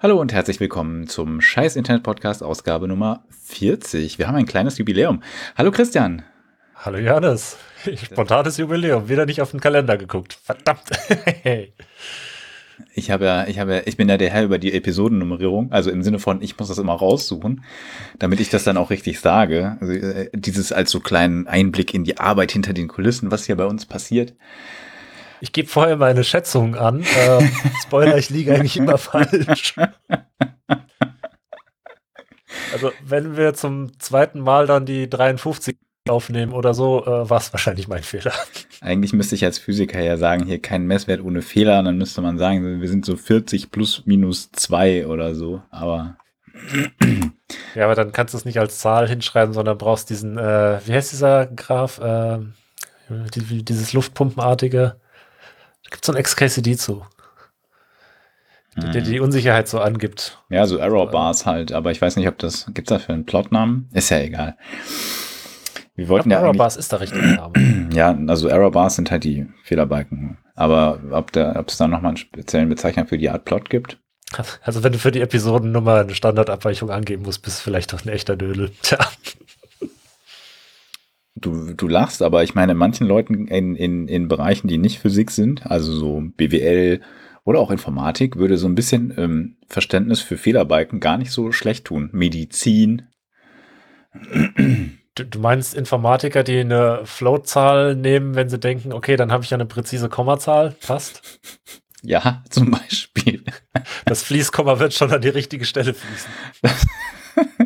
Hallo und herzlich willkommen zum Scheiß Internet Podcast Ausgabe Nummer 40. Wir haben ein kleines Jubiläum. Hallo Christian. Hallo Johannes. Spontanes Jubiläum. Wieder nicht auf den Kalender geguckt. Verdammt. ich habe ja, ich habe ja, ich bin ja der Herr über die Episodennummerierung, also im Sinne von, ich muss das immer raussuchen, damit ich das dann auch richtig sage. Also äh, dieses als so kleinen Einblick in die Arbeit hinter den Kulissen, was hier bei uns passiert. Ich gebe vorher meine Schätzung an. Äh, Spoiler, ich liege eigentlich immer falsch. Also, wenn wir zum zweiten Mal dann die 53 aufnehmen oder so, äh, war es wahrscheinlich mein Fehler. Eigentlich müsste ich als Physiker ja sagen, hier kein Messwert ohne Fehler. Dann müsste man sagen, wir sind so 40 plus minus 2 oder so. Aber. Ja, aber dann kannst du es nicht als Zahl hinschreiben, sondern brauchst diesen, äh, wie heißt dieser Graph? Äh, dieses Luftpumpenartige. Gibt es so ein XKCD zu. Der, der die Unsicherheit so angibt. Ja, so Error Bars halt, aber ich weiß nicht, ob das, gibt es dafür einen Plotnamen? Ist ja egal. Wir wollten glaub, ja Error Bars ist der richtige Name. Ja, also Error Bars sind halt die Fehlerbalken. Aber ob es da nochmal einen speziellen Bezeichner für die Art Plot gibt? Also wenn du für die Episodennummer eine Standardabweichung angeben musst, bist du vielleicht doch ein echter Dödel. Tja. Du, du lachst, aber ich meine, manchen Leuten in, in, in Bereichen, die nicht Physik sind, also so BWL oder auch Informatik, würde so ein bisschen ähm, Verständnis für Fehlerbalken gar nicht so schlecht tun. Medizin. Du, du meinst Informatiker, die eine Floatzahl nehmen, wenn sie denken, okay, dann habe ich ja eine präzise Kommazahl, passt? Ja, zum Beispiel. Das Fließkomma wird schon an die richtige Stelle fließen.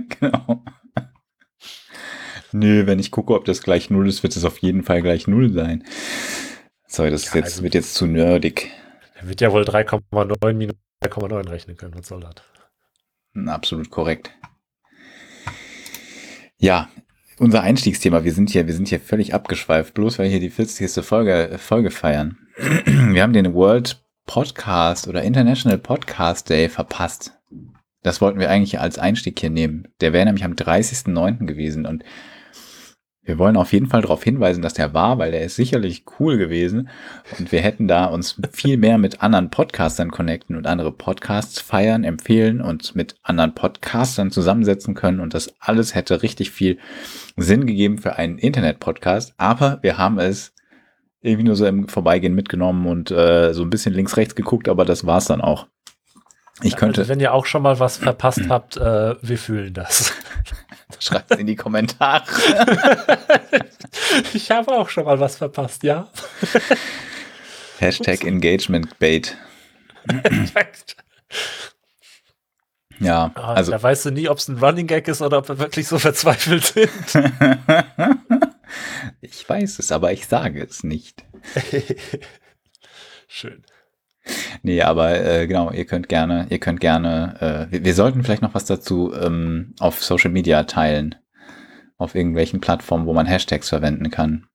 genau. Nö, wenn ich gucke, ob das gleich null ist, wird es auf jeden Fall gleich null sein. Sorry, das ja, jetzt, also, wird jetzt zu nerdig. Er wird ja wohl 3,9 minus 3,9 rechnen können. Was soll das? Absolut korrekt. Ja, unser Einstiegsthema. Wir sind hier, wir sind hier völlig abgeschweift, bloß weil wir hier die 40. Folge, Folge feiern. Wir haben den World Podcast oder International Podcast Day verpasst. Das wollten wir eigentlich als Einstieg hier nehmen. Der wäre nämlich am 30.09. gewesen und wir wollen auf jeden Fall darauf hinweisen, dass der war, weil der ist sicherlich cool gewesen und wir hätten da uns viel mehr mit anderen Podcastern connecten und andere Podcasts feiern, empfehlen und mit anderen Podcastern zusammensetzen können und das alles hätte richtig viel Sinn gegeben für einen Internet-Podcast, aber wir haben es irgendwie nur so im Vorbeigehen mitgenommen und äh, so ein bisschen links rechts geguckt, aber das war's dann auch. Ich könnte. Also wenn ihr auch schon mal was verpasst habt, äh, wir fühlen das. Schreibt es in die Kommentare. ich habe auch schon mal was verpasst, ja. Hashtag Engagement Bait. ja, ah, also. Da weißt du nie, ob es ein Running Gag ist oder ob wir wirklich so verzweifelt sind. ich weiß es, aber ich sage es nicht. Schön. Nee, aber äh, genau, ihr könnt gerne, ihr könnt gerne, äh, wir, wir, sollten vielleicht noch was dazu ähm, auf Social Media teilen. Auf irgendwelchen Plattformen, wo man Hashtags verwenden kann.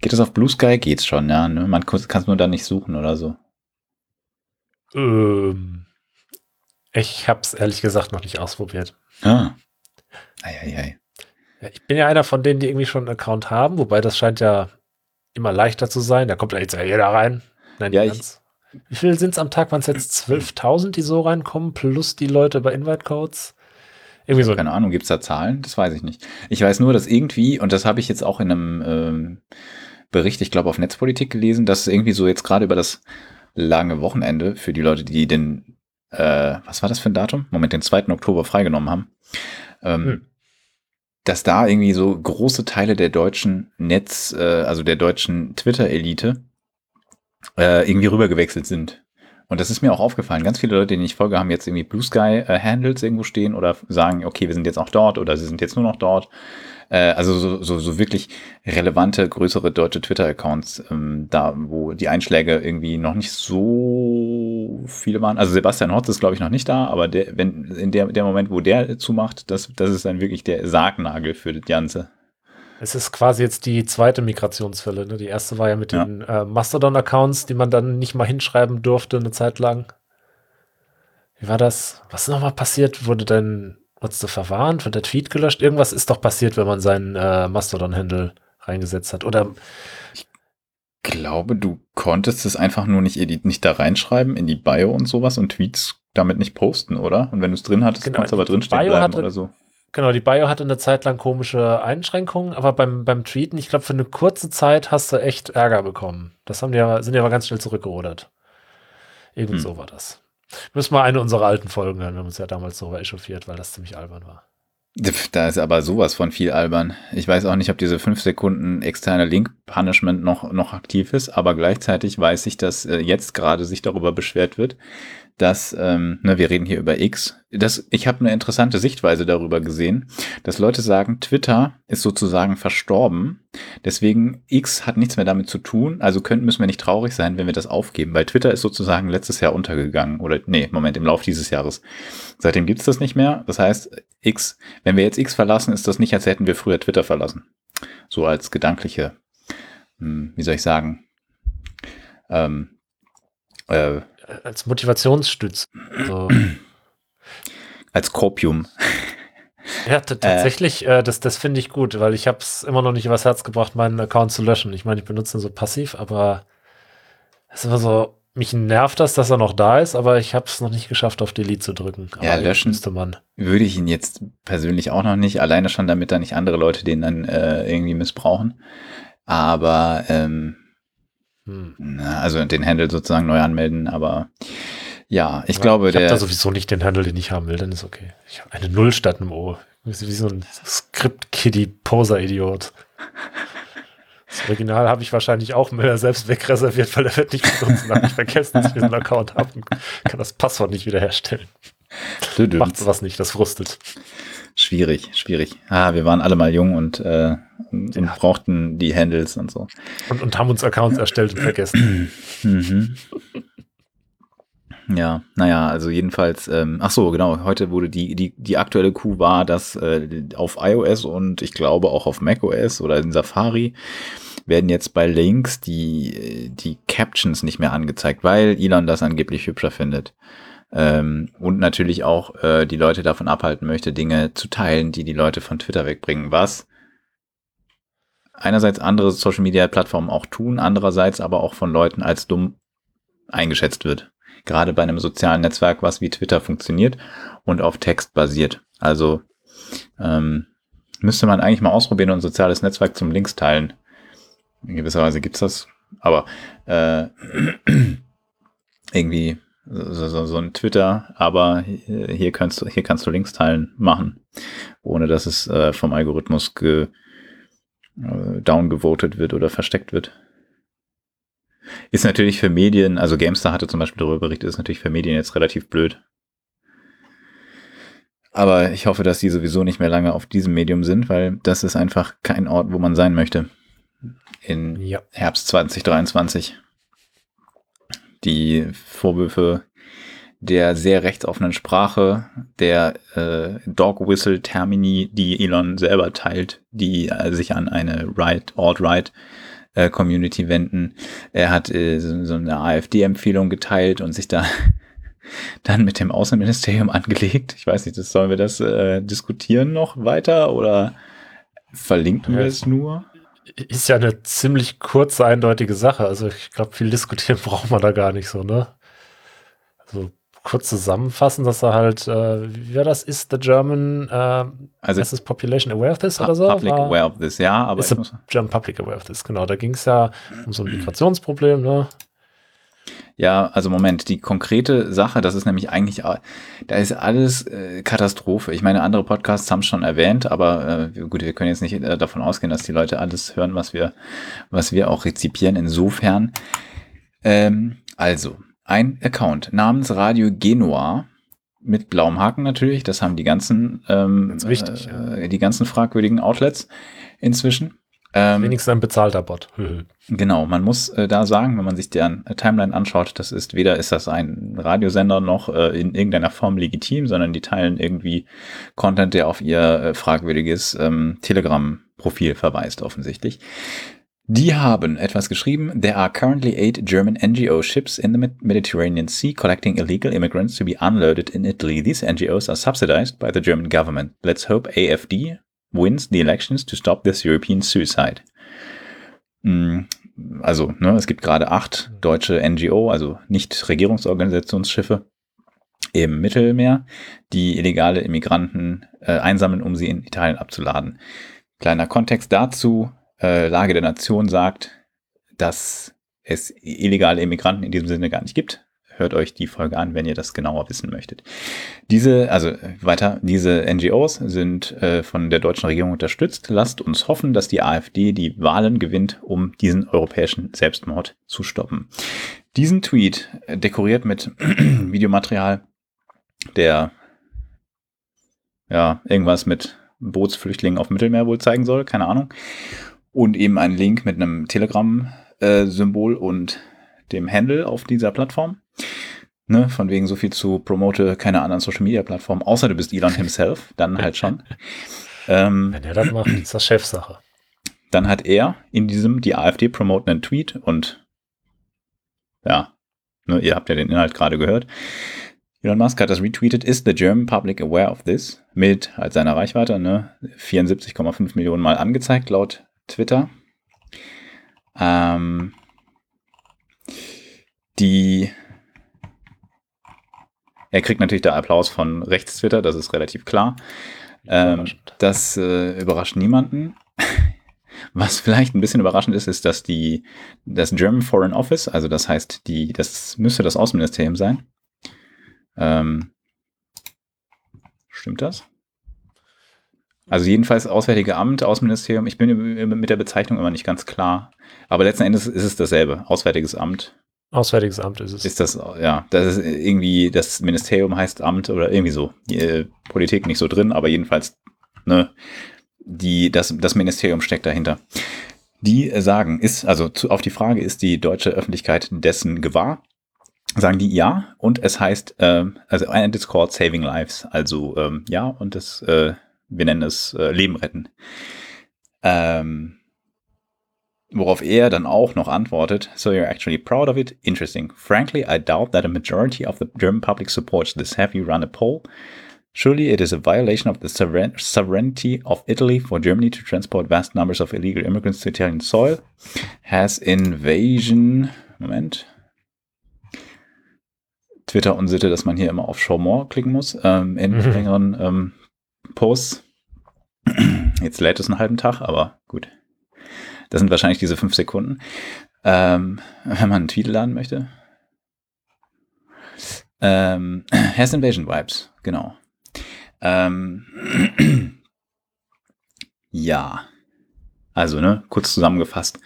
Geht das auf Blue Sky? Geht's schon, ja. Ne? Man kann es nur da nicht suchen oder so. Ähm, ich hab's ehrlich gesagt noch nicht ausprobiert. Ah. Eieiei. Ja, ich bin ja einer von denen, die irgendwie schon einen Account haben, wobei das scheint ja immer leichter zu sein. Da kommt ja jetzt ja jeder rein. Nein, ja, ich, wie viel sind es am Tag? Waren es jetzt 12.000, die so reinkommen, plus die Leute bei Invite-Codes? Irgendwie so. Keine Ahnung, gibt es da Zahlen? Das weiß ich nicht. Ich weiß nur, dass irgendwie, und das habe ich jetzt auch in einem ähm, Bericht, ich glaube auf Netzpolitik gelesen, dass irgendwie so jetzt gerade über das lange Wochenende für die Leute, die den, äh, was war das für ein Datum? Moment, den 2. Oktober freigenommen haben. Ähm, hm. Dass da irgendwie so große Teile der deutschen Netz, äh, also der deutschen Twitter-Elite, äh, irgendwie rübergewechselt sind. Und das ist mir auch aufgefallen. Ganz viele Leute, denen ich folge, haben jetzt irgendwie Blue Sky äh, Handles irgendwo stehen oder sagen, okay, wir sind jetzt auch dort oder sie sind jetzt nur noch dort. Äh, also so, so, so wirklich relevante, größere deutsche Twitter-Accounts, ähm, da wo die Einschläge irgendwie noch nicht so viele waren. Also Sebastian Hotz ist, glaube ich, noch nicht da, aber der, wenn in der, der Moment, wo der zumacht, das, das ist dann wirklich der Sargnagel für das Ganze. Es ist quasi jetzt die zweite Migrationswelle. Ne? Die erste war ja mit ja. den äh, Mastodon-Accounts, die man dann nicht mal hinschreiben durfte eine Zeit lang. Wie war das? Was ist nochmal passiert? Wurde denn, wurdest du verwarnt? Wird der Tweet gelöscht? Irgendwas ist doch passiert, wenn man seinen äh, Mastodon-Handle reingesetzt hat. Oder glaube, du konntest es einfach nur nicht, nicht da reinschreiben in die Bio und sowas und Tweets damit nicht posten, oder? Und wenn du es drin hattest, genau, kannst du aber drinstehen bleiben hatte, oder so. Genau, die Bio hatte eine Zeit lang komische Einschränkungen, aber beim, beim Tweeten, ich glaube, für eine kurze Zeit hast du echt Ärger bekommen. Das haben die aber, sind die aber ganz schnell zurückgerudert. Irgend hm. so war das. Müssen wir eine unserer alten Folgen hören. Wir haben uns ja damals so echauffiert, weil das ziemlich albern war. Da ist aber sowas von viel albern. Ich weiß auch nicht, ob diese 5 Sekunden externe Link-Punishment noch, noch aktiv ist, aber gleichzeitig weiß ich, dass äh, jetzt gerade sich darüber beschwert wird, dass, ähm, ne, wir reden hier über X, das, ich habe eine interessante Sichtweise darüber gesehen, dass Leute sagen, Twitter ist sozusagen verstorben, deswegen X hat nichts mehr damit zu tun, also können, müssen wir nicht traurig sein, wenn wir das aufgeben, weil Twitter ist sozusagen letztes Jahr untergegangen, oder nee, Moment, im Lauf dieses Jahres. Seitdem gibt's das nicht mehr, das heißt, X, wenn wir jetzt X verlassen, ist das nicht, als hätten wir früher Twitter verlassen. So als gedankliche, hm, wie soll ich sagen, ähm, äh, als Motivationsstütz. So. Als Kopium. Ja, äh. tatsächlich, äh, das, das finde ich gut, weil ich habe es immer noch nicht übers Herz gebracht, meinen Account zu löschen. Ich meine, ich benutze ihn so passiv, aber es ist immer so, mich nervt das, dass er noch da ist, aber ich habe es noch nicht geschafft, auf Delete zu drücken. Aber ja, löschen müsste man. Würde ich ihn jetzt persönlich auch noch nicht, alleine schon, damit da nicht andere Leute den dann äh, irgendwie missbrauchen. Aber ähm, hm. Also den Handle sozusagen neu anmelden, aber ja, ich aber glaube, ich der. Ich habe da sowieso nicht den Handle, den ich haben will, dann ist okay. Ich habe eine Null statt einem O. Wie so ein Script-Kiddie-Poser-Idiot. Das Original habe ich wahrscheinlich auch mir selbst wegreserviert, weil er wird nicht benutzt habe ich vergessen, dass ich diesen Account habe und kann das Passwort nicht wiederherstellen. Macht sowas nicht, das frustet. Schwierig, schwierig. Ah, wir waren alle mal jung und, äh, und ja. brauchten die Handles und so. Und, und haben uns Accounts erstellt und vergessen. mhm. Ja, naja, also jedenfalls, ähm, ach so, genau, heute wurde die, die, die aktuelle Coup war, dass äh, auf iOS und ich glaube auch auf macOS oder in Safari werden jetzt bei Links die, die Captions nicht mehr angezeigt, weil Elon das angeblich hübscher findet ähm, und natürlich auch äh, die Leute davon abhalten möchte, Dinge zu teilen, die die Leute von Twitter wegbringen, was einerseits andere Social-Media-Plattformen auch tun, andererseits aber auch von Leuten als dumm eingeschätzt wird. Gerade bei einem sozialen Netzwerk, was wie Twitter funktioniert und auf Text basiert. Also ähm, müsste man eigentlich mal ausprobieren und ein soziales Netzwerk zum Links teilen. In gewisser Weise gibt's das, aber äh, irgendwie so, so, so ein Twitter, aber hier kannst du, hier kannst du Links teilen machen, ohne dass es äh, vom Algorithmus ge, äh, downgevotet wird oder versteckt wird. Ist natürlich für Medien, also Gamestar hatte zum Beispiel darüber berichtet, ist natürlich für Medien jetzt relativ blöd. Aber ich hoffe, dass die sowieso nicht mehr lange auf diesem Medium sind, weil das ist einfach kein Ort, wo man sein möchte. In ja. Herbst 2023 die Vorwürfe der sehr rechtsoffenen Sprache, der äh, Dog Whistle Termini, die Elon selber teilt, die äh, sich an eine Right, Alt-Right äh, Community wenden. Er hat äh, so, so eine AfD-Empfehlung geteilt und sich da dann mit dem Außenministerium angelegt. Ich weiß nicht, das sollen wir das äh, diskutieren noch weiter oder verlinken wir es nur? Ist ja eine ziemlich kurze, eindeutige Sache. Also ich glaube, viel diskutieren braucht man da gar nicht so, ne? Also kurz zusammenfassen, dass er halt, äh, wie war das, ist the German äh, also ist Population aware of this oder so? Public war, aware of this, ja, aber ist the German Public aware of this, genau. Da ging es ja um so ein Migrationsproblem, ne? Ja, also Moment, die konkrete Sache, das ist nämlich eigentlich, da ist alles äh, Katastrophe. Ich meine, andere Podcasts haben es schon erwähnt, aber äh, gut, wir können jetzt nicht äh, davon ausgehen, dass die Leute alles hören, was wir, was wir auch rezipieren. Insofern, ähm, also, ein Account namens Radio Genua mit blauem Haken natürlich, das haben die ganzen, ähm, wichtig, äh, ja. die ganzen fragwürdigen Outlets inzwischen. Ähm, Wenigstens ein bezahlter Bot. genau, man muss äh, da sagen, wenn man sich deren Timeline anschaut, das ist weder ist das ein Radiosender noch äh, in irgendeiner Form legitim, sondern die teilen irgendwie Content, der auf ihr äh, fragwürdiges ähm, Telegram-Profil verweist, offensichtlich. Die haben etwas geschrieben. There are currently eight German NGO ships in the Mediterranean Sea collecting illegal immigrants to be unloaded in Italy. These NGOs are subsidized by the German government. Let's hope AFD wins the elections to stop this European suicide. Mm, also ne, es gibt gerade acht deutsche NGO, also nicht Regierungsorganisationsschiffe im Mittelmeer, die illegale Immigranten äh, einsammeln, um sie in Italien abzuladen. Kleiner Kontext dazu, äh, Lage der Nation sagt, dass es illegale Immigranten in diesem Sinne gar nicht gibt. Hört euch die Folge an, wenn ihr das genauer wissen möchtet. Diese, also weiter, diese NGOs sind äh, von der deutschen Regierung unterstützt. Lasst uns hoffen, dass die AfD die Wahlen gewinnt, um diesen europäischen Selbstmord zu stoppen. Diesen Tweet dekoriert mit Videomaterial, der ja irgendwas mit Bootsflüchtlingen auf Mittelmeer wohl zeigen soll, keine Ahnung. Und eben ein Link mit einem Telegram-Symbol äh, und dem Handle auf dieser Plattform. Ne, von wegen so viel zu promote keine anderen Social Media Plattformen, außer du bist Elon himself, dann halt schon. ähm, Wenn er das macht, ist das Chefsache. Dann hat er in diesem die AfD promotenden Tweet und ja, ne, ihr habt ja den Inhalt gerade gehört. Elon Musk hat das retweetet. Is the German public aware of this? Mit als seiner Reichweite ne, 74,5 Millionen Mal angezeigt laut Twitter. Ähm, die er kriegt natürlich da Applaus von Rechts-Twitter, das ist relativ klar. Ähm, das äh, überrascht niemanden. Was vielleicht ein bisschen überraschend ist, ist, dass die, das German Foreign Office, also das heißt, die, das müsste das Außenministerium sein. Ähm, stimmt das? Also jedenfalls Auswärtige Amt, Außenministerium. Ich bin mit der Bezeichnung immer nicht ganz klar. Aber letzten Endes ist es dasselbe. Auswärtiges Amt. Auswärtiges Amt ist es. Ist das, ja, das ist irgendwie, das Ministerium heißt Amt oder irgendwie so. Die, äh, Politik nicht so drin, aber jedenfalls, ne, die, das, das Ministerium steckt dahinter. Die sagen, ist, also zu, auf die Frage, ist die deutsche Öffentlichkeit dessen gewahr? Sagen die ja, und es heißt, äh, also it's called Saving Lives, also ähm, ja, und das, äh, wir nennen es äh, Leben retten. Ähm, Worauf er dann auch noch antwortet, so you're actually proud of it? Interesting. Frankly, I doubt that a majority of the German public supports this. Have you run a poll? Surely it is a violation of the sovereignty of Italy for Germany to transport vast numbers of illegal immigrants to Italian soil. Has invasion. Moment. Twitter Unsitte, dass man hier immer auf Show More klicken muss. Ähm, in mhm. längeren ähm, Posts. Jetzt lädt es einen halben Tag, aber gut. Das sind wahrscheinlich diese fünf Sekunden. Ähm, wenn man einen Tweet laden möchte. Ähm, Has Invasion Vibes, genau. Ähm, ja. Also, ne, kurz zusammengefasst.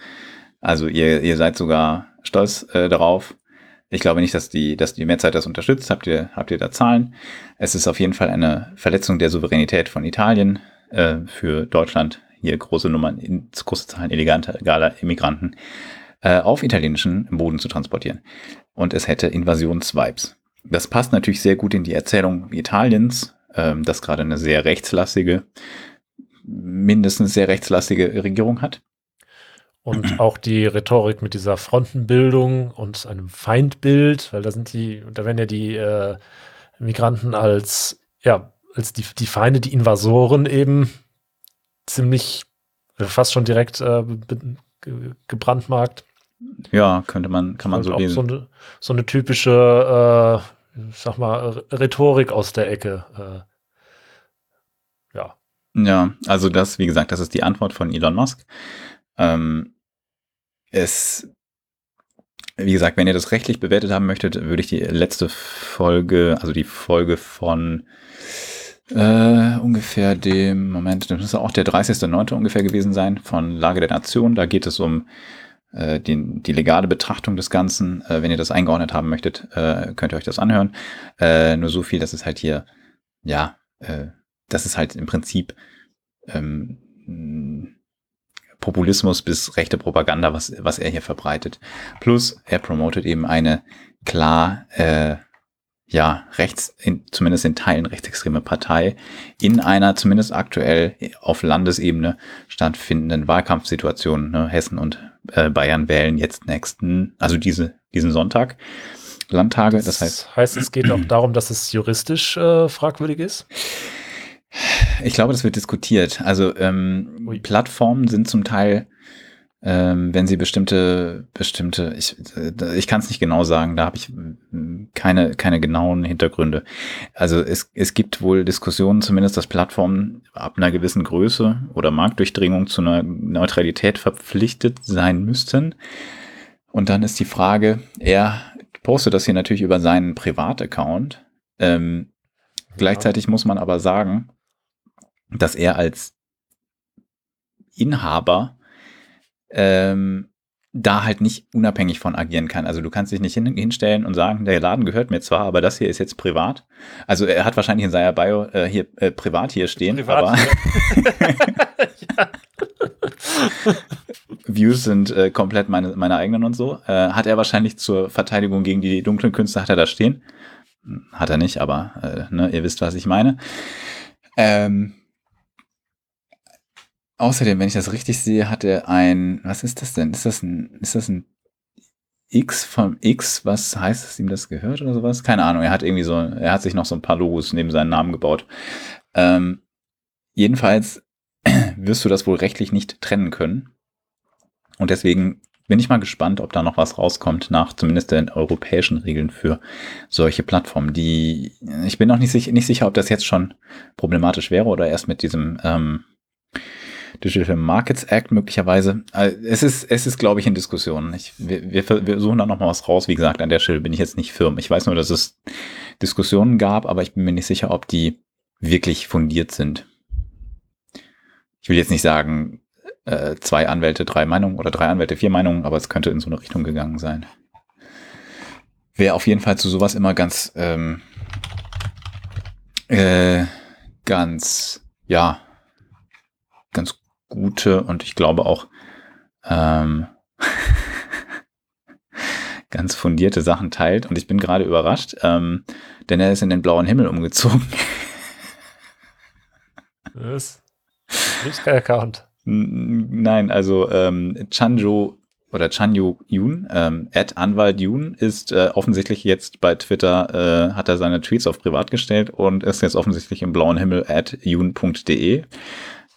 Also, ihr, ihr seid sogar stolz äh, darauf. Ich glaube nicht, dass die, dass die Mehrzeit das unterstützt. Habt ihr, habt ihr da Zahlen? Es ist auf jeden Fall eine Verletzung der Souveränität von Italien äh, für Deutschland hier große Nummern, große Zahlen illegaler Immigranten äh, auf italienischen Boden zu transportieren. Und es hätte Invasionsvibes. Das passt natürlich sehr gut in die Erzählung Italiens, ähm, das gerade eine sehr rechtslastige, mindestens sehr rechtslastige Regierung hat. Und auch die Rhetorik mit dieser Frontenbildung und einem Feindbild, weil da sind die, da werden ja die äh, Migranten als, ja, als die, die Feinde, die Invasoren eben ziemlich, äh, fast schon direkt äh, gebrandmarkt. Ja, könnte man, kann man so lesen. So eine, so eine typische, äh, sag mal, Rhetorik aus der Ecke. Äh, ja. Ja, also das, wie gesagt, das ist die Antwort von Elon Musk. Ähm, es, wie gesagt, wenn ihr das rechtlich bewertet haben möchtet, würde ich die letzte Folge, also die Folge von äh, ungefähr dem, Moment, das müsste auch der 30.09. ungefähr gewesen sein von Lage der Nation. Da geht es um äh, die, die legale Betrachtung des Ganzen. Äh, wenn ihr das eingeordnet haben möchtet, äh, könnt ihr euch das anhören. Äh, nur so viel, dass es halt hier, ja, äh, das ist halt im Prinzip ähm, Populismus bis rechte Propaganda, was, was er hier verbreitet. Plus, er promotet eben eine klar äh, ja, rechts, in, zumindest in Teilen rechtsextreme Partei in einer zumindest aktuell auf Landesebene stattfindenden Wahlkampfsituation. Ne? Hessen und äh, Bayern wählen jetzt nächsten, also diese, diesen Sonntag Landtage. Das, das heißt, heißt, es geht auch darum, dass es juristisch äh, fragwürdig ist. Ich glaube, das wird diskutiert. Also ähm, Plattformen sind zum Teil ähm, wenn sie bestimmte, bestimmte, ich, äh, ich kann es nicht genau sagen, da habe ich mm, keine, keine genauen Hintergründe. Also es, es gibt wohl Diskussionen, zumindest, dass Plattformen ab einer gewissen Größe oder Marktdurchdringung zu einer Neutralität verpflichtet sein müssten. Und dann ist die Frage, er postet das hier natürlich über seinen Privataccount. Ähm, ja. Gleichzeitig muss man aber sagen, dass er als Inhaber ähm, da halt nicht unabhängig von agieren kann. Also du kannst dich nicht hin, hinstellen und sagen, der Laden gehört mir zwar, aber das hier ist jetzt privat. Also er hat wahrscheinlich in seiner Bio äh, hier äh, privat hier stehen, privat, aber ja. Views sind äh, komplett meine, meine eigenen und so. Äh, hat er wahrscheinlich zur Verteidigung gegen die dunklen Künste, hat er da stehen. Hat er nicht, aber äh, ne, ihr wisst, was ich meine. Ähm, Außerdem, wenn ich das richtig sehe, hat er ein, was ist das denn? Ist das ein, ist das ein X vom X? Was heißt, dass ihm das gehört oder sowas? Keine Ahnung. Er hat irgendwie so, er hat sich noch so ein paar Logos neben seinen Namen gebaut. Ähm, jedenfalls wirst du das wohl rechtlich nicht trennen können. Und deswegen bin ich mal gespannt, ob da noch was rauskommt nach zumindest den europäischen Regeln für solche Plattformen. Die, ich bin noch nicht, nicht sicher, ob das jetzt schon problematisch wäre oder erst mit diesem ähm, Digital Markets Act möglicherweise. Äh, es ist, es ist, glaube ich, in Diskussion. Ich, wir, wir, suchen da noch mal was raus. Wie gesagt, an der Stelle bin ich jetzt nicht firm. Ich weiß nur, dass es Diskussionen gab, aber ich bin mir nicht sicher, ob die wirklich fundiert sind. Ich will jetzt nicht sagen, äh, zwei Anwälte, drei Meinungen oder drei Anwälte, vier Meinungen, aber es könnte in so eine Richtung gegangen sein. Wäre auf jeden Fall zu sowas immer ganz, ähm, äh, ganz, ja, ganz gute und ich glaube auch ähm, ganz fundierte Sachen teilt. Und ich bin gerade überrascht, ähm, denn er ist in den blauen Himmel umgezogen. Was? Account. Nein, also ähm, Chanjo oder Chanyu Yun, ähm, Anwalt Yun, ist äh, offensichtlich jetzt bei Twitter, äh, hat er seine Tweets auf privat gestellt und ist jetzt offensichtlich im blauen Himmel at yun.de.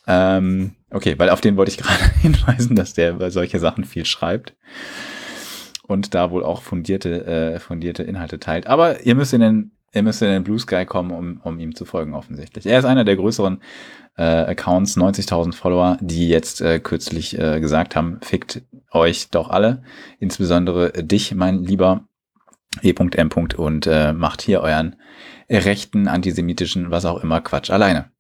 Ähm, okay, weil auf den wollte ich gerade hinweisen, dass der über solche Sachen viel schreibt und da wohl auch fundierte, äh, fundierte Inhalte teilt. Aber ihr müsst in den, ihr müsst in den Blue Sky kommen, um, um ihm zu folgen offensichtlich. Er ist einer der größeren äh, Accounts, 90.000 Follower, die jetzt äh, kürzlich äh, gesagt haben, fickt euch doch alle, insbesondere dich, mein lieber E.M. und äh, macht hier euren rechten, antisemitischen, was auch immer Quatsch alleine.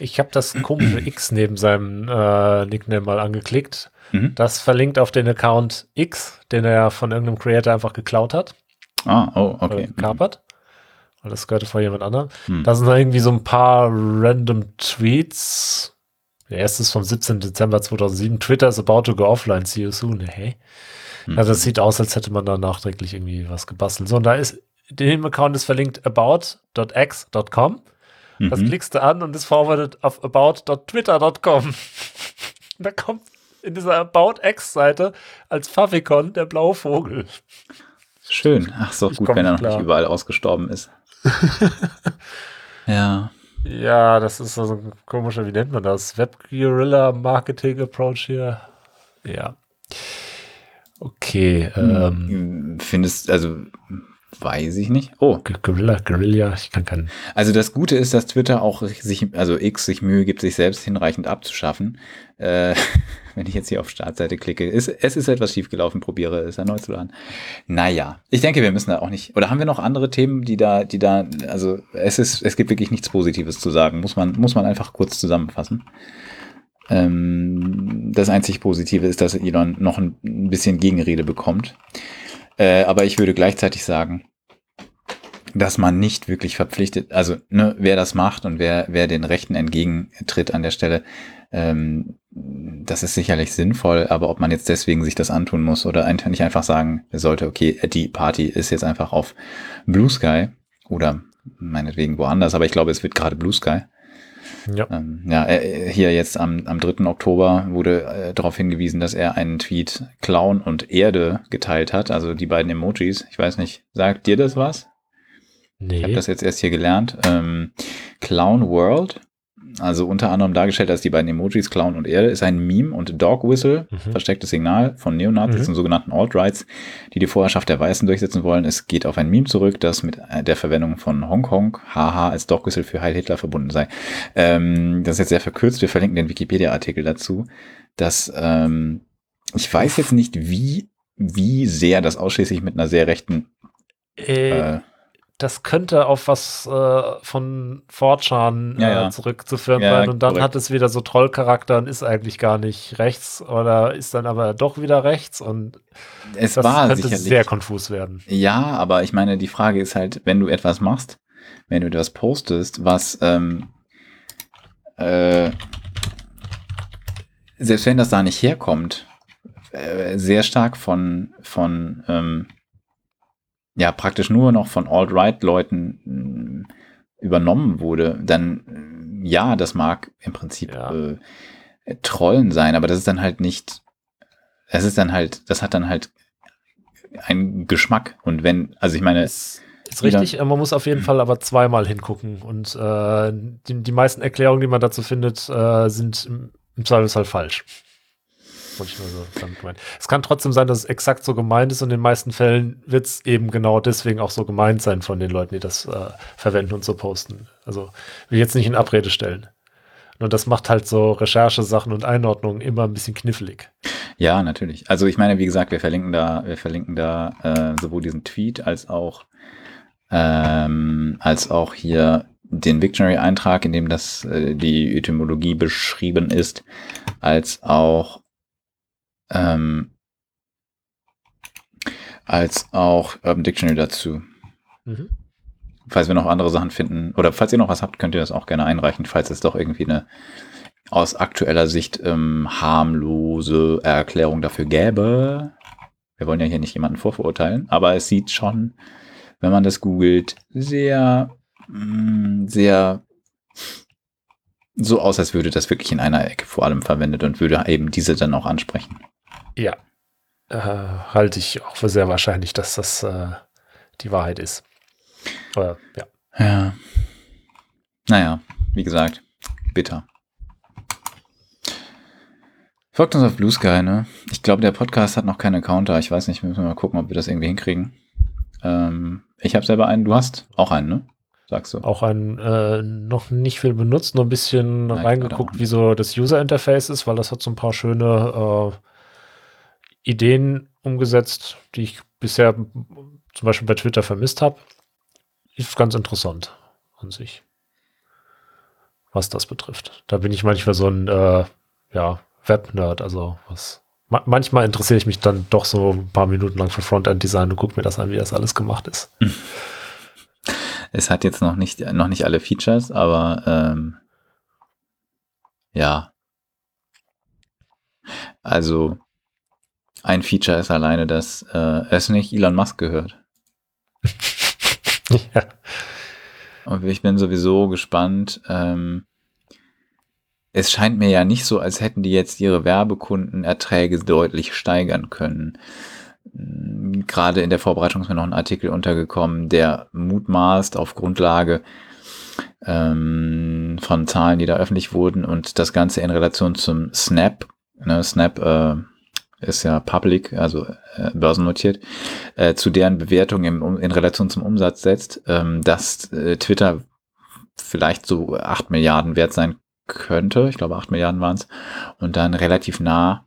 Ich habe das komische X neben seinem äh, Nickname mal angeklickt. Mhm. Das verlinkt auf den Account X, den er ja von irgendeinem Creator einfach geklaut hat. Ah, oh, okay. Mhm. Kapert. Weil das gehörte vor jemand anderem. Mhm. Da sind irgendwie so ein paar random Tweets. Der erste ist vom 17. Dezember 2007. Twitter is about to go offline. See you soon. Hey. Mhm. Also das sieht aus, als hätte man da nachträglich irgendwie was gebastelt. So, und da ist, dem Account ist verlinkt about.x.com. Das mhm. klickst du an und ist forwarded auf about.twitter.com. da kommt in dieser About-X-Seite als Favicon der blaue Vogel. Schön. Ach so, ich gut, wenn er noch klar. nicht überall ausgestorben ist. ja. Ja, das ist so ein komischer, wie nennt man das? Web-Guerilla Marketing Approach hier. Ja. Okay. Ähm, Findest, also Weiß ich nicht. Oh. Guerilla, Guerilla, ich kann keinen. Also das Gute ist, dass Twitter auch sich, also X sich Mühe gibt, sich selbst hinreichend abzuschaffen. Äh, wenn ich jetzt hier auf Startseite klicke, ist, es ist etwas schiefgelaufen, probiere es erneut zu laden. Naja, ich denke, wir müssen da auch nicht, oder haben wir noch andere Themen, die da, die da, also es ist, es gibt wirklich nichts Positives zu sagen, muss man, muss man einfach kurz zusammenfassen. Ähm, das einzig Positive ist, dass Elon noch ein bisschen Gegenrede bekommt. Äh, aber ich würde gleichzeitig sagen, dass man nicht wirklich verpflichtet, also ne, wer das macht und wer, wer den Rechten entgegentritt an der Stelle, ähm, das ist sicherlich sinnvoll, aber ob man jetzt deswegen sich das antun muss oder nicht einfach sagen sollte, okay, die Party ist jetzt einfach auf Blue Sky oder meinetwegen woanders, aber ich glaube, es wird gerade Blue Sky. Ja, ähm, ja äh, hier jetzt am, am 3. Oktober wurde äh, darauf hingewiesen, dass er einen Tweet Clown und Erde geteilt hat, also die beiden Emojis. Ich weiß nicht, sagt dir das was? Nee. Ich habe das jetzt erst hier gelernt. Ähm, Clown World also unter anderem dargestellt als die beiden Emojis Clown und Erde, ist ein Meme und Dog Whistle, mhm. verstecktes Signal von Neonazis mhm. und sogenannten Alt-Rights, die die Vorherrschaft der Weißen durchsetzen wollen. Es geht auf ein Meme zurück, das mit der Verwendung von Hongkong, haha, als Dog Whistle für Heil Hitler verbunden sei. Ähm, das ist jetzt sehr verkürzt, wir verlinken den Wikipedia-Artikel dazu. dass ähm, ich weiß jetzt nicht, wie, wie sehr das ausschließlich mit einer sehr rechten äh, äh das könnte auf was äh, von Fortran ja, ja. äh, zurückzuführen ja, sein. Und dann korrekt. hat es wieder so Trollcharakter und ist eigentlich gar nicht rechts oder ist dann aber doch wieder rechts und es das war könnte sehr konfus werden. Ja, aber ich meine, die Frage ist halt, wenn du etwas machst, wenn du etwas postest, was ähm, äh, selbst wenn das da nicht herkommt, äh, sehr stark von, von ähm, ja praktisch nur noch von Alt-Right-Leuten äh, übernommen wurde, dann äh, ja, das mag im Prinzip ja. äh, Trollen sein, aber das ist dann halt nicht, das ist dann halt, das hat dann halt einen Geschmack. Und wenn, also ich meine, ist, ist richtig, man muss auf jeden Fall aber zweimal hingucken. Und äh, die, die meisten Erklärungen, die man dazu findet, äh, sind im, im Zweifelsfall falsch. Wollte ich nur so damit. Es kann trotzdem sein, dass es exakt so gemeint ist und in den meisten Fällen wird es eben genau deswegen auch so gemeint sein von den Leuten, die das äh, verwenden und so posten. Also will jetzt nicht in Abrede stellen. Nur das macht halt so Recherchesachen und Einordnungen immer ein bisschen knifflig. Ja, natürlich. Also ich meine, wie gesagt, wir verlinken da, wir verlinken da äh, sowohl diesen Tweet als auch ähm, als auch hier den Victionary-Eintrag, in dem das äh, die Etymologie beschrieben ist, als auch ähm, als auch Urban Dictionary dazu. Mhm. Falls wir noch andere Sachen finden, oder falls ihr noch was habt, könnt ihr das auch gerne einreichen, falls es doch irgendwie eine aus aktueller Sicht ähm, harmlose Erklärung dafür gäbe. Wir wollen ja hier nicht jemanden vorverurteilen, aber es sieht schon, wenn man das googelt, sehr, mm, sehr so aus, als würde das wirklich in einer Ecke vor allem verwendet und würde eben diese dann auch ansprechen. Ja, äh, halte ich auch für sehr wahrscheinlich, dass das äh, die Wahrheit ist. Äh, ja. Ja. Naja, wie gesagt, bitter. Folgt uns auf Blue Sky, ne? Ich glaube, der Podcast hat noch keinen Counter. Ich weiß nicht, müssen wir mal gucken, ob wir das irgendwie hinkriegen. Ähm, ich habe selber einen, du hast auch einen, ne? Sagst du. Auch einen, äh, noch nicht viel benutzt, nur ein bisschen Nein, reingeguckt, wie so das User Interface ist, weil das hat so ein paar schöne äh, Ideen umgesetzt, die ich bisher zum Beispiel bei Twitter vermisst habe. Ist ganz interessant an sich, was das betrifft. Da bin ich manchmal so ein äh, ja, Web-Nerd, also was. Ma manchmal interessiere ich mich dann doch so ein paar Minuten lang für Frontend-Design und gucke mir das an, wie das alles gemacht ist. Es hat jetzt noch nicht, noch nicht alle Features, aber ähm, ja. Also ein Feature ist alleine, dass äh, es nicht Elon Musk gehört. ja. Und ich bin sowieso gespannt. Ähm, es scheint mir ja nicht so, als hätten die jetzt ihre Werbekundenerträge deutlich steigern können. Hm, gerade in der Vorbereitung ist mir noch ein Artikel untergekommen, der mutmaßt auf Grundlage ähm, von Zahlen, die da öffentlich wurden und das Ganze in Relation zum Snap. Ne, Snap äh, ist ja public, also äh, börsennotiert, äh, zu deren Bewertung im, in Relation zum Umsatz setzt, ähm, dass äh, Twitter vielleicht so acht Milliarden wert sein könnte. Ich glaube, acht Milliarden waren es. Und dann relativ nah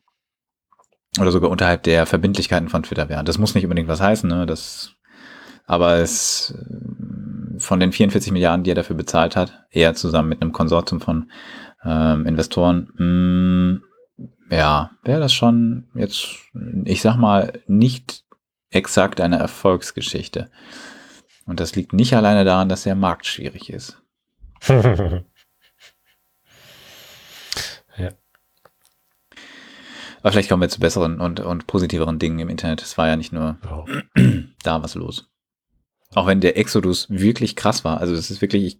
oder sogar unterhalb der Verbindlichkeiten von Twitter wären. Das muss nicht unbedingt was heißen, ne? Das, aber es äh, von den 44 Milliarden, die er dafür bezahlt hat, eher zusammen mit einem Konsortium von ähm, Investoren, mh, mm, ja, wäre das schon jetzt, ich sag mal, nicht exakt eine Erfolgsgeschichte. Und das liegt nicht alleine daran, dass der Markt schwierig ist. ja. Aber vielleicht kommen wir zu besseren und, und positiveren Dingen im Internet. Es war ja nicht nur oh. da was los. Auch wenn der Exodus wirklich krass war. Also es ist wirklich, ich,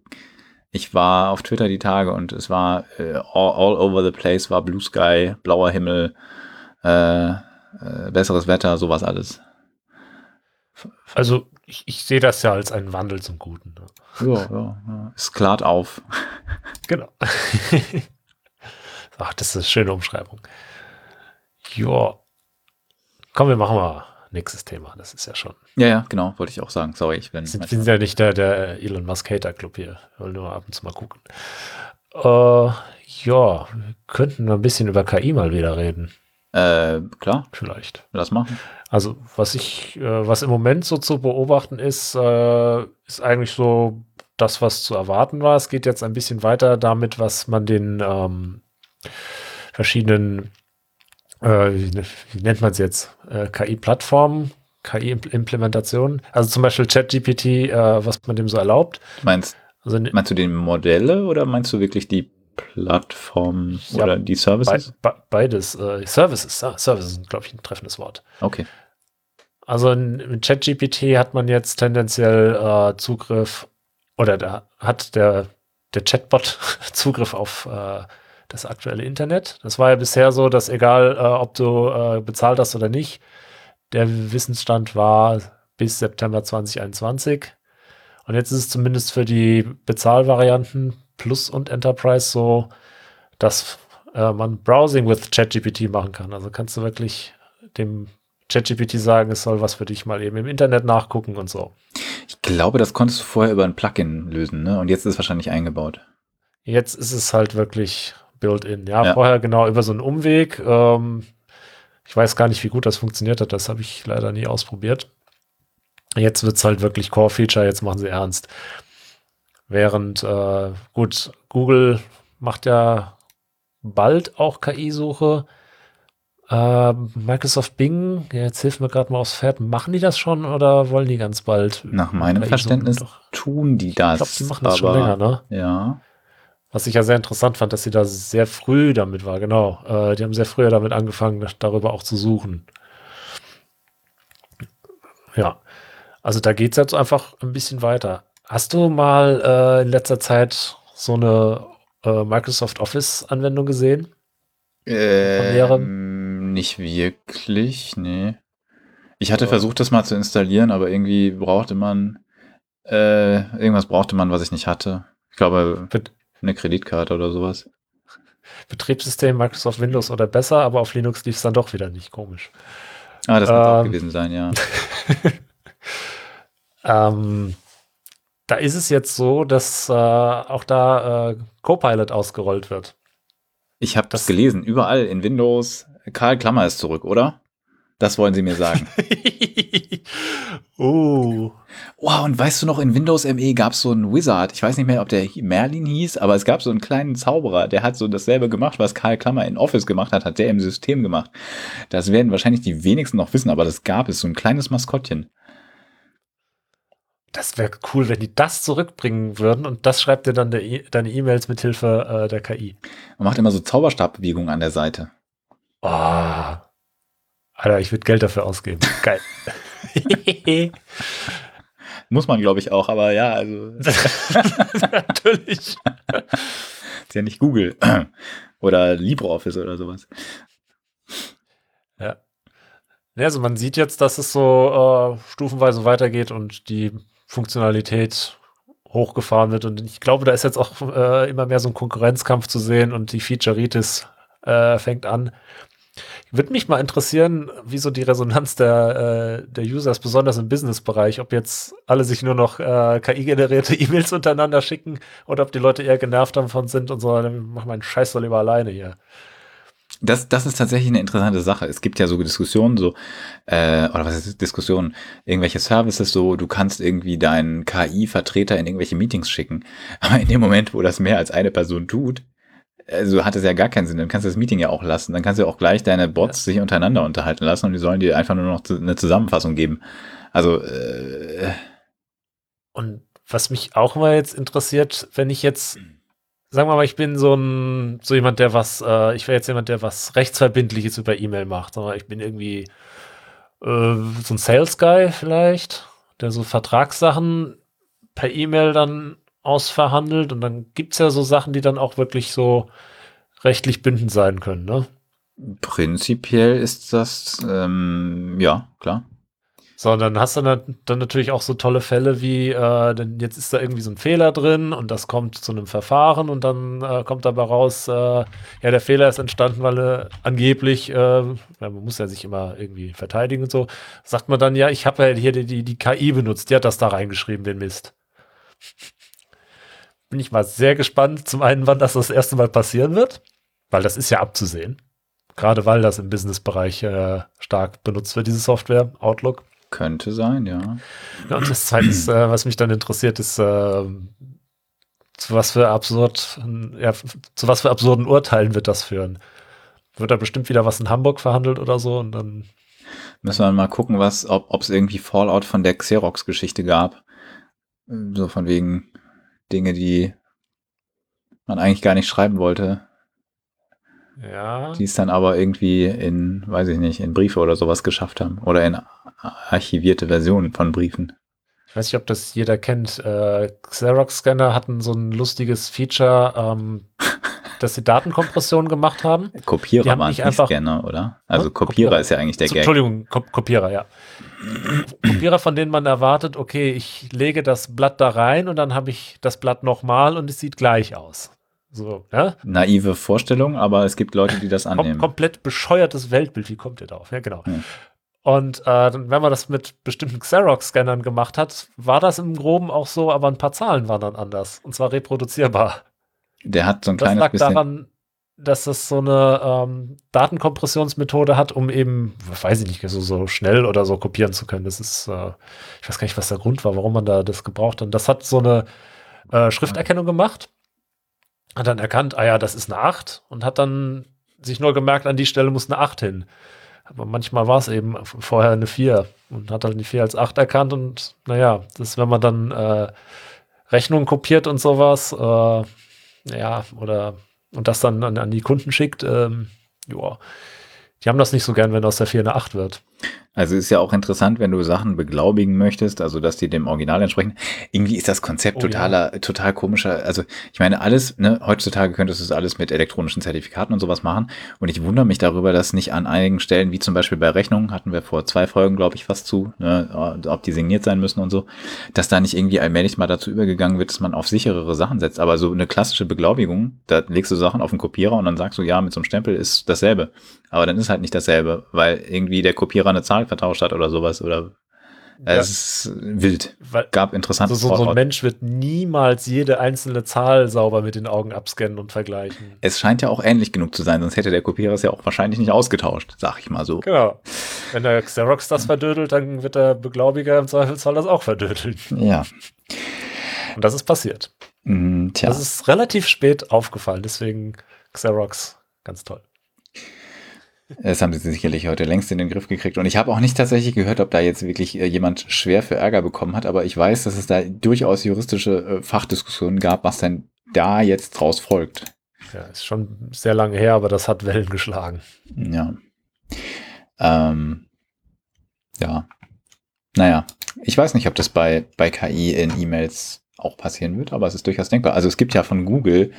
ich war auf Twitter die Tage und es war äh, all, all, over the place, war Blue Sky, blauer Himmel, äh, äh, besseres Wetter, sowas alles. Also ich, ich sehe das ja als einen Wandel zum Guten. Ne? Ja, ja, ja, es klart auf. Genau. Ach, das ist eine schöne Umschreibung. Ja. Komm, wir machen mal nächstes Thema. Das ist ja schon. Ja, ja, genau, wollte ich auch sagen. Sorry, ich bin. Wir sind, sind ja nicht der, der Elon Musk Hater Club hier. Wir wollen nur ab und zu mal gucken. Äh, ja, wir könnten ein bisschen über KI mal wieder reden. Äh, klar. Vielleicht. Das machen. Also, was ich, äh, was im Moment so zu beobachten ist, äh, ist eigentlich so das, was zu erwarten war. Es geht jetzt ein bisschen weiter damit, was man den ähm, verschiedenen, äh, wie, wie, nennt man es jetzt, äh, KI-Plattformen, KI-Implementationen, also zum Beispiel ChatGPT, äh, was man dem so erlaubt. Meinst, also, ne meinst du die Modelle oder meinst du wirklich die Plattform ja, oder die Services? Be be beides. Äh, Services, ja, Services sind, glaube ich, ein treffendes Wort. Okay. Also in ChatGPT hat man jetzt tendenziell äh, Zugriff oder da hat der, der Chatbot Zugriff auf äh, das aktuelle Internet. Das war ja bisher so, dass egal, äh, ob du äh, bezahlt hast oder nicht, der Wissensstand war bis September 2021. Und jetzt ist es zumindest für die Bezahlvarianten Plus und Enterprise so, dass äh, man Browsing with ChatGPT machen kann. Also kannst du wirklich dem ChatGPT sagen, es soll was für dich mal eben im Internet nachgucken und so. Ich glaube, das konntest du vorher über ein Plugin lösen, ne? Und jetzt ist es wahrscheinlich eingebaut. Jetzt ist es halt wirklich built-in. Ja, ja, vorher genau über so einen Umweg. Ähm, ich weiß gar nicht, wie gut das funktioniert hat. Das habe ich leider nie ausprobiert. Jetzt wird es halt wirklich Core-Feature. Jetzt machen sie ernst. Während, äh, gut, Google macht ja bald auch KI-Suche. Äh, Microsoft Bing, jetzt hilft mir gerade mal aufs Pferd. Machen die das schon oder wollen die ganz bald? Nach meinem Verständnis tun die das. Ich glaube, die machen das schon länger, ne? Ja. Was ich ja sehr interessant fand, dass sie da sehr früh damit war, genau. Äh, die haben sehr früh damit angefangen, darüber auch zu suchen. Ja. Also da geht es jetzt einfach ein bisschen weiter. Hast du mal äh, in letzter Zeit so eine äh, Microsoft Office-Anwendung gesehen? Ähm, nicht wirklich, nee. Ich hatte ja. versucht, das mal zu installieren, aber irgendwie brauchte man äh, irgendwas brauchte man, was ich nicht hatte. Ich glaube, Bet eine Kreditkarte oder sowas. Betriebssystem Microsoft Windows oder besser, aber auf Linux lief es dann doch wieder nicht komisch. Ah, das ähm, muss auch gewesen sein, ja. ähm, da ist es jetzt so, dass äh, auch da äh, Copilot ausgerollt wird. Ich habe das gelesen, überall in Windows. Karl Klammer ist zurück, oder? Das wollen Sie mir sagen. oh. Wow, und weißt du noch, in Windows ME gab es so einen Wizard. Ich weiß nicht mehr, ob der Merlin hieß, aber es gab so einen kleinen Zauberer, der hat so dasselbe gemacht, was Karl Klammer in Office gemacht hat, hat der im System gemacht. Das werden wahrscheinlich die wenigsten noch wissen, aber das gab es, so ein kleines Maskottchen. Das wäre cool, wenn die das zurückbringen würden und das schreibt dir dann e deine E-Mails mit Hilfe äh, der KI. Man macht immer so Zauberstabbewegungen an der Seite. Oh. Alter, ich würde Geld dafür ausgeben. Geil. Muss man, glaube ich, auch, aber ja, also. Natürlich. ist ja nicht Google oder LibreOffice oder sowas. Ja. Also man sieht jetzt, dass es so äh, stufenweise weitergeht und die Funktionalität hochgefahren wird. Und ich glaube, da ist jetzt auch äh, immer mehr so ein Konkurrenzkampf zu sehen und die Featureitis äh, fängt an. Würde mich mal interessieren, wie so die Resonanz der, äh, der Users, besonders im Business-Bereich, ob jetzt alle sich nur noch äh, KI-generierte E-Mails untereinander schicken oder ob die Leute eher genervt davon sind und so, dann mach meinen Scheiß doch lieber alleine hier. Das, das ist tatsächlich eine interessante Sache. Es gibt ja so Diskussionen, so, äh, oder was ist Diskussionen, irgendwelche Services, so, du kannst irgendwie deinen KI-Vertreter in irgendwelche Meetings schicken. Aber in dem Moment, wo das mehr als eine Person tut, also hat es ja gar keinen Sinn. Dann kannst du das Meeting ja auch lassen. Dann kannst du auch gleich deine Bots sich untereinander unterhalten lassen und die sollen dir einfach nur noch eine Zusammenfassung geben. Also, äh, Und was mich auch mal jetzt interessiert, wenn ich jetzt sagen wir mal, ich bin so ein, so jemand, der was, äh, ich wäre jetzt jemand, der was Rechtsverbindliches über E-Mail macht. Sondern ich bin irgendwie äh, so ein Sales Guy vielleicht, der so Vertragssachen per E-Mail dann ausverhandelt. Und dann gibt es ja so Sachen, die dann auch wirklich so rechtlich bindend sein können, ne? Prinzipiell ist das, ähm, ja, klar. Sondern hast du dann, dann natürlich auch so tolle Fälle wie, äh, denn jetzt ist da irgendwie so ein Fehler drin und das kommt zu einem Verfahren und dann äh, kommt dabei raus, äh, ja, der Fehler ist entstanden, weil äh, angeblich, äh, ja, man muss ja sich immer irgendwie verteidigen und so, sagt man dann, ja, ich habe ja hier die, die, die KI benutzt, die hat das da reingeschrieben, den Mist. Bin ich mal sehr gespannt, zum einen, wann das das erste Mal passieren wird, weil das ist ja abzusehen. Gerade weil das im Businessbereich äh, stark benutzt wird, diese Software, Outlook. Könnte sein, ja. ja und das Zweite, äh, was mich dann interessiert, ist, äh, zu was für absurd, ja, zu was für absurden Urteilen wird das führen? Wird da bestimmt wieder was in Hamburg verhandelt oder so und dann müssen wir mal gucken, was, ob es irgendwie Fallout von der Xerox-Geschichte gab. So von wegen Dinge, die man eigentlich gar nicht schreiben wollte. Ja. Die es dann aber irgendwie in, weiß ich nicht, in Briefe oder sowas geschafft haben. Oder in archivierte Versionen von Briefen. Ich weiß nicht, ob das jeder kennt. Äh, Xerox-Scanner hatten so ein lustiges Feature, ähm, dass sie Datenkompression gemacht haben. Kopierer waren nicht einfach Scanner, oder? Also Kopierer, Kopierer, ist ja eigentlich der Gag. Entschuldigung, Ko Kopierer, ja. Kopierer, von denen man erwartet, okay, ich lege das Blatt da rein und dann habe ich das Blatt nochmal und es sieht gleich aus. So, ja? Naive Vorstellung, aber es gibt Leute, die das annehmen. Kom komplett bescheuertes Weltbild, wie kommt ihr darauf? Ja, genau. Ja. Und äh, wenn man das mit bestimmten Xerox-Scannern gemacht hat, war das im Groben auch so, aber ein paar Zahlen waren dann anders. Und zwar reproduzierbar. Der hat so ein das kleines bisschen daran, dass es so eine ähm, Datenkompressionsmethode hat, um eben, weiß ich nicht, so, so schnell oder so kopieren zu können. Das ist, äh, ich weiß gar nicht, was der Grund war, warum man da das gebraucht hat. Das hat so eine äh, Schrifterkennung gemacht hat dann erkannt, ah ja, das ist eine 8 und hat dann sich nur gemerkt, an die Stelle muss eine 8 hin. Aber manchmal war es eben vorher eine 4 und hat dann die 4 als 8 erkannt und naja, das, wenn man dann äh, Rechnungen kopiert und sowas, äh, ja, oder und das dann an, an die Kunden schickt, ähm, ja, die haben das nicht so gern, wenn aus der 4 eine 8 wird. Also ist ja auch interessant, wenn du Sachen beglaubigen möchtest, also dass die dem Original entsprechen. Irgendwie ist das Konzept oh, totaler, ja. total komischer. Also ich meine, alles, ne, heutzutage könntest du es alles mit elektronischen Zertifikaten und sowas machen. Und ich wundere mich darüber, dass nicht an einigen Stellen, wie zum Beispiel bei Rechnungen, hatten wir vor zwei Folgen, glaube ich, fast zu, ne, ob die signiert sein müssen und so, dass da nicht irgendwie allmählich mal dazu übergegangen wird, dass man auf sicherere Sachen setzt. Aber so eine klassische Beglaubigung, da legst du Sachen auf den Kopierer und dann sagst du, ja, mit so einem Stempel ist dasselbe. Aber dann ist halt nicht dasselbe, weil irgendwie der Kopierer eine Zahl vertauscht hat oder sowas oder ja. es ist wild. Weil Gab interessante so, so, ein Mensch wird niemals jede einzelne Zahl sauber mit den Augen abscannen und vergleichen. Es scheint ja auch ähnlich genug zu sein, sonst hätte der Kopierer es ja auch wahrscheinlich nicht ausgetauscht, sag ich mal so. Genau. Wenn der Xerox das verdödelt, dann wird der Beglaubiger im Zweifelsfall das auch verdödeln. Ja. Und das ist passiert. Mm, tja. Das ist relativ spät aufgefallen, deswegen Xerox ganz toll. Das haben sie sicherlich heute längst in den Griff gekriegt. Und ich habe auch nicht tatsächlich gehört, ob da jetzt wirklich äh, jemand schwer für Ärger bekommen hat, aber ich weiß, dass es da durchaus juristische äh, Fachdiskussionen gab, was denn da jetzt draus folgt. Ja, ist schon sehr lange her, aber das hat Wellen geschlagen. Ja. Ähm, ja. Naja, ich weiß nicht, ob das bei, bei KI in E-Mails auch passieren wird, aber es ist durchaus denkbar. Also es gibt ja von Google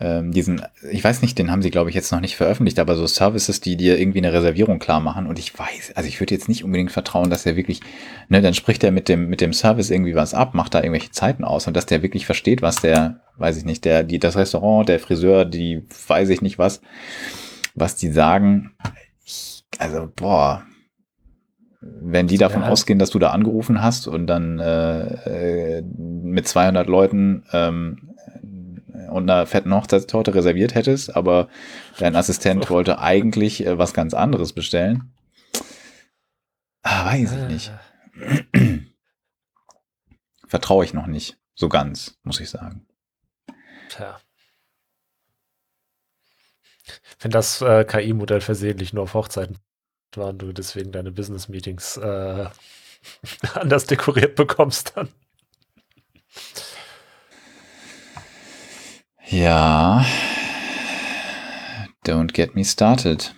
ähm, diesen, ich weiß nicht, den haben sie, glaube ich, jetzt noch nicht veröffentlicht, aber so Services, die dir irgendwie eine Reservierung klar machen. Und ich weiß, also ich würde jetzt nicht unbedingt vertrauen, dass er wirklich, ne, dann spricht er mit dem, mit dem Service irgendwie was ab, macht da irgendwelche Zeiten aus und dass der wirklich versteht, was der, weiß ich nicht, der, die, das Restaurant, der Friseur, die, weiß ich nicht was, was die sagen. Ich, also, boah, wenn die davon ja. ausgehen, dass du da angerufen hast und dann äh, äh, mit 200 Leuten ähm, und einer fetten Hochzeitstorte reserviert hättest, aber dein Assistent wollte eigentlich äh, was ganz anderes bestellen. Ah, weiß ich nicht. Vertraue ich noch nicht. So ganz, muss ich sagen. Tja. Wenn das äh, KI-Modell versehentlich nur auf Hochzeiten war und du deswegen deine Business-Meetings äh, anders dekoriert bekommst, dann. Ja. Don't get me started.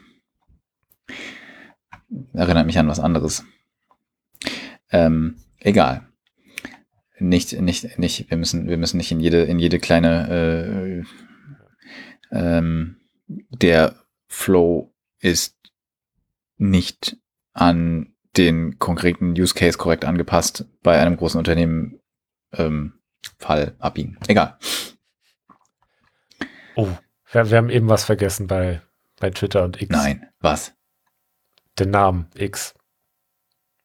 Erinnert mich an was anderes. Ähm, egal. Nicht, nicht, nicht, wir müssen, wir müssen nicht in jede, in jede kleine, äh, ähm, der Flow ist nicht an den konkreten Use Case korrekt angepasst bei einem großen Unternehmen ähm, Fall abbiegen. Egal. Oh, wir, wir, haben eben was vergessen bei, bei Twitter und X. Nein, was? Den Namen X.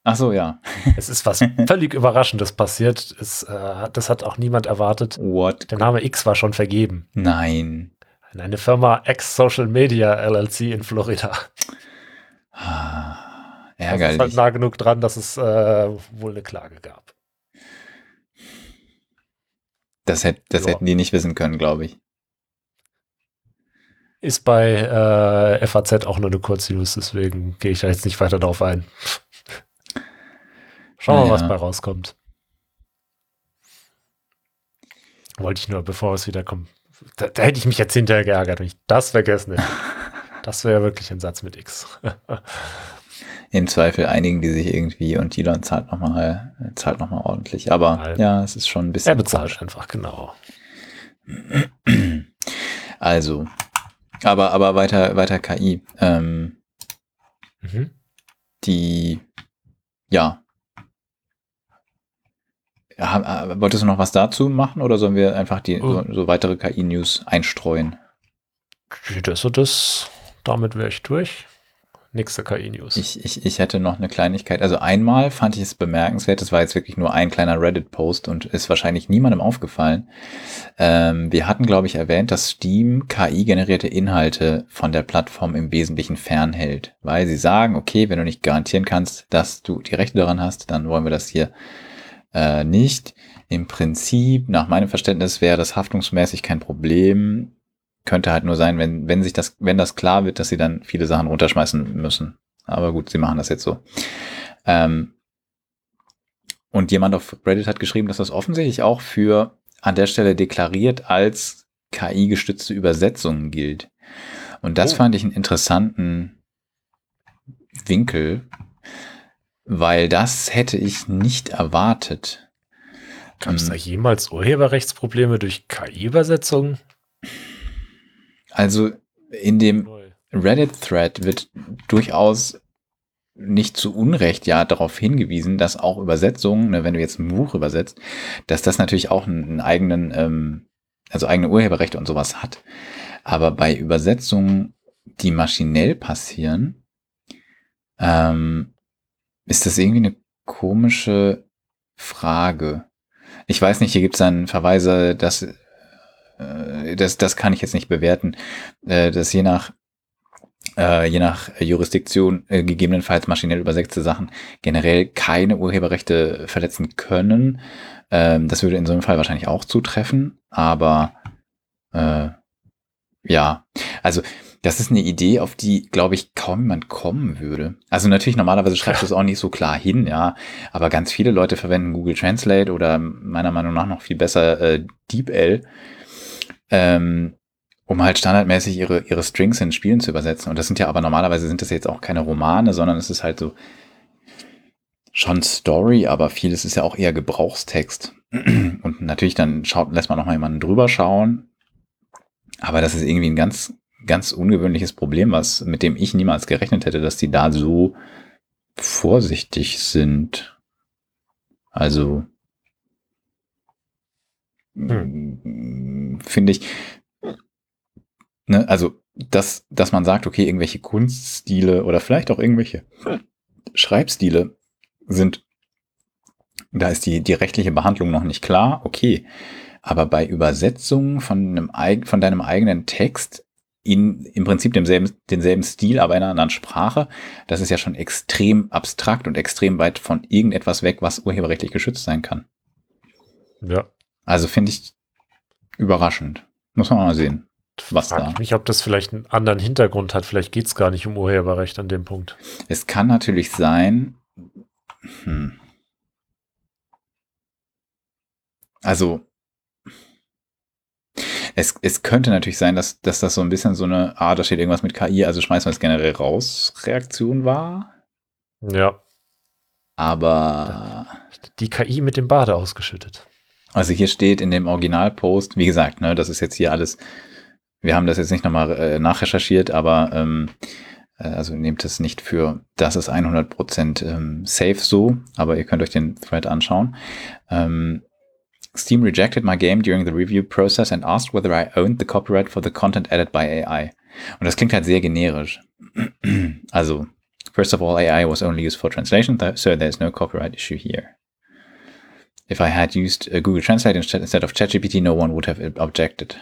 Ach so, ja. Es ist was völlig Überraschendes passiert. Es, äh, das hat auch niemand erwartet. What? Der Name X war schon vergeben. Nein. An eine Firma X Social Media LLC in Florida. Ah, Das ärgerlich. ist halt nah genug dran, dass es äh, wohl eine Klage gab. das hätt, das Ja. hätten die nicht wissen können, glaube ich. Ist bei äh, FAZ auch nur eine Kurznews, deswegen gehe ich da jetzt nicht weiter drauf ein. Schauen wir mal, Naja. was bei rauskommt. Wollte ich nur, bevor es wieder kommt. Da, da hätte ich mich jetzt hinterher geärgert, wenn ich das vergessen hätte. Das wäre wirklich ein Satz mit X. Im Zweifel einigen die sich irgendwie und Elon zahlt nochmal, zahlt noch mal ordentlich. Aber Nein. ja, es ist schon ein bisschen. er bezahlt einfach, genau. Also, aber, aber weiter, weiter KI. Ähm, Mhm. die, ja. Ha- Wolltest du noch was dazu machen oder sollen wir einfach die Oh. so, so weitere KI-News einstreuen? Das und das, damit wäre ich durch. Nächste KI-News. Ich, ich, ich hätte noch eine Kleinigkeit. Also einmal fand ich es bemerkenswert, das war jetzt wirklich nur ein kleiner Reddit-Post und ist wahrscheinlich niemandem aufgefallen. Ähm, wir hatten, glaube ich, erwähnt, dass Steam KI-generierte Inhalte von der Plattform im Wesentlichen fernhält, weil sie sagen, okay, wenn du nicht garantieren kannst, dass du die Rechte daran hast, dann wollen wir das hier äh, nicht. Im Prinzip, nach meinem Verständnis, wäre das haftungsmäßig kein Problem. Könnte halt nur sein, wenn, wenn sich das, wenn das klar wird, dass sie dann viele Sachen runterschmeißen müssen. Aber gut, sie machen das jetzt so. Ähm, und jemand auf Reddit hat geschrieben, dass das offensichtlich auch für an der Stelle deklariert als KI-gestützte Übersetzungen gilt. Und das Oh. fand ich einen interessanten Winkel, weil das hätte ich nicht erwartet. Gab es ähm, da jemals Urheberrechtsprobleme durch KI-Übersetzungen? Also in dem Reddit-Thread wird durchaus nicht zu Unrecht ja darauf hingewiesen, dass auch Übersetzungen, ne, wenn du jetzt ein Buch übersetzt, dass das natürlich auch einen, eigenen, ähm, also eigene Urheberrechte und sowas hat. Aber bei Übersetzungen, die maschinell passieren, ähm, ist das irgendwie eine komische Frage. Ich weiß nicht, hier gibt es dann Verweise, dass das, das kann ich jetzt nicht bewerten, äh, dass je nach äh, je nach Jurisdiktion äh, gegebenenfalls maschinell übersetzte Sachen generell keine Urheberrechte verletzen können. Ähm, das würde in so einem Fall wahrscheinlich auch zutreffen, aber äh, ja, also das ist eine Idee, auf die, glaube ich, kaum jemand kommen würde. Also natürlich, normalerweise schreibst du es auch nicht so klar hin, ja, aber ganz viele Leute verwenden Google Translate oder meiner Meinung nach noch viel besser äh, DeepL, ähm, um halt standardmäßig ihre, ihre Strings in Spielen zu übersetzen. Und das sind ja aber normalerweise sind das jetzt auch keine Romane, sondern es ist halt so schon Story, aber vieles ist ja auch eher Gebrauchstext. Und natürlich dann schaut, lässt man noch mal jemanden drüber schauen. Aber das ist irgendwie ein ganz, ganz ungewöhnliches Problem, was, mit dem ich niemals gerechnet hätte, dass die da so vorsichtig sind. Also, finde ich, ne, also, dass, dass man sagt, okay, irgendwelche Kunststile oder vielleicht auch irgendwelche Schreibstile sind, da ist die, die rechtliche Behandlung noch nicht klar, okay. Aber bei Übersetzungen von, einem, von deinem eigenen Text in im Prinzip demselben, denselben Stil, aber in einer anderen Sprache, das ist ja schon extrem abstrakt und extrem weit von irgendetwas weg, was urheberrechtlich geschützt sein kann. Ja. Also finde ich überraschend. Muss man mal sehen, was Frag da. ich mich, ob das vielleicht einen anderen Hintergrund hat. Vielleicht geht es gar nicht um Urheberrecht an dem Punkt. Es kann natürlich sein, hm. also es, es könnte natürlich sein, dass, dass das so ein bisschen so eine, ah, da steht irgendwas mit KI, also schmeißen wir es generell raus, Reaktion war. Ja. Aber Die KI mit dem Bade ausgeschüttet. Also hier steht in dem Originalpost, wie gesagt, ne, das ist jetzt hier alles, wir haben das jetzt nicht nochmal äh, nachrecherchiert, aber ähm, Äh, also nehmt es nicht für, das ist 100% ähm, safe so, aber ihr könnt euch den Thread anschauen. Ähm, Steam rejected my game during the review process and asked whether I owned the copyright for the content added by AI. Und das klingt halt sehr generisch. also, first of all, AI was only used for translation, so there's no copyright issue here. If I had used uh, Google Translate instead of ChatGPT, no one would have objected.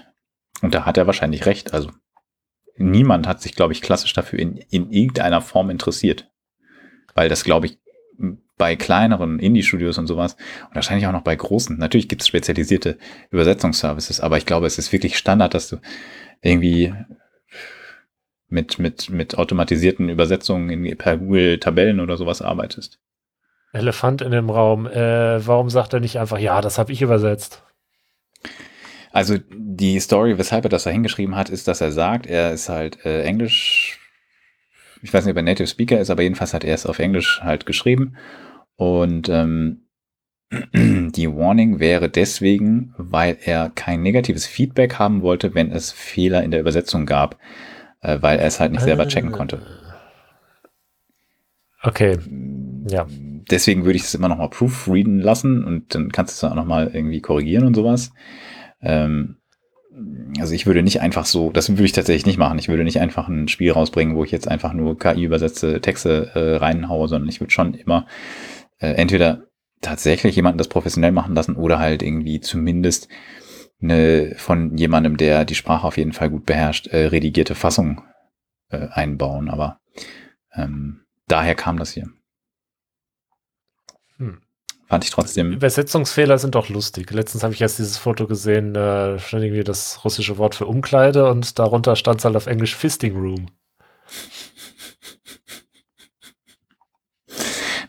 Und da hat er wahrscheinlich recht. Also, niemand hat sich, glaube ich, klassisch dafür in, in irgendeiner Form interessiert. Weil das, glaube ich, bei kleineren Indie-Studios und sowas und wahrscheinlich auch noch bei großen. Natürlich gibt es spezialisierte Übersetzungsservices, aber ich glaube, es ist wirklich Standard, dass du irgendwie mit, mit, mit automatisierten Übersetzungen in, per Google Tabellen oder sowas arbeitest. Elefant in dem Raum. Äh, warum sagt er nicht einfach, ja, das habe ich übersetzt? Also die Story, weshalb er das da hingeschrieben hat, ist, dass er sagt, er ist halt äh, Englisch ich weiß nicht, ob er Native Speaker ist, aber jedenfalls hat er es auf Englisch halt geschrieben. Und ähm, die Warning wäre deswegen, weil er kein negatives Feedback haben wollte, wenn es Fehler in der Übersetzung gab, äh, weil er es halt nicht selber checken ah. konnte. Okay. Ja. Deswegen würde ich es immer noch mal proofreaden lassen und dann kannst du es auch noch mal irgendwie korrigieren und sowas. Ähm, also ich würde nicht einfach so, das würde ich tatsächlich nicht machen. Ich würde nicht einfach ein Spiel rausbringen, wo ich jetzt einfach nur KI übersetzte Texte äh, reinhaue, sondern ich würde schon immer äh, entweder tatsächlich jemanden das professionell machen lassen oder halt irgendwie zumindest eine von jemandem, der die Sprache auf jeden Fall gut beherrscht, äh, redigierte Fassung äh, einbauen. Aber ähm, daher kam das hier. Hm. Fand ich trotzdem. Übersetzungsfehler sind doch lustig. Letztens habe ich erst dieses Foto gesehen, äh, stand irgendwie das russische Wort für Umkleide und darunter stand es halt auf Englisch Fisting Room.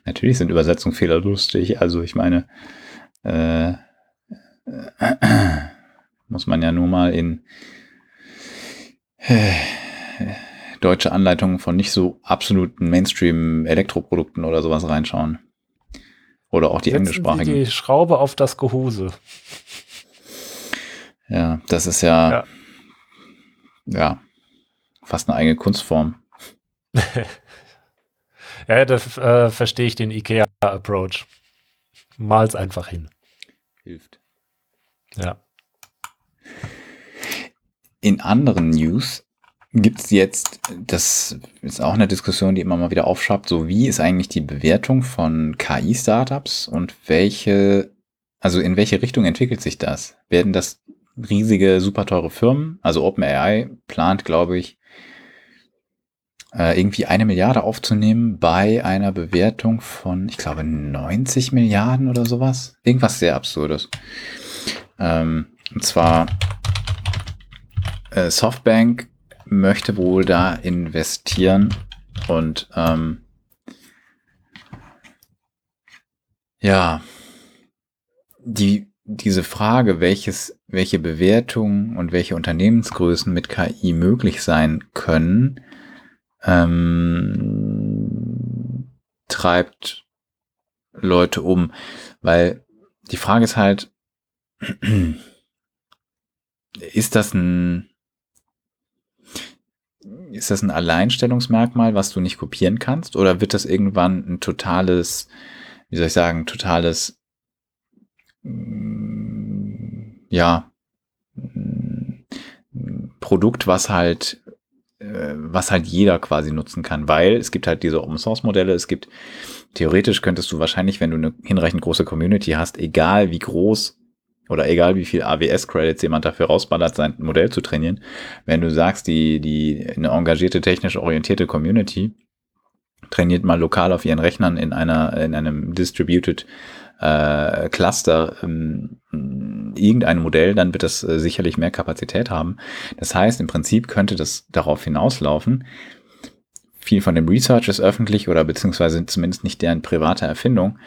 Natürlich sind Übersetzungsfehler lustig. Also ich meine, äh, äh, muss man ja nur mal in äh, deutsche Anleitungen von nicht so absoluten Mainstream-Elektroprodukten oder sowas reinschauen. Oder auch die Setzen englischsprachigen. Sie die Schraube auf das Gehose. Ja, das ist ja, ja, ja fast eine eigene Kunstform. ja, da äh, verstehe ich den IKEA-Approach. Mal's einfach hin. Hilft. Ja. In anderen News gibt es jetzt, das ist auch eine Diskussion, die immer mal wieder aufschreibt, so wie ist eigentlich die Bewertung von KI-Startups und welche, also in welche Richtung entwickelt sich das? Werden das riesige, super teure Firmen? Also OpenAI plant, glaube ich, äh, irgendwie eine Milliarde aufzunehmen bei einer Bewertung von, ich glaube, 90 Milliarden oder sowas. Irgendwas sehr Absurdes. Ähm, und zwar äh, Softbank möchte wohl da investieren und ähm, ja, die, diese Frage, welches, welche Bewertungen und welche Unternehmensgrößen mit KI möglich sein können, ähm, treibt Leute um, weil die Frage ist halt, ist das ein ist das ein Alleinstellungsmerkmal, was du nicht kopieren kannst? Oder wird das irgendwann ein totales, wie soll ich sagen, totales, mm, ja, mm, Produkt, was halt, äh, was halt jeder quasi nutzen kann, weil es gibt halt diese Open Source Modelle, es gibt, theoretisch könntest du wahrscheinlich, wenn du eine hinreichend große Community hast, egal wie groß oder egal wie viel AWS-Credits jemand dafür rausballert, sein Modell zu trainieren, wenn du sagst, die, die eine engagierte, technisch orientierte Community trainiert mal lokal auf ihren Rechnern in einer, in einem distributed äh, Cluster ähm, irgendein Modell, dann wird das äh, sicherlich mehr Kapazität haben. Das heißt, im Prinzip könnte das darauf hinauslaufen, viel von dem Research ist öffentlich oder beziehungsweise zumindest nicht deren private Erfindung.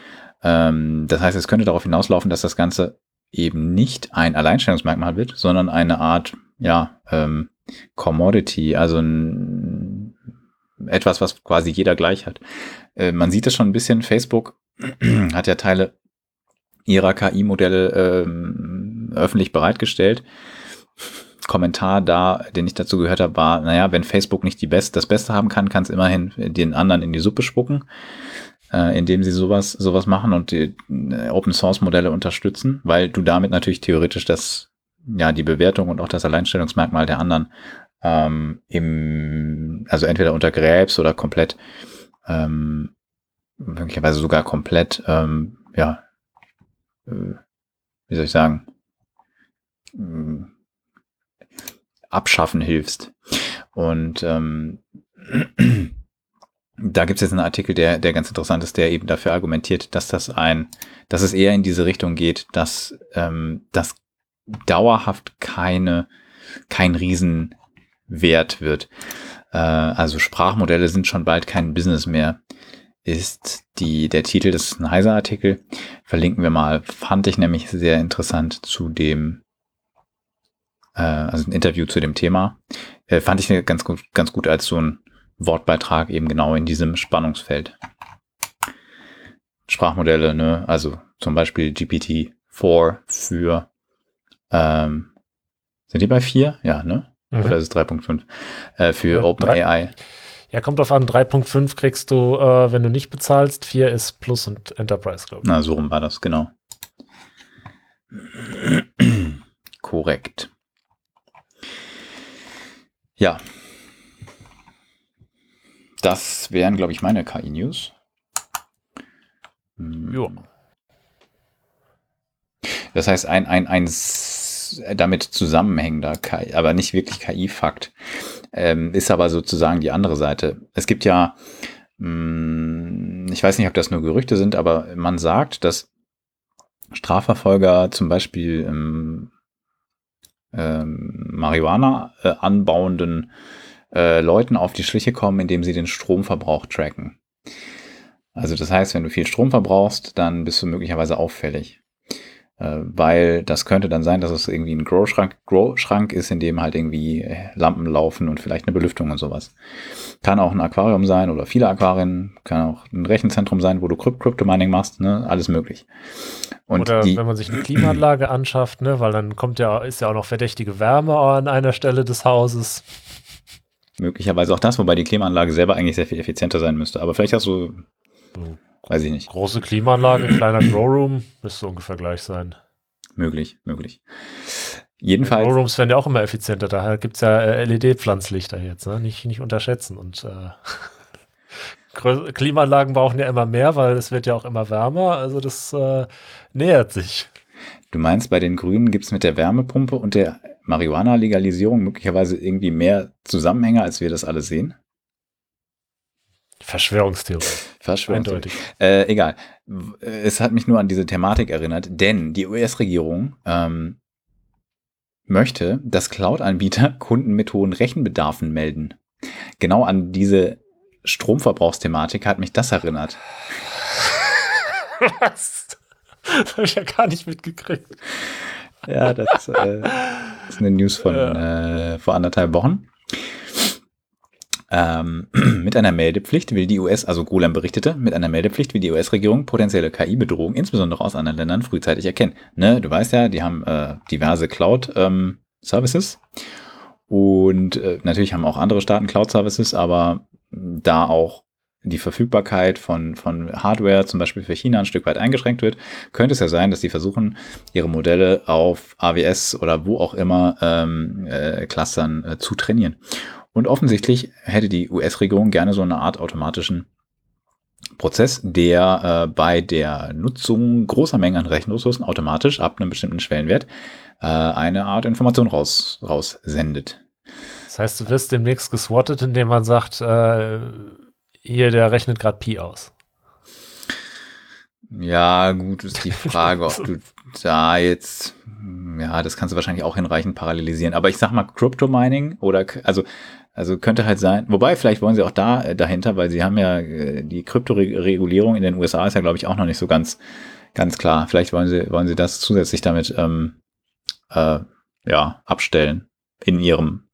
Ähm, das heißt, es könnte darauf hinauslaufen, dass das Ganze eben nicht ein Alleinstellungsmerkmal wird, sondern eine Art, ja, ähm, Commodity, also ein, etwas, was quasi jeder gleich hat. Äh, man sieht es schon ein bisschen, Facebook hat ja Teile ihrer KI-Modelle ähm, öffentlich bereitgestellt. Kommentar da, den ich dazu gehört habe, war, naja, wenn Facebook nicht die Best, das Beste haben kann, kann es immerhin den anderen in die Suppe spucken, äh, indem sie sowas, sowas machen und die äh, Open Source Modelle unterstützen, weil du damit natürlich theoretisch das, ja, die Bewertung und auch das Alleinstellungsmerkmal der anderen ähm, im, also entweder untergräbst oder komplett, ähm, möglicherweise sogar komplett, ähm, ja, äh, wie soll ich sagen, äh, abschaffen hilfst. Und ähm, da gibt es jetzt einen Artikel, der, der ganz interessant ist, der eben dafür argumentiert, dass das ein, dass es eher in diese Richtung geht, dass ähm, das dauerhaft keine, kein Riesenwert wird. Äh, also Sprachmodelle sind schon bald kein Business mehr, ist die, der Titel, das ist ein heiser Artikel, verlinken wir mal, fand ich nämlich sehr interessant zu dem, äh, also ein Interview zu dem Thema, äh, fand ich ganz gut, ganz gut als so ein Wortbeitrag eben genau in diesem Spannungsfeld. Sprachmodelle, ne, also zum Beispiel GPT-4 für, ähm, sind die bei 4? Ja, ne? Mhm. Oder ist es 3.5? Äh, für ja, OpenAI. Ja, kommt drauf an, 3.5 kriegst du, äh, wenn du nicht bezahlst, 4 ist Plus und Enterprise, glaube ich. Na, so rum war das, genau. Korrekt. Ja. Das wären, glaube ich, meine KI-News. Hm. Ja. Das heißt, ein, ein, ein damit zusammenhängender KI, aber nicht wirklich KI-Fakt, ähm, ist aber sozusagen die andere Seite. Es gibt ja, mh, hm, ich weiß nicht, ob das nur Gerüchte sind, aber man sagt, dass Strafverfolger zum Beispiel ähm, ähm, Marihuana äh, anbauenden äh, Leuten auf die Schliche kommen, indem sie den Stromverbrauch tracken. Also das heißt, wenn du viel Strom verbrauchst, dann bist du möglicherweise auffällig. Äh, weil das könnte dann sein, dass es irgendwie ein Grow-Schrank Grow -Schrank ist, in dem halt irgendwie Lampen laufen und vielleicht eine Belüftung und sowas. Kann auch ein Aquarium sein oder viele Aquarien, kann auch ein Rechenzentrum sein, wo du Crypto-Mining machst, ne? alles möglich. Und oder die, wenn man sich eine Klimaanlage anschafft, ne? weil dann kommt ja, ist ja auch noch verdächtige Wärme an einer Stelle des Hauses. Möglicherweise auch das, wobei die Klimaanlage selber eigentlich sehr viel effizienter sein müsste. Aber vielleicht hast du Weiß ich nicht. Große Klimaanlage, kleiner Growroom, müsste ungefähr gleich sein. Möglich, möglich. Jedenfalls. Growrooms werden ja auch immer effizienter. Daher gibt es ja äh, LED-Pflanzlichter jetzt. Ne? Nicht, nicht unterschätzen. Und äh, Klimaanlagen brauchen ja immer mehr, weil es wird ja auch immer wärmer. Also das äh, nähert sich. Du meinst, bei den Grünen gibt es mit der Wärmepumpe und der Marihuana-Legalisierung möglicherweise irgendwie mehr Zusammenhänge, als wir das alle sehen? Verschwörungstheorie. Verschwörungstheorie. Äh, egal. Es hat mich nur an diese Thematik erinnert, denn die US-Regierung ähm, möchte, dass Cloud-Anbieter Kunden mit hohen Rechenbedarfen melden. Genau an diese Stromverbrauchsthematik hat mich das erinnert. Was? Das habe ich ja gar nicht mitgekriegt. Ja, das, äh, ist eine News von ja. äh, vor anderthalb Wochen. Ähm, mit einer Meldepflicht will die US, also Golem berichtete, mit einer Meldepflicht will die US-Regierung potenzielle KI-Bedrohungen, insbesondere aus anderen Ländern, frühzeitig erkennen. Ne, du weißt ja, die haben äh, diverse Cloud-Services ähm, und äh, natürlich haben auch andere Staaten Cloud-Services, aber da auch die Verfügbarkeit von, von Hardware zum Beispiel für China ein Stück weit eingeschränkt wird, könnte es ja sein, dass die versuchen, ihre Modelle auf AWS oder wo auch immer ähm, äh, Clustern äh, zu trainieren. Und offensichtlich hätte die US-Regierung gerne so eine Art automatischen Prozess, der äh, bei der Nutzung großer Mengen an Rechenressourcen automatisch ab einem bestimmten Schwellenwert äh, eine Art Information raus, raussendet. Das heißt, du wirst demnächst geswattet, indem man sagt, äh, hier, der rechnet gerade Pi aus. Ja, gut, ist die Frage, ob du da jetzt, ja, das kannst du wahrscheinlich auch hinreichend parallelisieren. Aber ich sag mal, Crypto Mining oder, also also könnte halt sein, wobei vielleicht wollen sie auch da äh, dahinter, weil sie haben ja äh, die Kryptoregulierung in den USA ist ja, glaube ich, auch noch nicht so ganz, ganz klar. Vielleicht wollen sie, wollen sie das zusätzlich damit ähm, äh, ja, abstellen in ihrem,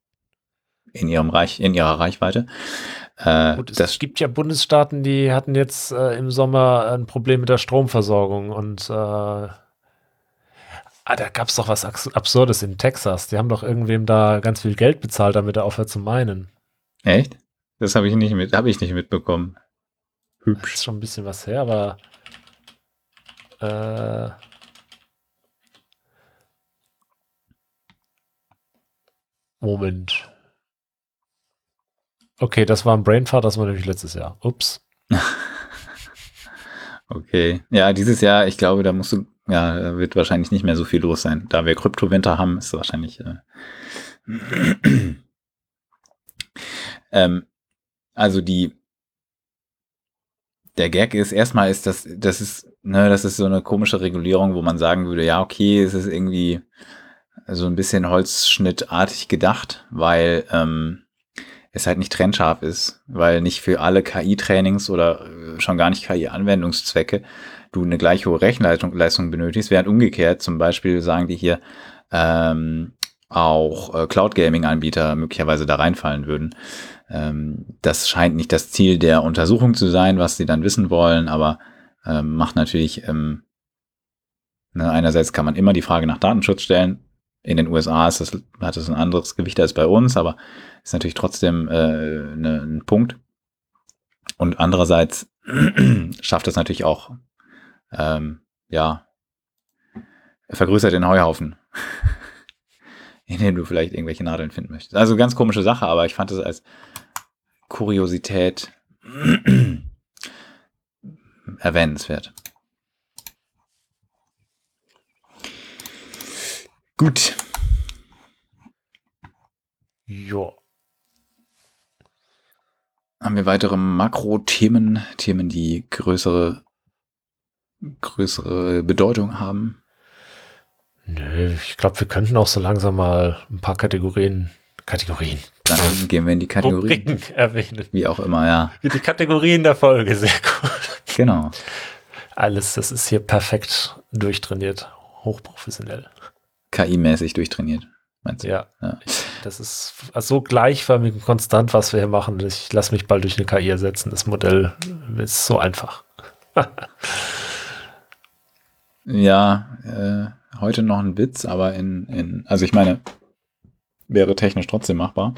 in ihrem Reich, in ihrer Reichweite. Äh, Gut, es das gibt ja Bundesstaaten, die hatten jetzt äh, im Sommer ein Problem mit der Stromversorgung und äh, Ah, da gab es doch was Absurdes in Texas. Die haben doch irgendwem da ganz viel Geld bezahlt, damit er aufhört zu meinen. Echt? Das habe ich nicht mit, habe ich nicht mitbekommen. Hübsch. Das ist schon ein bisschen was her, aber äh, Moment. Okay, das war ein Brainfart, das war nämlich letztes Jahr. Ups. okay. Ja, dieses Jahr, ich glaube, da musst du, ja, wird wahrscheinlich nicht mehr so viel los sein. Da wir Kryptowinter haben, ist wahrscheinlich. Äh, ähm, also die der Gag ist, erstmal ist das, das ist, ne, das ist so eine komische Regulierung, wo man sagen würde, ja, okay, es ist irgendwie so ein bisschen holzschnittartig gedacht, weil ähm, es halt nicht trennscharf ist, weil nicht für alle KI-Trainings oder äh, schon gar nicht KI-Anwendungszwecke du eine gleich hohe Rechenleistung benötigst, während umgekehrt zum Beispiel sagen die hier ähm, auch äh, Cloud-Gaming-Anbieter möglicherweise da reinfallen würden. Ähm, das scheint nicht das Ziel der Untersuchung zu sein, was sie dann wissen wollen, aber ähm, macht natürlich, ähm, ne, einerseits kann man immer die Frage nach Datenschutz stellen, in den USA ist das, hat das ein anderes Gewicht als bei uns, aber ist natürlich trotzdem äh, ne, ein Punkt. Und andererseits schafft es natürlich auch, ähm, ja, vergrößert den Heuhaufen, in dem du vielleicht irgendwelche Nadeln finden möchtest. Also ganz komische Sache, aber ich fand es als Kuriosität erwähnenswert. Gut. Ja. Haben wir weitere Makro-Themen, Themen, die größere, größere Bedeutung haben? Nö, ich glaube, wir könnten auch so langsam mal ein paar Kategorien, Kategorien. Dann gehen wir in die Kategorien. Rubriken erwähnen. Wie auch immer, ja. Die Kategorien der Folge, sehr gut. Genau. Alles, das ist hier perfekt durchtrainiert, hochprofessionell. KI-mäßig durchtrainiert, meinst du? Ja. ja. Das ist so gleichförmig und konstant, was wir hier machen. Ich lasse mich bald durch eine KI ersetzen. Das Modell ist so einfach. ja, äh, heute noch ein Witz, aber in, in, also ich meine, wäre technisch trotzdem machbar.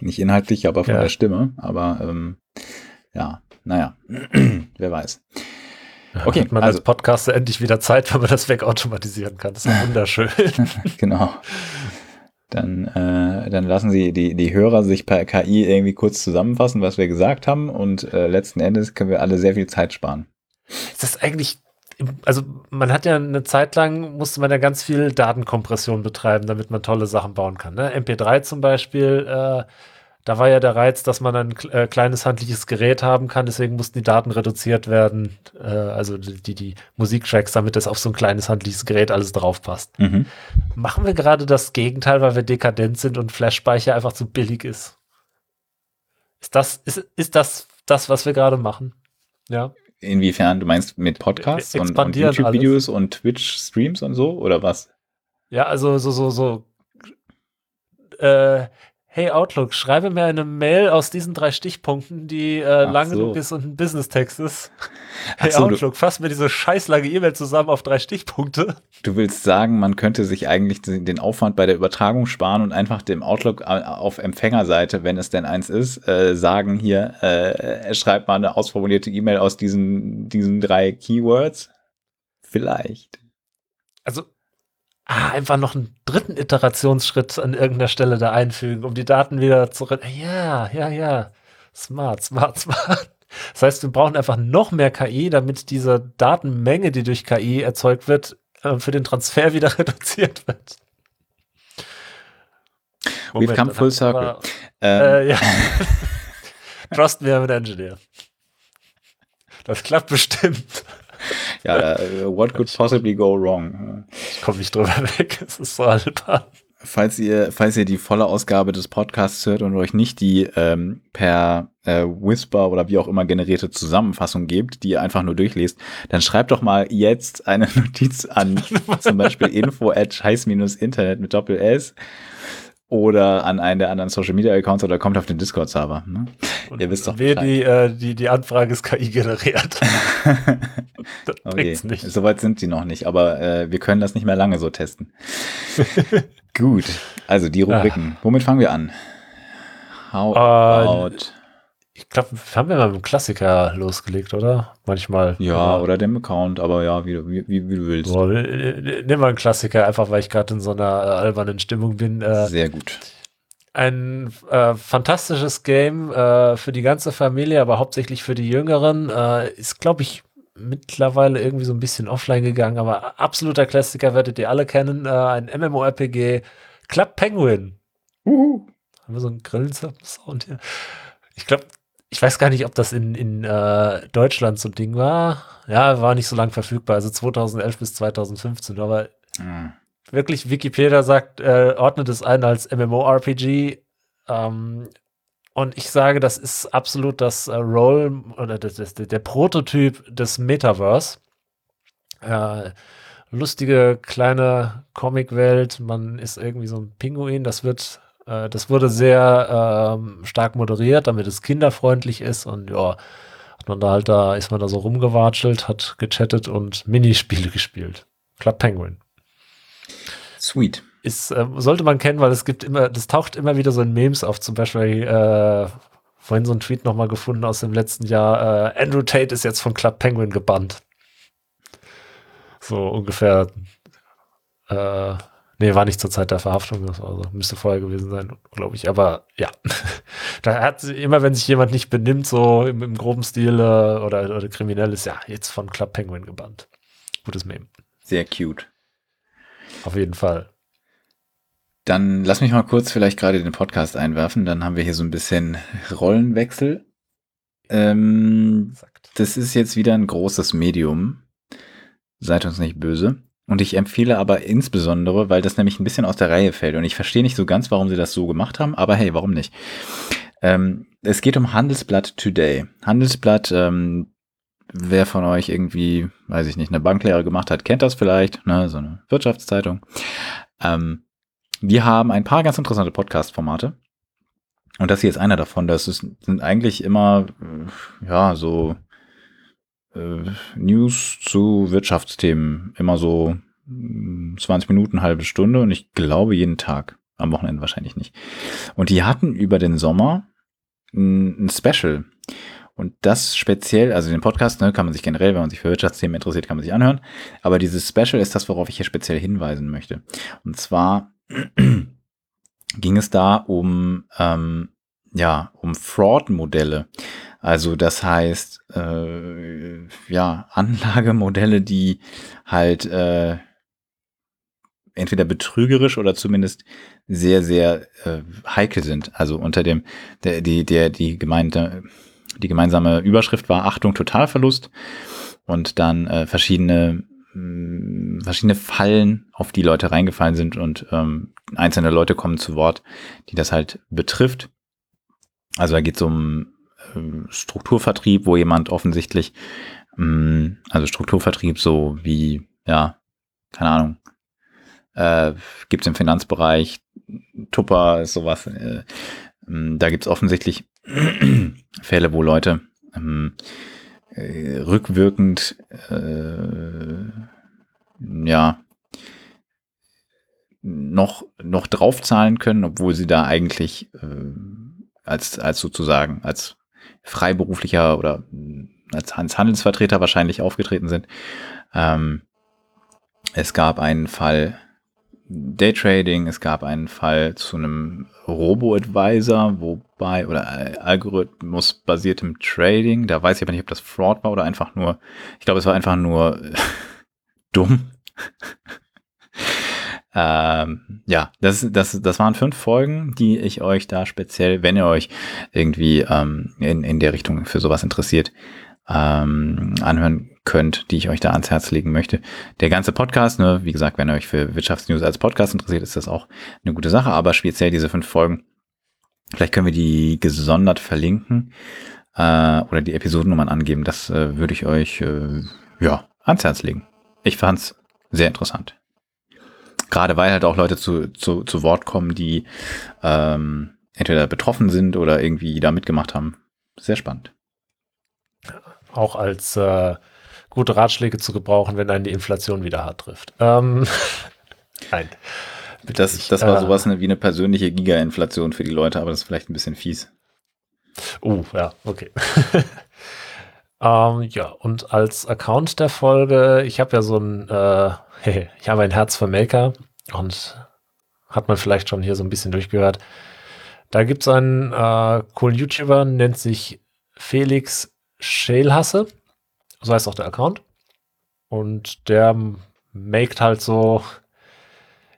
Nicht inhaltlich, aber von ja. der Stimme. Aber ähm, ja, naja, wer weiß. Okay, hat man also, als Podcaster endlich wieder Zeit, wenn man das wegautomatisieren kann. Das ist wunderschön. genau. Dann, äh, dann lassen Sie die, die Hörer sich per KI irgendwie kurz zusammenfassen, was wir gesagt haben. Und äh, letzten Endes können wir alle sehr viel Zeit sparen. Ist das eigentlich, also man hat ja eine Zeit lang, musste man ja ganz viel Datenkompression betreiben, damit man tolle Sachen bauen kann. Ne? MP3 zum Beispiel, äh, da war ja der Reiz, dass man ein äh, kleines handliches Gerät haben kann, deswegen mussten die Daten reduziert werden, äh, also die, die Musiktracks, damit das auf so ein kleines handliches Gerät alles drauf passt. Mhm. Machen wir gerade das Gegenteil, weil wir dekadent sind und Flash-Speicher einfach zu billig ist? Ist das, ist, ist das das, was wir gerade machen? Ja. Inwiefern? Du meinst mit Podcasts und, und YouTube-Videos und Twitch-Streams und so, oder was? Ja, also so, so, so äh, hey Outlook, schreibe mir eine Mail aus diesen drei Stichpunkten, die äh, lang so. genug ist und ein Business-Text ist. Hey so, Outlook, fass mir diese scheißlange E-Mail zusammen auf drei Stichpunkte. Du willst sagen, man könnte sich eigentlich den Aufwand bei der Übertragung sparen und einfach dem Outlook auf Empfängerseite, wenn es denn eins ist, äh, sagen hier, äh, schreibt mal eine ausformulierte E-Mail aus diesen, diesen drei Keywords? Vielleicht. Also ah, einfach noch einen dritten Iterationsschritt an irgendeiner Stelle da einfügen, um die Daten wieder zurück. Ja, ja, ja. Smart, smart, smart. Das heißt, wir brauchen einfach noch mehr KI, damit diese Datenmenge, die durch KI erzeugt wird, äh, für den Transfer wieder reduziert wird. Moment, We've come full circle. Ähm. äh, ja. Trust me, I'm an engineer. Das klappt bestimmt ja, uh, what could possibly go wrong? Ich komme nicht drüber weg, es ist so albern. Falls ihr, falls ihr die volle Ausgabe des Podcasts hört und euch nicht die ähm, per äh, Whisper oder wie auch immer generierte Zusammenfassung gebt, die ihr einfach nur durchlest, dann schreibt doch mal jetzt eine Notiz an, zum Beispiel info at scheiß-internet mit Doppel S oder an einen der anderen Social Media Accounts oder kommt auf den Discord Server. Ne? Ihr wisst doch. Bescheid. Die, äh, die, die Anfrage ist KI generiert. das okay. nicht. Soweit sind sie noch nicht, aber äh, wir können das nicht mehr lange so testen. Gut, also die Rubriken. Ah. Womit fangen wir an? How uh, about ich glaube, haben wir mal mit dem Klassiker losgelegt, oder? Manchmal. Ja, oder, dem Account, aber ja, wie, wie, wie, du willst. Boah, nimm mal einen Klassiker, einfach weil ich gerade in so einer äh, albernen Stimmung bin. Äh, Sehr gut. Ein äh, fantastisches Game äh, für die ganze Familie, aber hauptsächlich für die Jüngeren. Äh, ist, glaube ich, mittlerweile irgendwie so ein bisschen offline gegangen, aber absoluter Klassiker werdet ihr alle kennen. Äh, ein MMORPG Club Penguin. Uhu. Haben wir so einen Grillen-Sound hier? Ich glaube, ich weiß gar nicht, ob das in, in äh, Deutschland so ein Ding war. Ja, war nicht so lang verfügbar, also 2011 bis 2015, aber mhm. wirklich Wikipedia sagt, äh, ordnet es ein als MMORPG. Ähm, und ich sage, das ist absolut das äh, Role oder das, das, der Prototyp des Metaverse. Äh, lustige kleine Comicwelt, man ist irgendwie so ein Pinguin, das wird äh, das wurde sehr ähm, stark moderiert, damit es kinderfreundlich ist und ja, hat man da halt da, ist man da so rumgewatschelt, hat gechattet und Minispiele gespielt. Club Penguin. Sweet. Ist, äh, sollte man kennen, weil es gibt immer, das taucht immer wieder so in Memes auf, zum Beispiel äh, vorhin so ein Tweet nochmal gefunden aus dem letzten Jahr, äh, Andrew Tate ist jetzt von Club Penguin gebannt. So ungefähr äh, Nee, war nicht zur Zeit der Verhaftung, das also müsste vorher gewesen sein, glaube ich. Aber ja, da hat immer, wenn sich jemand nicht benimmt, so im, im groben Stil äh, oder, oder kriminell ist, ja, jetzt von Club Penguin gebannt. Gutes Meme. Sehr cute. Auf jeden Fall. Dann lass mich mal kurz vielleicht gerade den Podcast einwerfen, dann haben wir hier so ein bisschen Rollenwechsel. Ähm, das ist jetzt wieder ein großes Medium. Seid uns nicht böse. Und ich empfehle aber insbesondere, weil das nämlich ein bisschen aus der Reihe fällt. Und ich verstehe nicht so ganz, warum sie das so gemacht haben, aber hey, warum nicht? Ähm, es geht um Handelsblatt Today. Handelsblatt, ähm, wer von euch irgendwie, weiß ich nicht, eine Banklehre gemacht hat, kennt das vielleicht, ne, so eine Wirtschaftszeitung. Ähm, die haben ein paar ganz interessante Podcast-Formate. Und das hier ist einer davon. Das ist, sind eigentlich immer, äh, ja, so News zu Wirtschaftsthemen. Immer so 20 mm, Minuten, halbe Stunde und ich glaube jeden Tag. Am Wochenende wahrscheinlich nicht. Und die hatten über den Sommer ein, Special. Und das speziell, also den Podcast, ne, kann man sich generell, wenn man sich für Wirtschaftsthemen interessiert, kann man sich anhören. Aber dieses Special ist das, worauf ich hier speziell hinweisen möchte. Und zwar ging es da um, ähm, ja, um Fraud-Modelle. Also das heißt, äh, ja, Anlagemodelle, die halt äh, entweder betrügerisch oder zumindest sehr, sehr äh, heikel sind. Also unter dem, der, die, der, die gemeinte, die gemeinsame Überschrift war Achtung, Totalverlust und dann äh, verschiedene mh, verschiedene Fallen, auf die Leute reingefallen sind und ähm, einzelne Leute kommen zu Wort, die das halt betrifft. Also da geht es um Strukturvertrieb, wo jemand offensichtlich, ähm, also Strukturvertrieb so wie, ja, keine Ahnung, äh, gibt es im Finanzbereich, Tupper sowas, äh, ähm, da gibt es offensichtlich Fälle, wo Leute ähm, äh, rückwirkend äh, ja noch, noch draufzahlen können, obwohl sie da eigentlich äh, als, als sozusagen, als freiberuflicher oder als Handelsvertreter wahrscheinlich aufgetreten sind. Ähm, es gab einen Fall Daytrading, es gab einen Fall zu einem Robo-Advisor, wobei, oder Algorithmus basiertem Trading, da weiß ich aber nicht, ob das Fraud war oder einfach nur, ich glaube, es war einfach nur dumm. Ähm, ja, das, das, das waren fünf Folgen, die ich euch da speziell, wenn ihr euch irgendwie ähm, in, in der Richtung für sowas interessiert, ähm, anhören könnt, die ich euch da ans Herz legen möchte. Der ganze Podcast, ne, wie gesagt, wenn ihr euch für Wirtschaftsnews als Podcast interessiert, ist das auch eine gute Sache, aber speziell diese fünf Folgen, vielleicht können wir die gesondert verlinken äh, oder die Episodennummern angeben. Das äh, würde ich euch äh, ja ans Herz legen. Ich fand's sehr interessant. Gerade weil halt auch Leute zu, zu, zu Wort kommen, die ähm, entweder betroffen sind oder irgendwie da mitgemacht haben. Sehr spannend. Auch als äh, gute Ratschläge zu gebrauchen, wenn einen die Inflation wieder hart trifft. Ähm, nein. Das, das war äh, sowas wie eine persönliche Giga-Inflation für die Leute, aber das ist vielleicht ein bisschen fies. Oh, ja, okay. ähm, ja, und als Account der Folge, ich habe ja so ein, äh, ich habe ein Herz für Maker und hat man vielleicht schon hier so ein bisschen durchgehört. Da gibt es einen äh, coolen YouTuber, nennt sich Felix Schälhasse. So heißt auch der Account. Und der maked halt so,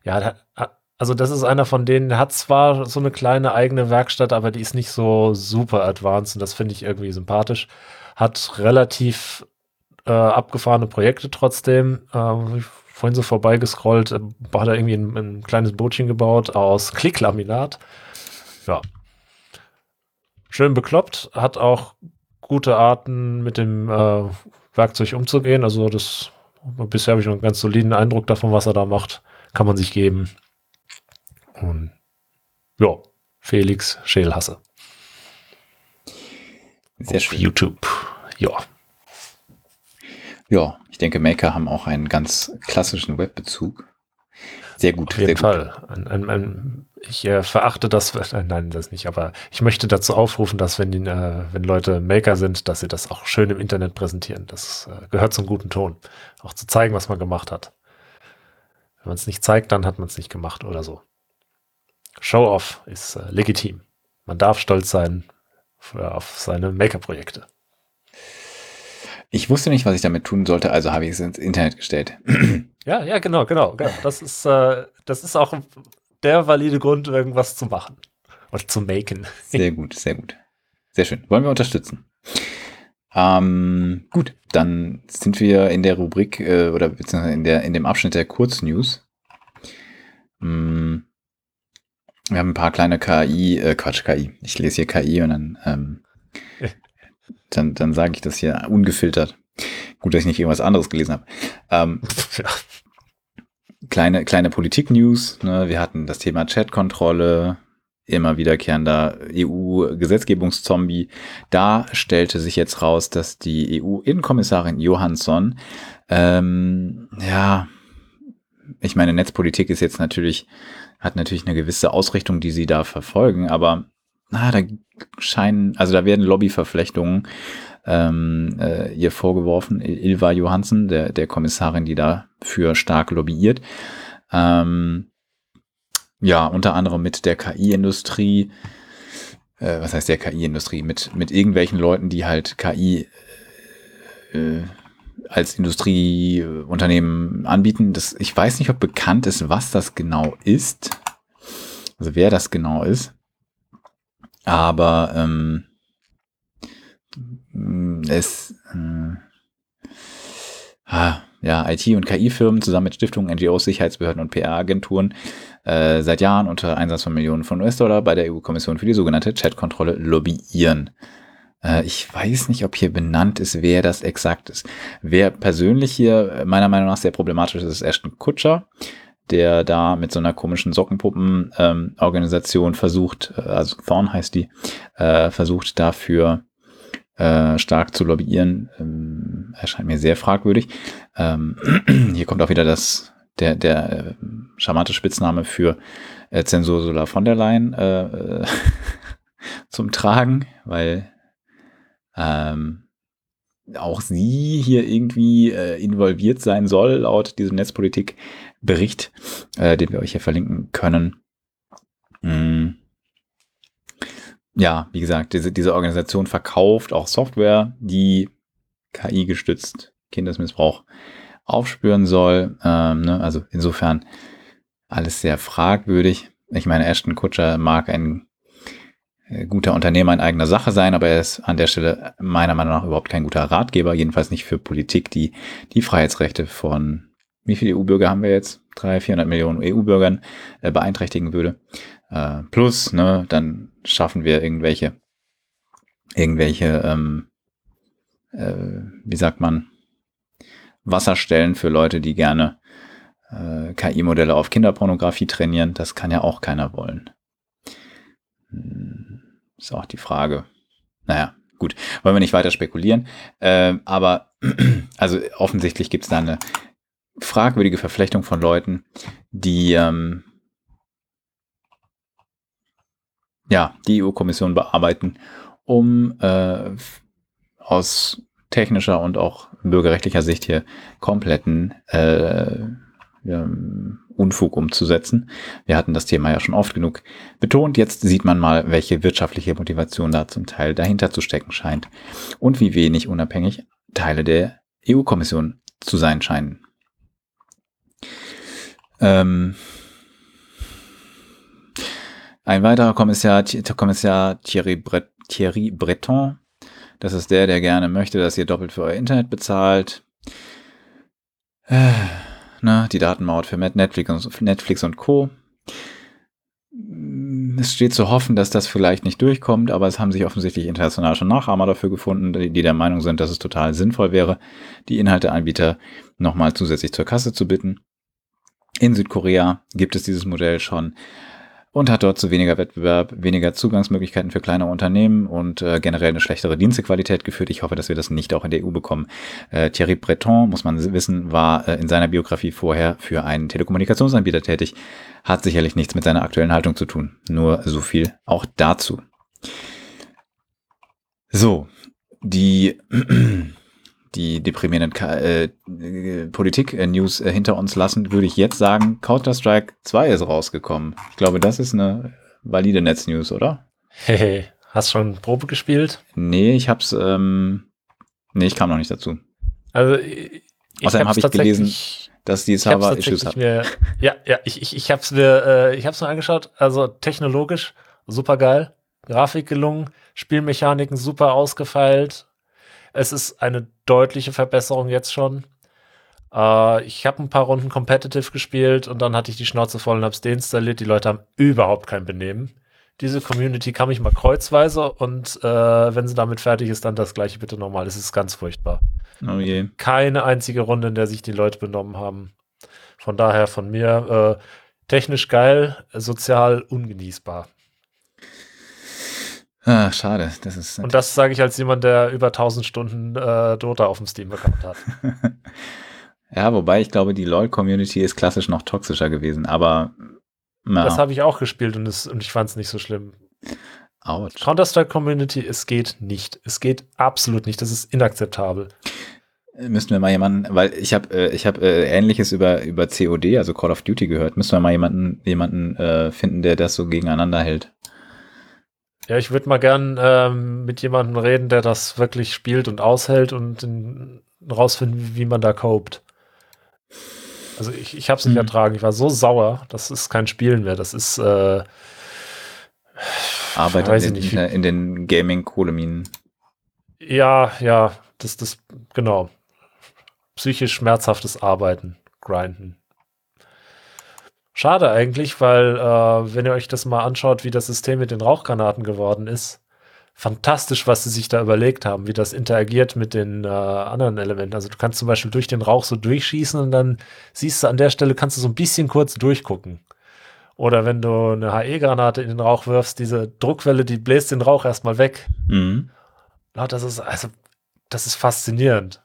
ja, also das ist einer von denen, der hat zwar so eine kleine eigene Werkstatt, aber die ist nicht so super advanced und das finde ich irgendwie sympathisch. Hat relativ äh, abgefahrene Projekte trotzdem. Äh, vorhin so vorbeigescrollt, äh, hat er irgendwie ein, ein, kleines Bootchen gebaut aus Klicklaminat. Ja. Schön bekloppt, hat auch gute Arten mit dem äh, Werkzeug umzugehen. Also das bisher habe ich einen ganz soliden Eindruck davon, was er da macht. Kann man sich geben. Und ja, Felix Schälhasse. Sehr Auf schön. YouTube. Ja. Ja, ich denke, Maker haben auch einen ganz klassischen Webbezug. Sehr gut. Auf jeden Fall. Ein, ein, ein, ich äh, verachte das, äh, nein, das nicht, aber ich möchte dazu aufrufen, dass wenn, die, äh, wenn Leute Maker sind, dass sie das auch schön im Internet präsentieren. Das äh, gehört zum guten Ton. Auch zu zeigen, was man gemacht hat. Wenn man es nicht zeigt, dann hat man es nicht gemacht oder so. Show-off ist äh, legitim. Man darf stolz sein für, auf seine Maker-Projekte. Ich wusste nicht, was ich damit tun sollte, also habe ich es ins Internet gestellt. Ja, ja, genau, genau. genau. Das, ist, äh, das ist auch der valide Grund, irgendwas zu machen oder zu maken. Sehr gut, sehr gut. Sehr schön. Wollen wir unterstützen. Ähm, gut, dann sind wir in der Rubrik äh, oder beziehungsweise in, der, in dem Abschnitt der Kurznews. Mm, wir haben ein paar kleine KI, äh, Quatsch, KI. Ich lese hier KI und dann, ähm, dann, dann sage ich das hier ungefiltert. Gut, dass ich nicht irgendwas anderes gelesen habe. Ähm. Kleine, kleine Politik-News. Ne? Wir hatten das Thema Chatkontrolle, immer wiederkehrender EU-Gesetzgebungszombie. Da stellte sich jetzt raus, dass die EU-Innenkommissarin Johansson, ähm, ja, ich meine, Netzpolitik ist jetzt natürlich hat natürlich eine gewisse Ausrichtung, die sie da verfolgen, aber na, da scheinen, also da werden Lobbyverflechtungen ähm, äh, ihr vorgeworfen. Ilva Johansen, der, der Kommissarin, die dafür stark lobbyiert. Ähm, ja, unter anderem mit der KI-Industrie, äh, was heißt der KI-Industrie, mit, mit irgendwelchen Leuten, die halt KI äh, als Industrieunternehmen anbieten. Das, ich weiß nicht, ob bekannt ist, was das genau ist. Also wer das genau ist. Aber ähm, es äh, ah, ja, IT- und KI-Firmen zusammen mit Stiftungen, NGOs, Sicherheitsbehörden und PR-Agenturen äh, seit Jahren unter Einsatz von Millionen von US-Dollar bei der EU-Kommission für die sogenannte Chat-Kontrolle lobbyieren. Äh, ich weiß nicht, ob hier benannt ist, wer das exakt ist. Wer persönlich hier meiner Meinung nach sehr problematisch ist, ist Ashton Kutscher, der da mit so einer komischen Sockenpuppen-Organisation ähm, versucht, äh, also Thorn heißt die, äh, versucht dafür äh, stark zu lobbyieren. Ähm, erscheint mir sehr fragwürdig. Ähm, hier kommt auch wieder das, der, der äh, charmante Spitzname für äh, Zensur Solar von der Leyen äh, zum Tragen, weil ähm, auch sie hier irgendwie äh, involviert sein soll, laut diesem Netzpolitik-Bericht, äh, den wir euch hier verlinken können. Mm. Ja, wie gesagt, diese, diese Organisation verkauft auch Software, die KI-gestützt Kindesmissbrauch aufspüren soll. Ähm, ne? Also insofern alles sehr fragwürdig. Ich meine, Ashton Kutscher mag ein äh, guter Unternehmer in eigener Sache sein, aber er ist an der Stelle meiner Meinung nach überhaupt kein guter Ratgeber, jedenfalls nicht für Politik, die die Freiheitsrechte von wie viele EU-Bürger haben wir jetzt? 300, 400 Millionen EU-Bürgern äh, beeinträchtigen würde. Äh, plus, ne, dann schaffen wir irgendwelche, irgendwelche, ähm, äh, wie sagt man, Wasserstellen für Leute, die gerne äh, KI-Modelle auf Kinderpornografie trainieren, das kann ja auch keiner wollen. Hm, ist auch die Frage. Naja, gut, wollen wir nicht weiter spekulieren. Äh, aber also offensichtlich gibt es da eine fragwürdige Verflechtung von Leuten, die ähm, ja die EU-Kommission bearbeiten, um äh, aus technischer und auch bürgerrechtlicher Sicht hier kompletten äh, ähm, Unfug umzusetzen. Wir hatten das Thema ja schon oft genug betont. Jetzt sieht man mal, welche wirtschaftliche Motivation da zum Teil dahinter zu stecken scheint und wie wenig unabhängig Teile der EU-Kommission zu sein scheinen. Ähm ein weiterer Kommissar, Kommissar Thierry, Bre Thierry Breton, das ist der, der gerne möchte, dass ihr doppelt für euer Internet bezahlt. Äh ne, die Datenmaut für Netflix und, Netflix und Co. Es steht zu hoffen, dass das vielleicht nicht durchkommt, aber es haben sich offensichtlich international schon Nachahmer dafür gefunden, die der Meinung sind, dass es total sinnvoll wäre, die Inhalteanbieter nochmal zusätzlich zur Kasse zu bitten. In Südkorea gibt es dieses Modell schon und hat dort zu weniger Wettbewerb, weniger Zugangsmöglichkeiten für kleine Unternehmen und äh, generell eine schlechtere Dienstequalität geführt. Ich hoffe, dass wir das nicht auch in der EU bekommen. Äh, Thierry Breton, muss man wissen, war äh, in seiner Biografie vorher für einen Telekommunikationsanbieter tätig, hat sicherlich nichts mit seiner aktuellen Haltung zu tun. Nur so viel auch dazu. So, die die deprimierenden äh, äh, Politik-News äh, hinter uns lassen, würde ich jetzt sagen, Counter-Strike 2 ist rausgekommen. Ich glaube, das ist eine valide Netz-News, oder? Hey, hast schon Probe gespielt? Nee, ich hab's, ähm, nee, ich kam noch nicht dazu. Also, ich Außerdem habe ich gelesen, dass die Server Issues haben. ja, ja, ich, ich, ich hab's mir, äh, ich hab's mir angeschaut. Also technologisch super geil, Grafik gelungen, Spielmechaniken super ausgefeilt, es ist eine deutliche Verbesserung jetzt schon. Äh, ich habe ein paar Runden competitive gespielt und dann hatte ich die Schnauze voll und habe es deinstalliert. Die Leute haben überhaupt kein Benehmen. Diese Community kam ich mal kreuzweise und äh, wenn sie damit fertig ist, dann das gleiche bitte nochmal. Es ist ganz furchtbar. Oh je. Keine einzige Runde, in der sich die Leute benommen haben. Von daher von mir äh, technisch geil, sozial ungenießbar. Ah, schade. Das ist Und das sage ich als jemand, der über 1000 Stunden äh, Dota auf dem Steam-Account hat. ja, wobei ich glaube, die LoL-Community ist klassisch noch toxischer gewesen, aber. Na. Das habe ich auch gespielt und, es, und ich fand es nicht so schlimm. Counter-Strike-Community, es geht nicht. Es geht absolut nicht. Das ist inakzeptabel. Müssten wir mal jemanden, weil ich habe äh, ich habe äh, ähnliches über über COD, also Call of Duty gehört. Müssten wir mal jemanden jemanden äh, finden, der das so gegeneinander hält. Ja, ich würde mal gern ähm, mit jemandem reden, der das wirklich spielt und aushält und in, rausfinden, wie man da copt. Also ich, ich habe es nicht mhm. ertragen. Ich war so sauer. Das ist kein Spielen mehr. Das ist äh, Arbeit in, nicht, in, in den Gaming-Kohleminen. Ja, ja, das, das, genau. Psychisch schmerzhaftes Arbeiten, Grinden. Schade eigentlich, weil äh, wenn ihr euch das mal anschaut, wie das System mit den Rauchgranaten geworden ist, fantastisch, was sie sich da überlegt haben, wie das interagiert mit den äh, anderen Elementen. Also du kannst zum Beispiel durch den Rauch so durchschießen und dann siehst du an der Stelle, kannst du so ein bisschen kurz durchgucken. Oder wenn du eine HE-Granate in den Rauch wirfst, diese Druckwelle, die bläst den Rauch erstmal weg. Mhm. Das ist, also, das ist faszinierend.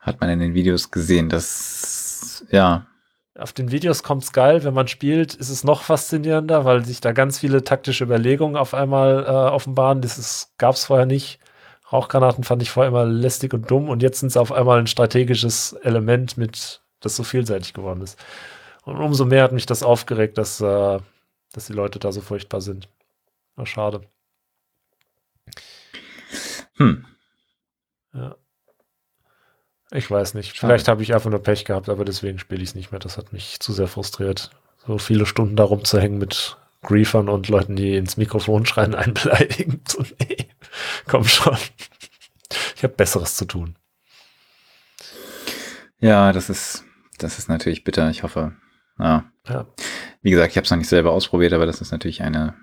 Hat man in den Videos gesehen, das, ja, auf den Videos kommt es geil, wenn man spielt, ist es noch faszinierender, weil sich da ganz viele taktische Überlegungen auf einmal äh, offenbaren. Das gab es vorher nicht. Rauchgranaten fand ich vorher immer lästig und dumm und jetzt sind sie auf einmal ein strategisches Element, mit das so vielseitig geworden ist. Und umso mehr hat mich das aufgeregt, dass, äh, dass die Leute da so furchtbar sind. War schade. Hm. Ja. Ich weiß nicht. Schade. Vielleicht habe ich einfach nur Pech gehabt, aber deswegen spiele ich es nicht mehr. Das hat mich zu sehr frustriert. So viele Stunden da rumzuhängen mit Griefern und Leuten, die ins Mikrofon schreien, einbeleidigen. So, nee, komm schon. Ich habe Besseres zu tun. Ja, das ist, das ist natürlich bitter. Ich hoffe. Ja. ja. Wie gesagt, ich habe es noch nicht selber ausprobiert, aber das ist natürlich eine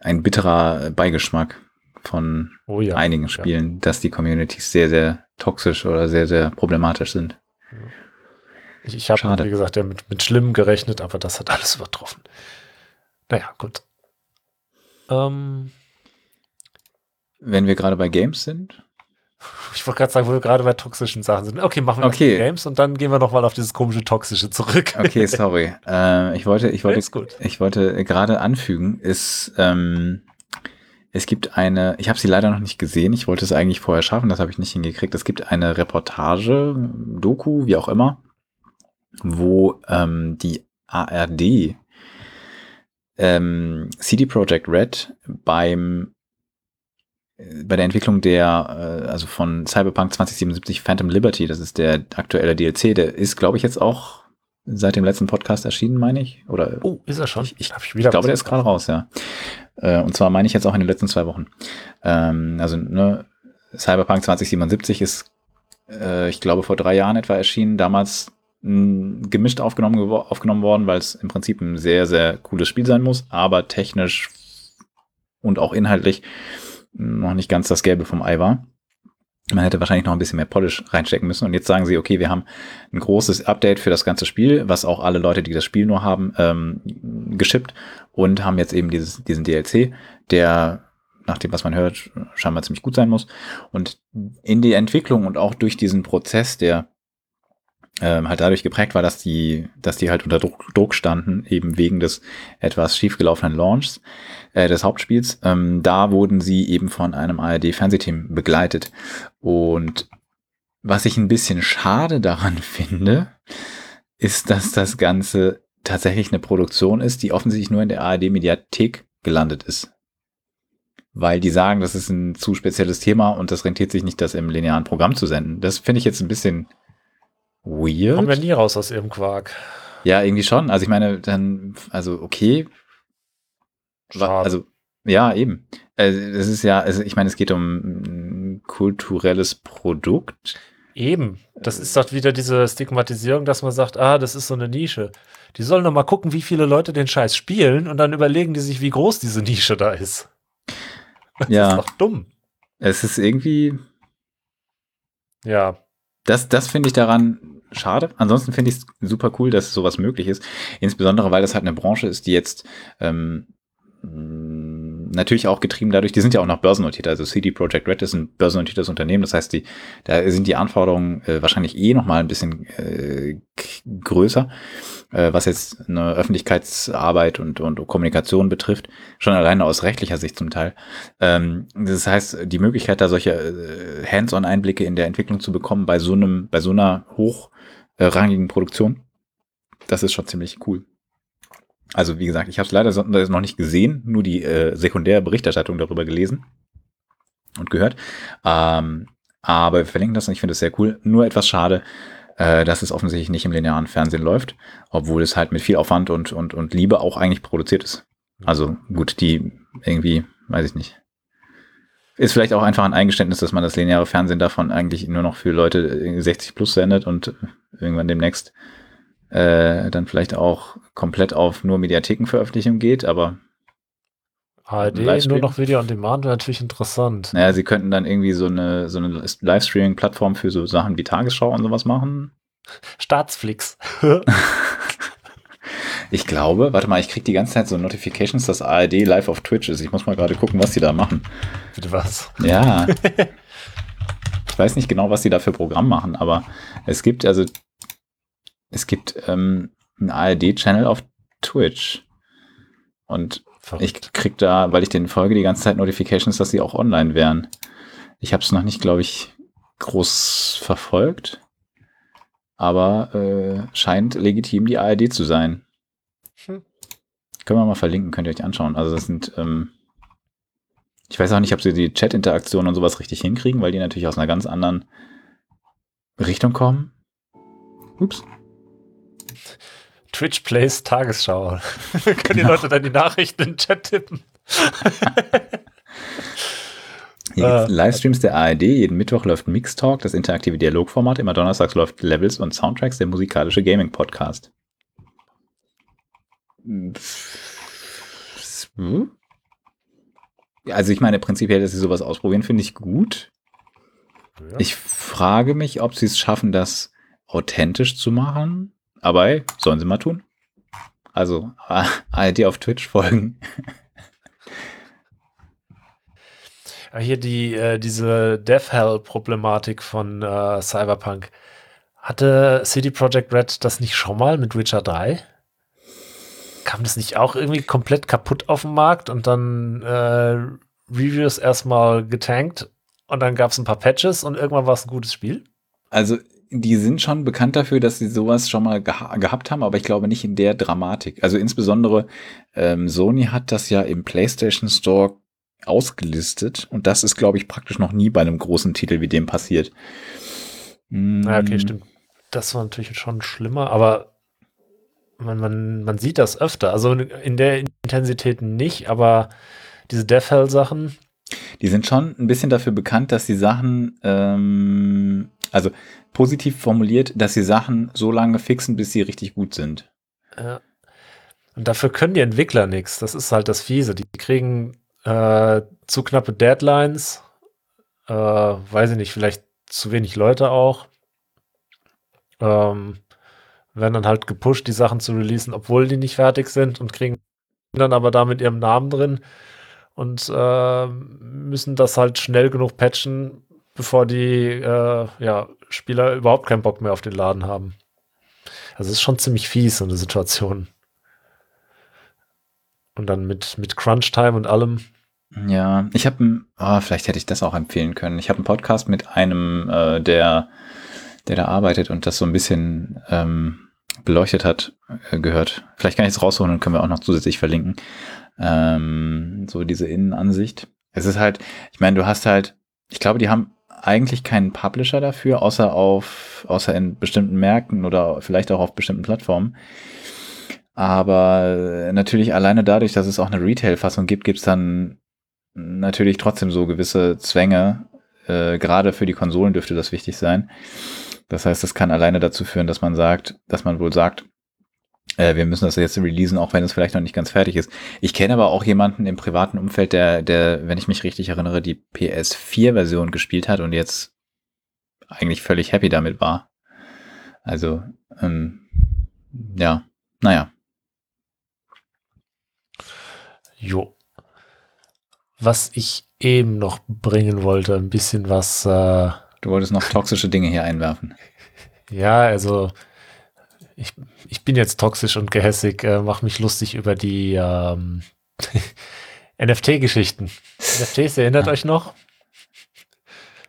ein bitterer Beigeschmack von oh ja, einigen Spielen, ja. dass die Communities sehr, sehr toxisch oder sehr, sehr problematisch sind. Ich, ich habe, wie gesagt, ja mit, mit Schlimmem gerechnet, aber das hat alles übertroffen. Naja, gut. Ähm, Wenn wir gerade bei Games sind. Ich wollte gerade sagen, wo wir gerade bei toxischen Sachen sind. Okay, machen wir okay. Games und dann gehen wir nochmal auf dieses komische Toxische zurück. Okay, sorry. äh, ich wollte, ich wollte, ich wollte gerade anfügen, ist, ähm, es gibt eine, ich habe sie leider noch nicht gesehen, ich wollte es eigentlich vorher schaffen, das habe ich nicht hingekriegt. Es gibt eine Reportage, Doku, wie auch immer, wo ähm, die ARD ähm, CD Projekt Red beim bei der Entwicklung der, äh, also von Cyberpunk 2077 Phantom Liberty, das ist der aktuelle DLC, der ist, glaube ich, jetzt auch seit dem letzten Podcast erschienen, meine ich. Oder oh, ist er schon? Ich, ich, ich, ich glaube, der ist gerade raus, ja. Äh, und zwar meine ich jetzt auch in den letzten zwei Wochen. Ähm, also ne, Cyberpunk 2077 ist, äh, ich glaube, vor drei Jahren etwa erschienen. Damals mh, gemischt aufgenommen, aufgenommen worden, weil es im Prinzip ein sehr, sehr cooles Spiel sein muss, aber technisch und auch inhaltlich noch nicht ganz das Gelbe vom Ei war. Man hätte wahrscheinlich noch ein bisschen mehr Polish reinstecken müssen. Und jetzt sagen sie, okay, wir haben ein großes Update für das ganze Spiel, was auch alle Leute, die das Spiel nur haben, ähm, geschippt und haben jetzt eben dieses, diesen DLC, der nach dem, was man hört, scheinbar ziemlich gut sein muss. Und in die Entwicklung und auch durch diesen Prozess der ähm, halt dadurch geprägt war, dass die, dass die halt unter Druck, Druck standen, eben wegen des etwas schiefgelaufenen Launchs äh, des Hauptspiels. Ähm, da wurden sie eben von einem ARD-Fernsehteam begleitet. Und was ich ein bisschen schade daran finde, ist, dass das Ganze tatsächlich eine Produktion ist, die offensichtlich nur in der ARD-Mediathek gelandet ist. Weil die sagen, das ist ein zu spezielles Thema und das rentiert sich nicht, das im linearen Programm zu senden. Das finde ich jetzt ein bisschen weird. Kommen wir nie raus aus ihrem Quark. Ja, irgendwie schon. Also ich meine, dann, also okay. Schade. Also, ja, eben. Also, es ist ja, also ich meine, es geht um ein kulturelles Produkt. Eben. Das ist doch wieder diese Stigmatisierung, dass man sagt, ah, das ist so eine Nische. Die sollen doch mal gucken, wie viele Leute den Scheiß spielen und dann überlegen die sich, wie groß diese Nische da ist. Das ja. ist doch dumm. Es ist irgendwie. Ja. Das, das finde ich daran schade. Ansonsten finde ich es super cool, dass sowas möglich ist. Insbesondere, weil das halt eine Branche ist, die jetzt ähm, natürlich auch getrieben dadurch, die sind ja auch noch börsennotiert. Also CD Projekt Red ist ein börsennotiertes Unternehmen. Das heißt, die, da sind die Anforderungen äh, wahrscheinlich eh noch mal ein bisschen äh, größer, äh, was jetzt eine Öffentlichkeitsarbeit und, und Kommunikation betrifft. Schon alleine aus rechtlicher Sicht zum Teil. Ähm, das heißt, die Möglichkeit, da solche äh, Hands-on-Einblicke in der Entwicklung zu bekommen bei so einem, bei so einer hochrangigen Produktion, das ist schon ziemlich cool. Also wie gesagt, ich habe es leider noch nicht gesehen, nur die äh, sekundäre Berichterstattung darüber gelesen und gehört. Ähm, aber wir verlinken das und ich finde es sehr cool. Nur etwas schade, äh, dass es offensichtlich nicht im linearen Fernsehen läuft, obwohl es halt mit viel Aufwand und, und, und Liebe auch eigentlich produziert ist. Also gut, die irgendwie, weiß ich nicht. Ist vielleicht auch einfach ein Eingeständnis, dass man das lineare Fernsehen davon eigentlich nur noch für Leute 60 plus sendet und irgendwann demnächst äh, dann vielleicht auch komplett auf nur Mediathekenveröffentlichung geht, aber ARD nur noch Video on Demand wäre natürlich interessant. Naja, sie könnten dann irgendwie so eine, so eine Livestreaming-Plattform für so Sachen wie Tagesschau und sowas machen. Staatsflix. ich glaube, warte mal, ich kriege die ganze Zeit so Notifications, dass ARD live auf Twitch ist. Ich muss mal gerade gucken, was sie da machen. Bitte was? Ja. ich weiß nicht genau, was sie da für Programm machen, aber es gibt also es gibt ähm, einen ARD-Channel auf Twitch. Und Verrückt. ich krieg da, weil ich den folge, die ganze Zeit Notifications, dass sie auch online wären. Ich habe es noch nicht, glaube ich, groß verfolgt. Aber äh, scheint legitim die ARD zu sein. Hm. Können wir mal verlinken, könnt ihr euch anschauen. Also das sind, ähm, ich weiß auch nicht, ob sie die Chat-Interaktion und sowas richtig hinkriegen, weil die natürlich aus einer ganz anderen Richtung kommen. Ups. Twitch Plays Tagesschau. Können die Leute dann die Nachrichten in den Chat tippen? Hier gibt's äh. Livestreams der ARD. Jeden Mittwoch läuft Mix Talk, das interaktive Dialogformat. Immer donnerstags läuft Levels und Soundtracks, der musikalische Gaming-Podcast. Also ich meine, prinzipiell, dass sie sowas ausprobieren, finde ich gut. Ja. Ich frage mich, ob sie es schaffen, das authentisch zu machen. Aber hey, sollen sie mal tun. Also ARD auf Twitch folgen. Hier die, äh, diese Death Hell-Problematik von äh, Cyberpunk. Hatte CD Projekt Red das nicht schon mal mit Witcher 3? Kam das nicht auch irgendwie komplett kaputt auf dem Markt und dann äh, Reviews erstmal getankt und dann gab es ein paar Patches und irgendwann war es ein gutes Spiel? Also die sind schon bekannt dafür, dass sie sowas schon mal geha gehabt haben, aber ich glaube nicht in der Dramatik. Also insbesondere ähm, Sony hat das ja im PlayStation Store ausgelistet und das ist, glaube ich, praktisch noch nie bei einem großen Titel wie dem passiert. Mm. Ja, okay, stimmt. Das war natürlich schon schlimmer, aber man, man, man sieht das öfter. Also in der Intensität nicht, aber diese Death Hell-Sachen. Die sind schon ein bisschen dafür bekannt, dass die Sachen, ähm, also positiv formuliert, dass sie Sachen so lange fixen, bis sie richtig gut sind. Ja. Und dafür können die Entwickler nichts. Das ist halt das Fiese. Die kriegen äh, zu knappe Deadlines. Äh, weiß ich nicht, vielleicht zu wenig Leute auch. Ähm, werden dann halt gepusht, die Sachen zu releasen, obwohl die nicht fertig sind und kriegen dann aber da mit ihrem Namen drin und äh, müssen das halt schnell genug patchen, bevor die äh, ja, Spieler überhaupt keinen Bock mehr auf den Laden haben. Also es ist schon ziemlich fies, so eine Situation. Und dann mit, mit Crunch-Time und allem. Ja, ich habe, oh, vielleicht hätte ich das auch empfehlen können. Ich habe einen Podcast mit einem, äh, der, der da arbeitet und das so ein bisschen ähm, beleuchtet hat, äh, gehört. Vielleicht kann ich es rausholen und können wir auch noch zusätzlich verlinken. Ähm, so diese Innenansicht. Es ist halt, ich meine, du hast halt, ich glaube, die haben eigentlich keinen Publisher dafür, außer auf, außer in bestimmten Märkten oder vielleicht auch auf bestimmten Plattformen. Aber natürlich alleine dadurch, dass es auch eine Retail-Fassung gibt, gibt es dann natürlich trotzdem so gewisse Zwänge. Äh, Gerade für die Konsolen dürfte das wichtig sein. Das heißt, das kann alleine dazu führen, dass man sagt, dass man wohl sagt, äh, wir müssen das jetzt releasen, auch wenn es vielleicht noch nicht ganz fertig ist. Ich kenne aber auch jemanden im privaten Umfeld, der, der, wenn ich mich richtig erinnere, die PS4-Version gespielt hat und jetzt eigentlich völlig happy damit war. Also, ähm, ja, naja. Jo. Was ich eben noch bringen wollte, ein bisschen was. Äh, du wolltest noch toxische Dinge hier einwerfen. Ja, also ich, ich bin jetzt toxisch und gehässig, äh, mache mich lustig über die ähm, NFT-Geschichten. NFTs, erinnert ja. euch noch?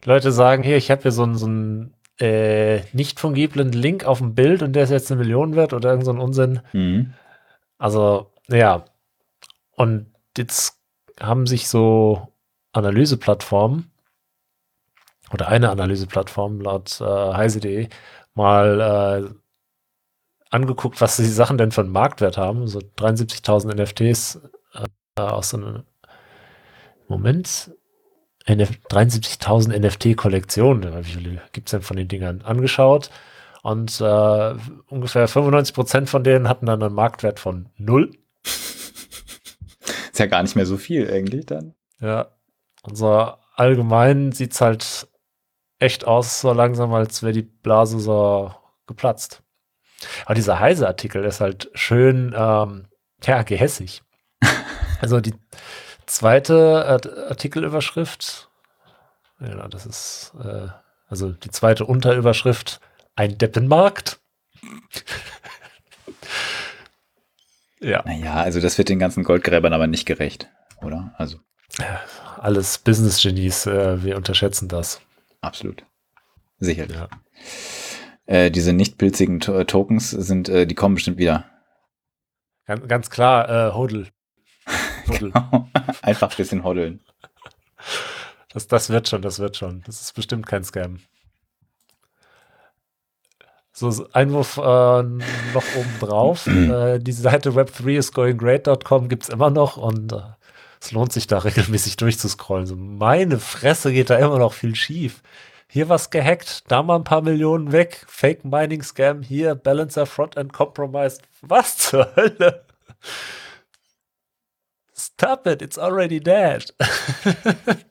Leute sagen, hier, ich habe hier so einen, so einen äh, nicht fungiblen Link auf dem Bild und der ist jetzt eine Million wert oder irgend so ein Unsinn. Mhm. Also, ja. Und jetzt haben sich so Analyseplattformen oder eine Analyseplattform laut äh, heise.de mal äh, angeguckt, was die Sachen denn für einen Marktwert haben. So 73.000 NFTs äh, aus so einem Moment. 73.000 NFT-Kollektionen. Wie viele gibt es denn von den Dingern angeschaut? Und äh, ungefähr 95 Prozent von denen hatten dann einen Marktwert von null. Ist ja gar nicht mehr so viel eigentlich dann. Ja. Und so allgemein sieht es halt echt aus, so langsam, als wäre die Blase so geplatzt. Aber dieser Heise-Artikel ist halt schön, ähm, ja, gehässig. also die zweite Artikelüberschrift, ja, das ist, äh, also die zweite Unterüberschrift, ein Deppenmarkt. ja. Naja, also das wird den ganzen Goldgräbern aber nicht gerecht, oder? Also. Alles Business-Genies, äh, wir unterschätzen das. Absolut. Sicherlich. Ja. Äh, diese nicht pilzigen to Tokens sind, äh, die kommen bestimmt wieder. Ganz, ganz klar, äh, Hodl. Hodl. genau. Einfach ein bisschen hodeln. Das, das wird schon, das wird schon. Das ist bestimmt kein Scam. So, Einwurf äh, noch oben drauf. äh, die Seite web3isgoinggreat.com gibt es immer noch und äh, es lohnt sich da regelmäßig durchzuscrollen. So, meine Fresse geht da immer noch viel schief hier was gehackt, da mal ein paar Millionen weg, Fake Mining Scam, hier Balancer Front and Compromised. Was zur Hölle? Stop it, it's already dead.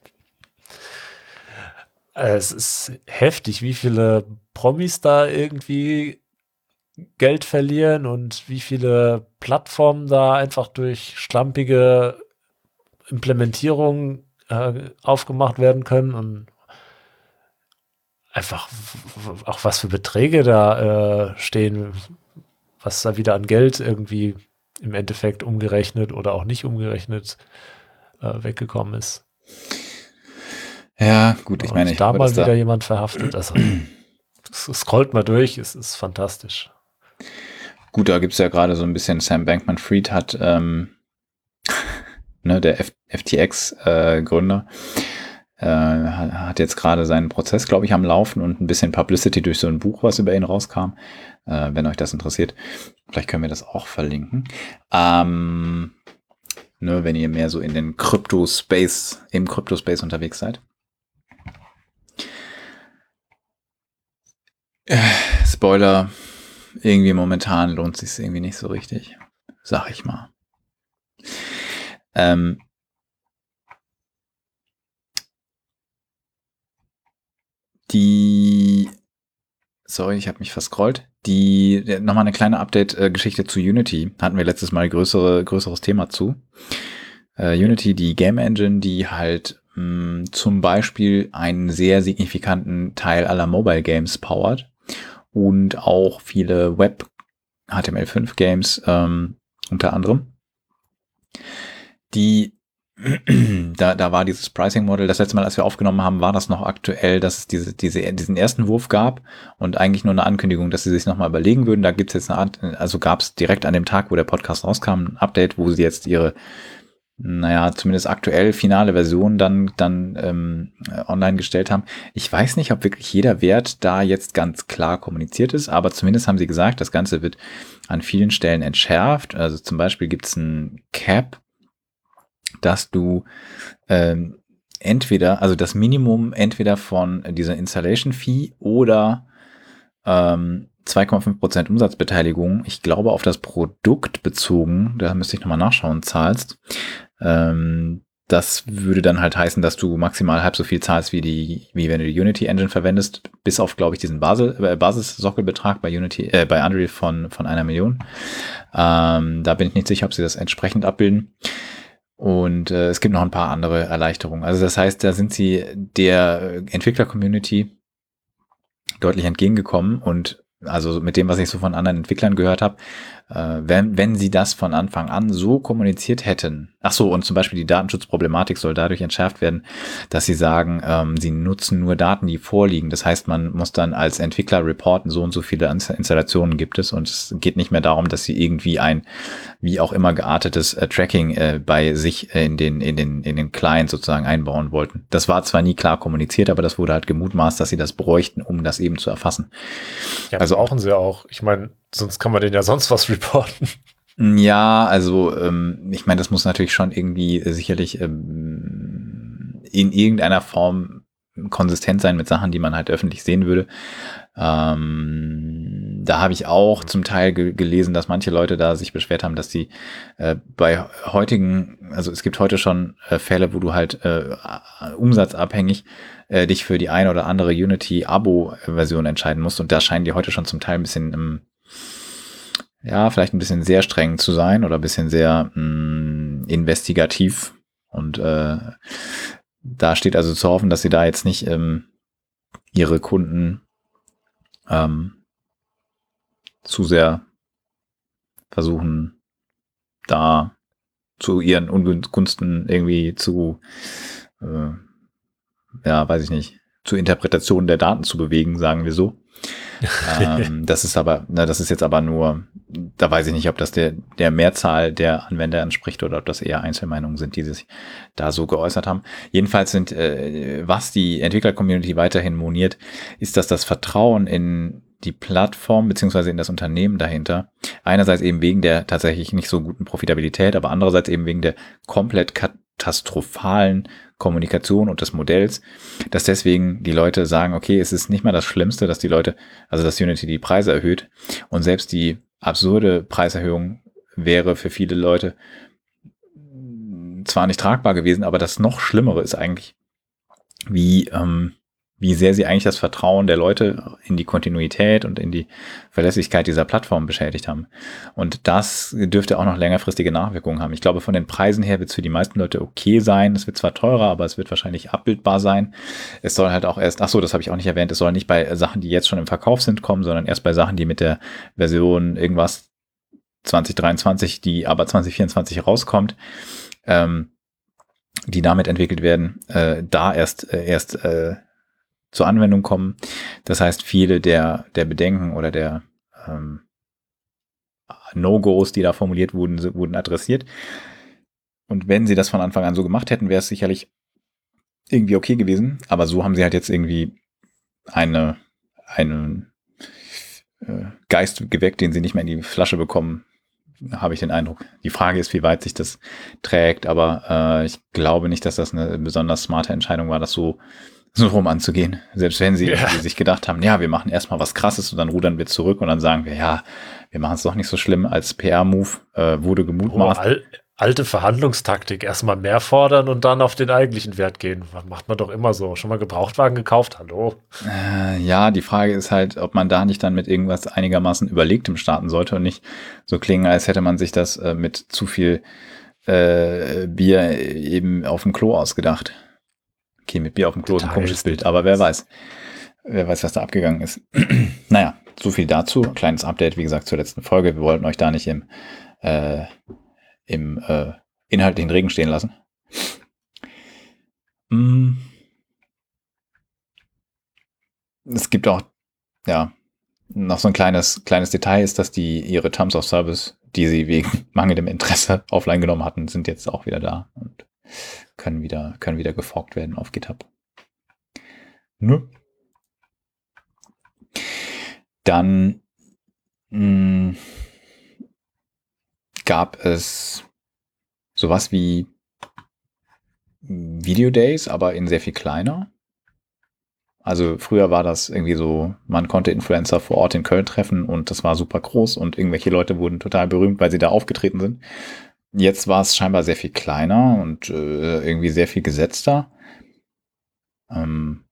Es ist heftig, wie viele Promis da irgendwie Geld verlieren und wie viele Plattformen da einfach durch schlampige Implementierungen äh, aufgemacht werden können und einfach auch was für Beträge da äh, stehen, was da wieder an Geld irgendwie im Endeffekt umgerechnet oder auch nicht umgerechnet äh, weggekommen ist. Ja, gut, ich meine, ich da mal wieder da jemand verhaftet. Also scrollt mal durch, es ist fantastisch. Gut, da gibt es ja gerade so ein bisschen, Sam Bankman-Fried hat, ähm, ne, der FTX-Gründer, äh, äh, hat jetzt gerade seinen Prozess, glaube ich, am Laufen und ein bisschen Publicity durch so ein Buch, was über ihn rauskam. Äh, wenn euch das interessiert, vielleicht können wir das auch verlinken. Ähm, ne, wenn ihr mehr so in den Krypto-Space, im Krypto-Space unterwegs seid. Spoiler, irgendwie momentan lohnt sich irgendwie nicht so richtig, sag ich mal. Ähm, die, sorry, ich habe mich verscrollt. Die, nochmal eine kleine Update-Geschichte zu Unity. Hatten wir letztes Mal größere, größeres Thema zu. Uh, Unity, die Game Engine, die halt mh, hm, zum Beispiel einen sehr signifikanten Teil aller Mobile Games powert und auch viele Web HTML5 Games ähm, unter anderem. Die da, da war dieses Pricing Model, das letzte Mal, als wir aufgenommen haben, war das noch aktuell, dass es diese, diese, diesen ersten Wurf gab und eigentlich nur eine Ankündigung, dass sie sich nochmal überlegen würden. Da gibt es jetzt eine Art, also gab es direkt an dem Tag, wo der Podcast rauskam, ein Update, wo sie jetzt ihre naja, zumindest aktuell finale Version dann, dann ähm, online gestellt haben. Ich weiß nicht, ob wirklich jeder Wert da jetzt ganz klar kommuniziert ist, aber zumindest haben sie gesagt, das Ganze wird an vielen Stellen entschärft. Also zum Beispiel gibt es ein Cap, dass du ähm, entweder, also das Minimum entweder von dieser Installation Fee oder ähm, 2,5% Umsatzbeteiligung, ich glaube auf das Produkt bezogen, da müsste ich nochmal nachschauen, zahlst, ähm, das würde dann halt heißen, dass du maximal halb so viel zahlst, wie die, wie wenn du die Unity Engine verwendest, bis auf, glaube ich, diesen Basel, äh, Basissockelbetrag bei Unity, äh, bei Unreal von, von einer Million. Ähm, da bin ich nicht sicher, ob sie das entsprechend abbilden. Und äh, es gibt noch ein paar andere Erleichterungen. Also das heißt, da sind sie der Entwickler-Community deutlich entgegengekommen und also mit dem, was ich so von anderen Entwicklern gehört habe, äh, wenn, wenn sie das von Anfang an so kommuniziert hätten, ach so, und zum Beispiel die Datenschutzproblematik soll dadurch entschärft werden, dass sie sagen, ähm, sie nutzen nur Daten, die vorliegen. Das heißt, man muss dann als Entwickler reporten, so und so viele Installationen gibt es und es geht nicht mehr darum, dass sie irgendwie ein wie auch immer geartetes äh, Tracking äh, bei sich in den in den in den Client sozusagen einbauen wollten. Das war zwar nie klar kommuniziert, aber das wurde halt gemutmaßt, dass sie das bräuchten, um das eben zu erfassen. Ja, also brauchen sie auch. Ich meine, sonst kann man den ja sonst was reporten. Ja, also ähm, ich meine, das muss natürlich schon irgendwie äh, sicherlich ähm, in irgendeiner Form konsistent sein mit Sachen, die man halt öffentlich sehen würde. Ähm, da habe ich auch zum Teil ge gelesen, dass manche Leute da sich beschwert haben, dass sie äh, bei heutigen, also es gibt heute schon äh, Fälle, wo du halt äh, umsatzabhängig äh, dich für die eine oder andere Unity-Abo-Version entscheiden musst und da scheinen die heute schon zum Teil ein bisschen im ja, vielleicht ein bisschen sehr streng zu sein oder ein bisschen sehr mh, mm, investigativ. Und äh, da steht also zu hoffen, dass sie da jetzt nicht ähm, ihre Kunden ähm, zu sehr versuchen, da zu ihren Ungunsten irgendwie zu, äh, ja, weiß ich nicht, zur Interpretation der Daten zu bewegen, sagen wir so ähm, das ist aber, na, das ist jetzt aber nur, da weiß ich nicht, ob das der, der Mehrzahl der Anwender entspricht oder ob das eher Einzelmeinungen sind, die sich da so geäußert haben. Jedenfalls sind, äh, was die Entwickler-Community weiterhin moniert, ist, dass das Vertrauen in die Plattform beziehungsweise in das Unternehmen dahinter. Einerseits eben wegen der tatsächlich nicht so guten Profitabilität, aber andererseits eben wegen der komplett katastrophalen Kommunikation und des Modells, dass deswegen die Leute sagen, okay, es ist nicht mal das Schlimmste, dass die Leute, also dass Unity die Preise erhöht. Und selbst die absurde Preiserhöhung wäre für viele Leute zwar nicht tragbar gewesen, aber das noch Schlimmere ist eigentlich, wie, ähm, wie sehr sie eigentlich das Vertrauen der Leute in die Kontinuität und in die Verlässlichkeit dieser Plattform beschädigt haben. Und das dürfte auch noch längerfristige Nachwirkungen haben. Ich glaube, von den Preisen her wird es für die meisten Leute okay sein. Es wird zwar teurer, aber es wird wahrscheinlich abbildbar sein. Es soll halt auch erst, ach so, das habe ich auch nicht erwähnt, es soll nicht bei Sachen, die jetzt schon im Verkauf sind, kommen, sondern erst bei Sachen, die mit der Version irgendwas 2023, die aber 2024 rauskommt. Ähm, die damit entwickelt werden, äh, da erst, äh, erst äh, zur Anwendung kommen. Das heißt, viele der, der Bedenken oder der ähm, No-Gos, die da formuliert wurden, wurden adressiert. Und wenn sie das von Anfang an so gemacht hätten, wäre es sicherlich irgendwie okay gewesen. Aber so haben sie halt jetzt irgendwie eine, einen äh, Geist geweckt, den sie nicht mehr in die Flasche bekommen, habe ich den Eindruck. Die Frage ist, wie weit sich das trägt, aber äh, ich glaube nicht, dass das eine besonders smarte Entscheidung war, das so so rum anzugehen. Selbst wenn sie ja. sich gedacht haben, ja, wir machen erstmal was krasses und dann rudern wir zurück und dann sagen wir, ja, wir machen es doch nicht so schlimm. Als PR-Move äh, wurde gemutmaßt. Oh, al alte Verhandlungstaktik. Erstmal mehr fordern und dann auf den eigentlichen Wert gehen. Macht man doch immer so. Schon mal Gebrauchtwagen gekauft? Hallo? Äh, ja, die Frage ist halt, ob man da nicht dann mit irgendwas einigermaßen Überlegtem starten sollte und nicht so klingen, als hätte man sich das äh, mit zu viel äh, Bier eben auf dem Klo ausgedacht. Okay, mit Bier auf dem Klo ist ein komisches Bild, aber wer weiß. Wer weiß, was da abgegangen ist. naja, so viel dazu. Kleines Update, wie gesagt, zur letzten Folge. Wir wollten euch da nicht im, äh, im äh, inhaltlichen Regen stehen lassen. Mm. Es gibt auch, ja, noch so ein kleines, kleines Detail ist, dass die ihre Terms of Service, die sie wegen mangelndem Interesse offline genommen hatten, sind jetzt auch wieder da. Und können wieder, können wieder geforkt werden auf GitHub. Ne? Dann mh, hm, gab es sowas wie Video Days, aber in sehr viel kleiner. Also früher war das irgendwie so, man konnte Influencer vor Ort in Köln treffen und das war super groß und irgendwelche Leute wurden total berühmt, weil sie da aufgetreten sind. Jetzt war es scheinbar sehr viel kleiner und äh, irgendwie sehr viel gesetzter. Ähm,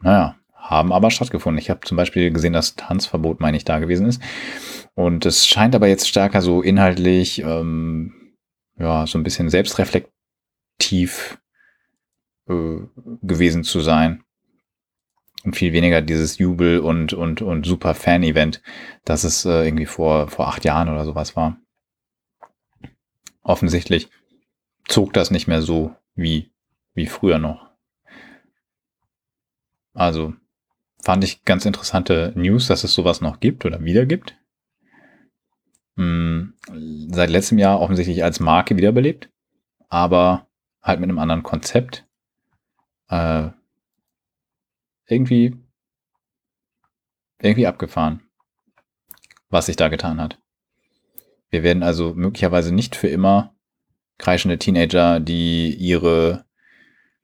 naja, haben aber stattgefunden. Ich habe zum Beispiel gesehen, dass Tanzverbot, meine ich, da gewesen ist. Und es scheint aber jetzt stärker so inhaltlich, ähm, ja, so ein bisschen selbstreflektiv äh, gewesen zu sein. Und viel weniger dieses Jubel und, und, und super Fan-Event, das es äh, irgendwie vor, vor acht Jahren oder sowas war offensichtlich zog das nicht mehr so wie, wie früher noch. Also fand ich ganz interessante News, dass es sowas noch gibt oder wieder gibt. Hm, seit letztem Jahr offensichtlich als Marke wiederbelebt, aber halt mit einem anderen Konzept. Äh, irgendwie, irgendwie abgefahren, was sich da getan hat. Wir werden also möglicherweise nicht für immer kreischende Teenager, die ihre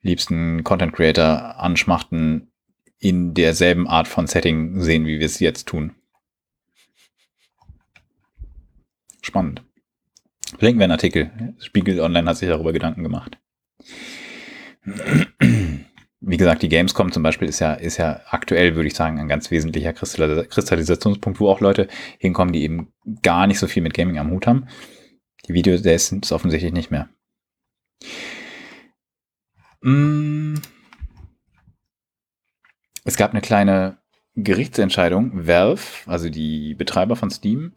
liebsten Content Creator anschmachten, in derselben Art von Setting sehen, wie wir es jetzt tun. Spannend. Verlinken wir einen Artikel. Spiegel Online hat sich darüber Gedanken gemacht wie gesagt, die Gamescom zum Beispiel ist ja, ist ja aktuell, würde ich sagen, ein ganz wesentlicher Kristallisationspunkt, wo auch Leute hinkommen, die eben gar nicht so viel mit Gaming am Hut haben. Die Videos sind es offensichtlich nicht mehr. Mm. Es gab eine kleine Gerichtsentscheidung. Valve, also die Betreiber von Steam,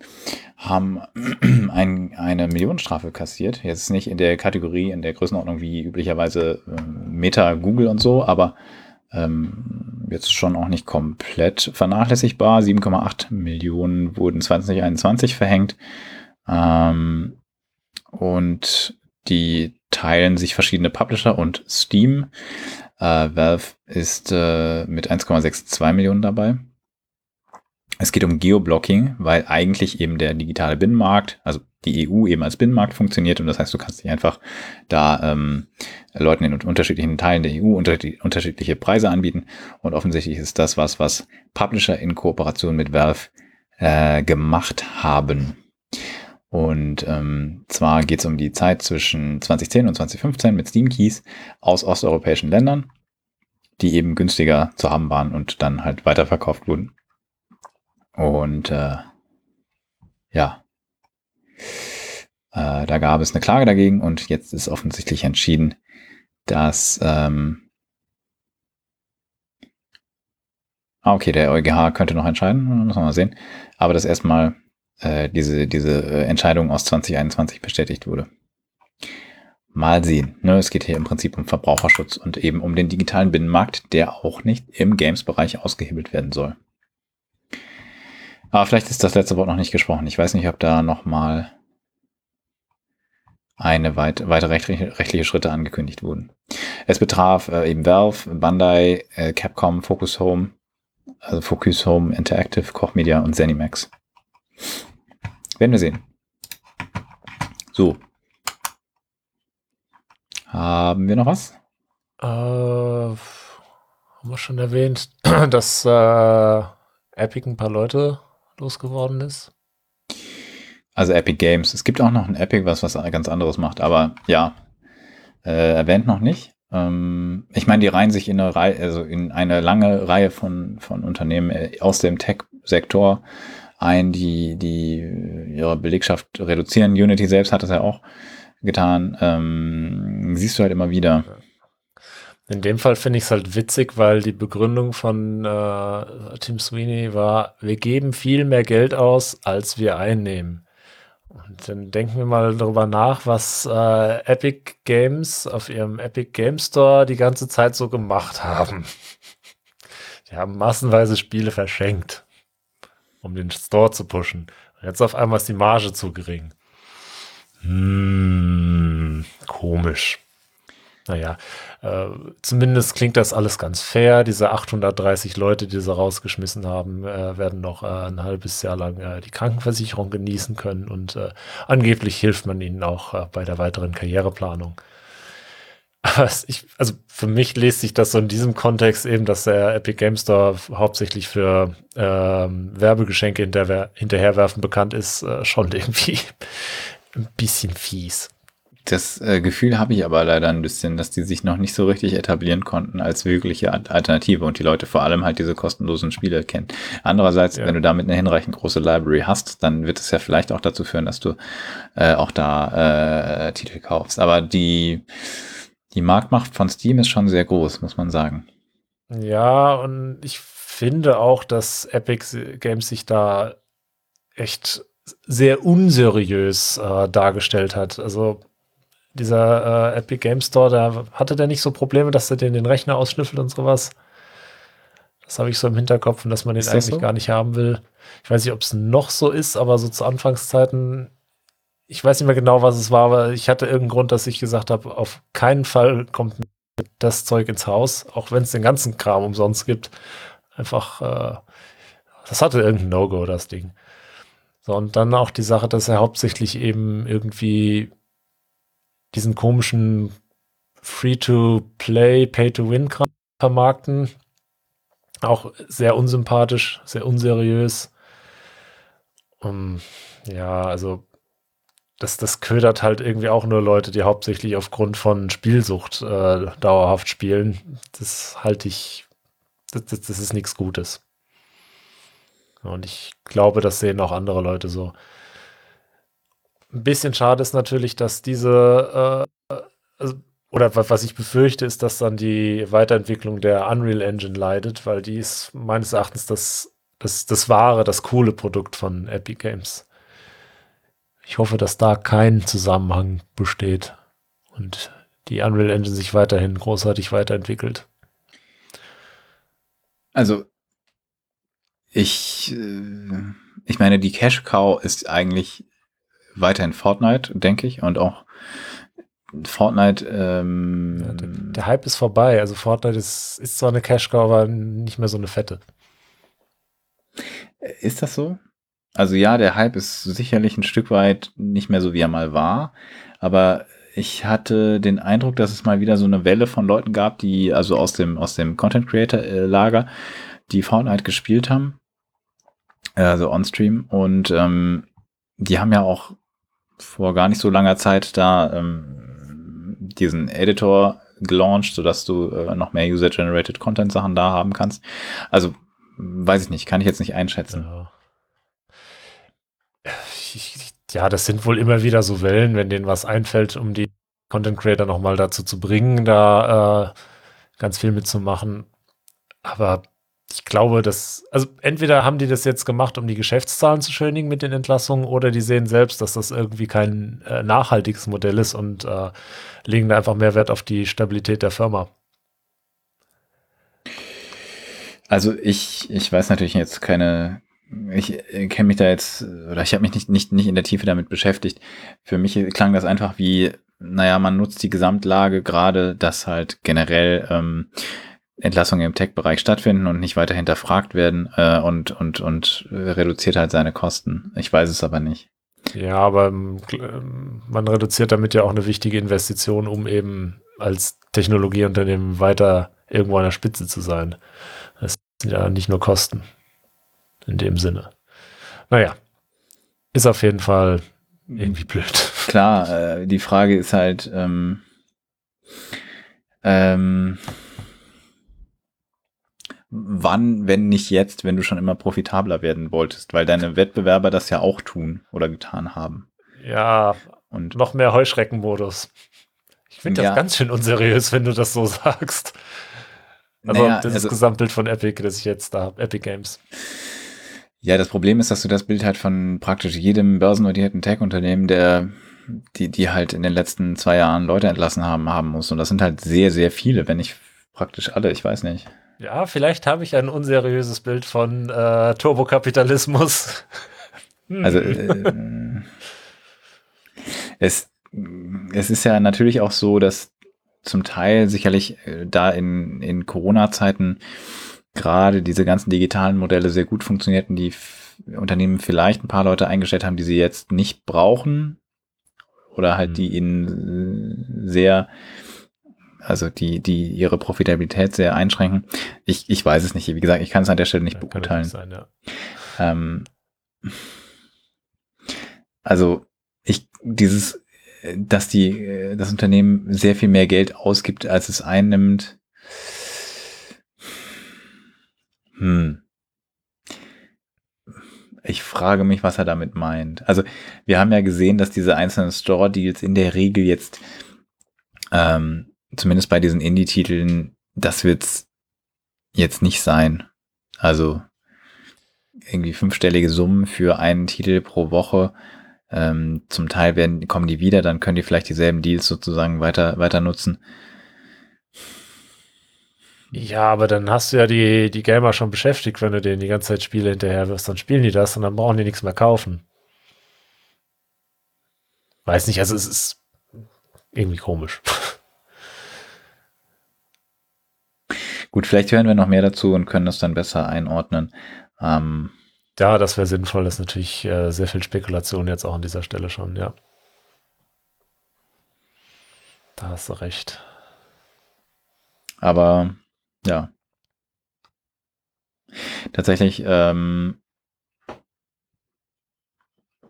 haben ein, eine Millionenstrafe kassiert. Jetzt nicht in der Kategorie, in der Größenordnung wie üblicherweise äh, Meta, Google und so, aber ähm, jetzt schon auch nicht komplett vernachlässigbar. 7,8 Millionen wurden 2021 verhängt. Ähm, und die teilen sich verschiedene Publisher und Steam. Äh, Valve ist äh, mit 1,62 Millionen dabei. Es geht um Geoblocking, weil eigentlich eben der digitale Binnenmarkt, also die EU eben als Binnenmarkt funktioniert und das heißt, du kannst dich einfach da ähm, Leuten in unterschiedlichen Teilen der EU unter unterschiedliche Preise anbieten und offensichtlich ist das was, was Publisher in Kooperation mit Valve äh, gemacht haben. Und ähm, zwar geht es um die Zeit zwischen 2010 und 2015 mit Steam Keys aus osteuropäischen Ländern. die eben günstiger zu haben waren und dann halt weiterverkauft wurden. Und äh, ja, äh, da gab es eine Klage dagegen und jetzt ist offensichtlich entschieden, dass ähm, Ah, okay, der EuGH könnte noch entscheiden, muss man mal sehen. Aber dass erstmal äh, diese, diese äh, Entscheidung aus 2021 bestätigt wurde. Mal sehen. Ne? Es geht hier im Prinzip um Verbraucherschutz und eben um den digitalen Binnenmarkt, der auch nicht im Games-Bereich ausgehebelt werden soll. Aber vielleicht ist das letzte Wort noch nicht gesprochen. Ich weiß nicht, ob da noch mal eine weit, weitere rechtliche, rechtliche Schritte angekündigt wurden. Es betraf äh, eben Valve, Bandai, äh, Capcom, Focus Home, also Focus Home, Interactive, Koch Media und Zenimax. Werden wir sehen. So. Haben wir noch was? Äh, haben wir schon erwähnt, dass äh, Epic ein paar Leute losgeworden ist? Also Epic Games. Es gibt auch noch ein Epic, was was ganz anderes macht, aber ja, äh, erwähnt noch nicht. Ähm, ich meine, die reihen sich in eine Reihe, also in eine lange Reihe von, von Unternehmen äh, aus dem Tech-Sektor ein, die, die ihre Belegschaft reduzieren. Unity selbst hat das ja auch getan. Ähm, siehst du halt immer wieder. In dem Fall finde ich es halt witzig, weil die Begründung von äh, Tim Sweeney war, wir geben viel mehr Geld aus, als wir einnehmen. Und dann denken wir mal darüber nach, was äh, Epic Games auf ihrem Epic Game Store die ganze Zeit so gemacht haben. Die haben massenweise Spiele verschenkt, um den Store zu pushen. Und jetzt auf einmal ist die Marge zu gering. Hm, komisch. Naja, äh, zumindest klingt das alles ganz fair. Diese 830 Leute, die sie rausgeschmissen haben, äh, werden noch äh, ein halbes Jahr lang äh, die Krankenversicherung genießen können und äh, angeblich hilft man ihnen auch äh, bei der weiteren Karriereplanung. Ich, also für mich lest sich das so in diesem Kontext eben, dass der Epic Game Store hauptsächlich für ähm, Werbegeschenke hinterher, hinterherwerfen bekannt ist, schon irgendwie ein bisschen fies. Das äh, Gefühl habe ich aber leider ein bisschen, dass die sich noch nicht so richtig etablieren konnten als wirkliche Alternative und die Leute vor allem halt diese kostenlosen Spiele kennen. Andererseits, ja. wenn du damit eine hinreichend große Library hast, dann wird es ja vielleicht auch dazu führen, dass du äh, auch da äh, Titel kaufst. Aber die, die Marktmacht von Steam ist schon sehr groß, muss man sagen. Ja, und ich finde auch, dass Epic Games sich da echt sehr unseriös äh, dargestellt hat. Also dieser äh, Epic Game Store, da hatte der nicht so Probleme, dass er den, den Rechner ausschnüffelt und sowas. Das habe ich so im Hinterkopf und dass man den eigentlich so? gar nicht haben will. Ich weiß nicht, ob es noch so ist, aber so zu Anfangszeiten, ich weiß nicht mehr genau, was es war, aber ich hatte irgendeinen Grund, dass ich gesagt habe, auf keinen Fall kommt das Zeug ins Haus, auch wenn es den ganzen Kram umsonst gibt. Einfach, äh, das hatte irgendein No-Go, das Ding. So, und dann auch die Sache, dass er hauptsächlich eben irgendwie diesen komischen Free-to-Play, Pay-to-Win vermarkten. Auch sehr unsympathisch, sehr unseriös. Um, ja, also das, das ködert halt irgendwie auch nur Leute, die hauptsächlich aufgrund von Spielsucht äh, dauerhaft spielen. Das halte ich, das, das, das ist nichts Gutes. Und ich glaube, das sehen auch andere Leute so. Ein bisschen schade ist natürlich, dass diese, äh, also, oder was ich befürchte, ist, dass dann die Weiterentwicklung der Unreal Engine leidet, weil die ist meines Erachtens das, das, das wahre, das coole Produkt von Epic Games. Ich hoffe, dass da kein Zusammenhang besteht und die Unreal Engine sich weiterhin großartig weiterentwickelt. Also, ich, äh, ich meine, die Cash Cow ist eigentlich weiterhin Fortnite, denke ich, und auch Fortnite. Ähm, ja, der, der, Hype ist vorbei. Also Fortnite ist, ist zwar eine Cash Cow, aber nicht mehr so eine fette. Ist das so? Also ja, der Hype ist sicherlich ein Stück weit nicht mehr so, wie er mal war. Aber ich hatte den Eindruck, dass es mal wieder so eine Welle von Leuten gab, die also aus dem aus dem Content Creator Lager, die Fortnite gespielt haben, also on Stream und ähm, die haben ja auch vor gar nicht so langer Zeit da ähm, diesen Editor gelauncht, sodass du äh, noch mehr User-Generated Content-Sachen da haben kannst. Also, weiß ich nicht, kann ich jetzt nicht einschätzen. Ja. Ja, das sind wohl immer wieder so Wellen, wenn denen was einfällt, um die Content Creator nochmal dazu zu bringen, da äh, ganz viel mitzumachen. Aber ich glaube, dass, also entweder haben die das jetzt gemacht, um die Geschäftszahlen zu schönigen mit den Entlassungen, oder die sehen selbst, dass das irgendwie kein äh, nachhaltiges Modell ist und äh, legen da einfach mehr Wert auf die Stabilität der Firma. Also ich, ich weiß natürlich jetzt keine, ich kenne mich da jetzt, oder ich habe mich nicht, nicht, nicht in der Tiefe damit beschäftigt. Für mich klang das einfach wie, naja, man nutzt die Gesamtlage gerade, dass halt generell ähm, Entlassungen im Tech-Bereich stattfinden und nicht weiter hinterfragt werden äh, und, und, und reduziert halt seine Kosten. Ich weiß es aber nicht. Ja, aber ähm, man reduziert damit ja auch eine wichtige Investition, um eben als Technologieunternehmen weiter irgendwo an der Spitze zu sein. Das sind ja nicht nur Kosten in dem Sinne. Naja, ist auf jeden Fall irgendwie blöd. Klar, äh, die Frage ist halt, ähm, ähm, wann, wenn nicht jetzt, wenn du schon immer profitabler werden wolltest, weil deine Wettbewerber das ja auch tun oder getan haben. Ja, und noch mehr Heuschreckenmodus. Ich finde das ja. ganz schön unseriös, wenn du das so sagst. Also naja, das ist also, Gesamtbild von Epic, das ich jetzt da habe, Epic Games. Ja, das Problem ist, dass du das Bild halt von praktisch jedem börsennotierten Tech-Unternehmen, der die, die halt in den letzten zwei Jahren Leute entlassen haben, haben muss. Und das sind halt sehr, sehr viele, wenn nicht praktisch alle, ich weiß nicht. Ja, vielleicht habe ich ein unseriöses Bild von äh, Turbokapitalismus. also äh, es, es ist ja natürlich auch so, dass zum Teil sicherlich äh, da in, in Corona-Zeiten gerade diese ganzen digitalen Modelle sehr gut funktionierten, die Unternehmen vielleicht ein paar Leute eingestellt haben, die sie jetzt nicht brauchen oder halt die mhm. ihnen sehr also die, die ihre Profitabilität sehr einschränken. Ich, ich weiß es nicht. Wie gesagt, ich kann es an der Stelle nicht ja, beurteilen. Nicht sein, ja. ähm, also ich, dieses, dass die, das Unternehmen sehr viel mehr Geld ausgibt, als es einnimmt. Hm. Ich frage mich, was er damit meint. Also wir haben ja gesehen, dass diese einzelnen Store-Deals in der Regel jetzt ähm, zumindest bei diesen Indie-Titeln, das wird's jetzt nicht sein. Also irgendwie fünfstellige Summen für einen Titel pro Woche. Ähm, zum Teil werden, kommen die wieder, dann können die vielleicht dieselben Deals sozusagen weiter, weiter nutzen. Ja, aber dann hast du ja die, die Gamer schon beschäftigt, wenn du denen die ganze Zeit Spiele hinterher wirst, dann spielen die das und dann brauchen die nichts mehr kaufen. Weiß nicht, also es ist irgendwie komisch. Gut, vielleicht hören wir noch mehr dazu und können das dann besser einordnen. Ähm, ja, das wäre sinnvoll. Das ist natürlich äh, sehr viel Spekulation jetzt auch an dieser Stelle schon, ja. Da hast du recht. Aber ja. Tatsächlich ähm,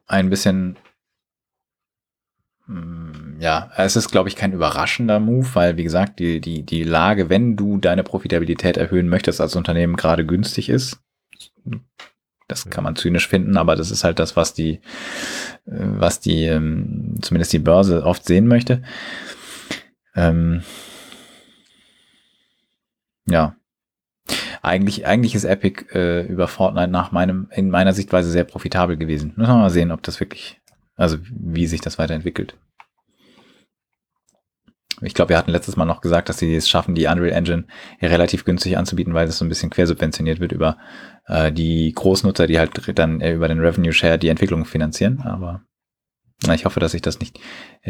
ein bisschen hm, ja, es ist, glaube ich, kein überraschender Move, weil, wie gesagt, die, die, die Lage, wenn du deine Profitabilität erhöhen möchtest als Unternehmen, gerade günstig ist. Das kann man zynisch finden, aber das ist halt das, was die, was die, ähm, zumindest die Börse oft sehen möchte. Ähm, ja. Eigentlich, eigentlich ist Epic äh, über Fortnite nach meinem, in meiner Sichtweise sehr profitabel gewesen. Müssen wir mal sehen, ob das wirklich also wie sich das weiterentwickelt. Ich glaube, wir hatten letztes Mal noch gesagt, dass sie es schaffen, die Unreal Engine relativ günstig anzubieten, weil das so ein bisschen quersubventioniert wird über äh, die Großnutzer, die halt dann über den Revenue Share die Entwicklung finanzieren. Aber na, ich hoffe, dass sich das nicht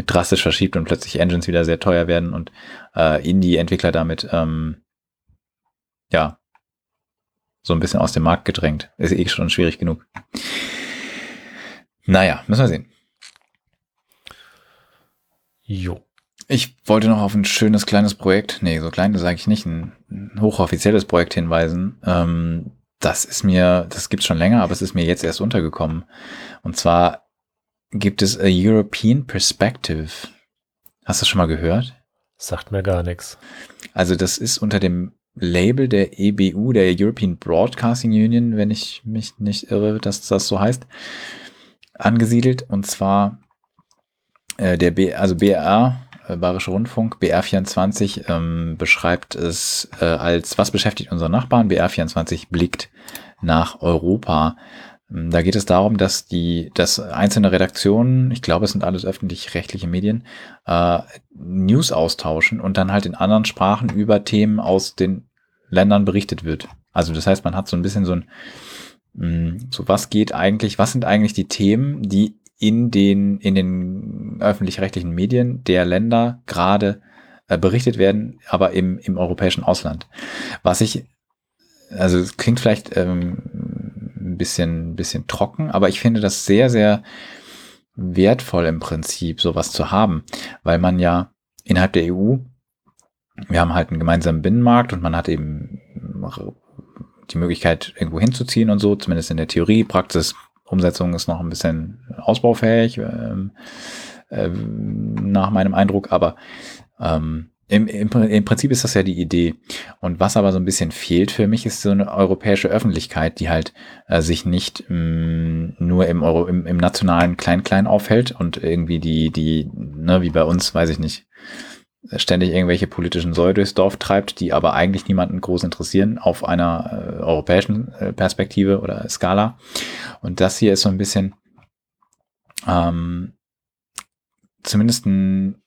drastisch verschiebt und plötzlich Engines wieder sehr teuer werden und äh, Indie-Entwickler damit ähm, ja so ein bisschen aus dem Markt gedrängt. Ist eh schon schwierig genug. Naja, müssen wir sehen. Jo. Ich wollte noch auf ein schönes kleines Projekt, nee, so klein sage ich nicht, ein, ein hochoffizielles Projekt hinweisen. Ähm, das ist mir, das gibt's schon länger, aber es ist mir jetzt erst untergekommen. Und zwar gibt es a European Perspective. Hast du das schon mal gehört? Sagt mir gar nichts. Also das ist unter dem Label der EBU, der European Broadcasting Union, wenn ich mich nicht irre, dass das so heißt, angesiedelt. Und zwar äh, der B, also BR, äh, Bayerische Rundfunk, BR24 ähm, beschreibt es äh, als, was beschäftigt unsere Nachbarn? BR24 blickt nach Europa. Ähm, da geht es darum, dass die, dass einzelne Redaktionen, ich glaube, es sind alles öffentlich-rechtliche Medien, äh, News austauschen und dann halt in anderen Sprachen über Themen aus den Ländern berichtet wird. Also das heißt, man hat so ein bisschen so ein, mh, mm, so was geht eigentlich, was sind eigentlich die Themen, die in den, in den öffentlich-rechtlichen Medien der Länder gerade äh, berichtet werden, aber im, im europäischen Ausland. Was ich, also es klingt vielleicht ähm, bisschen, bisschen trocken, aber ich finde das sehr, sehr wertvoll im Prinzip, sowas zu haben, weil man ja innerhalb der EU, wir haben halt einen gemeinsamen Binnenmarkt und man hat eben die Möglichkeit, irgendwo hinzuziehen und so, zumindest in der Theorie. Praxis Umsetzung ist noch ein bisschen ausbaufähig, ähm, äh, nach meinem Eindruck, aber ähm, im, im, im, Prinzip ist das ja die Idee. Und was aber so ein bisschen fehlt für mich, ist so eine europäische Öffentlichkeit, die halt äh, sich nicht mh, mm, nur im, Euro, im, im nationalen Klein-Klein aufhält und irgendwie die, die, ne, wie bei uns, weiß ich nicht, ständig irgendwelche politischen Säue durchs Dorf treibt, die aber eigentlich niemanden groß interessieren auf einer äh, europäischen äh, Perspektive oder Skala. Und das hier ist so ein bisschen ähm, zumindest ein,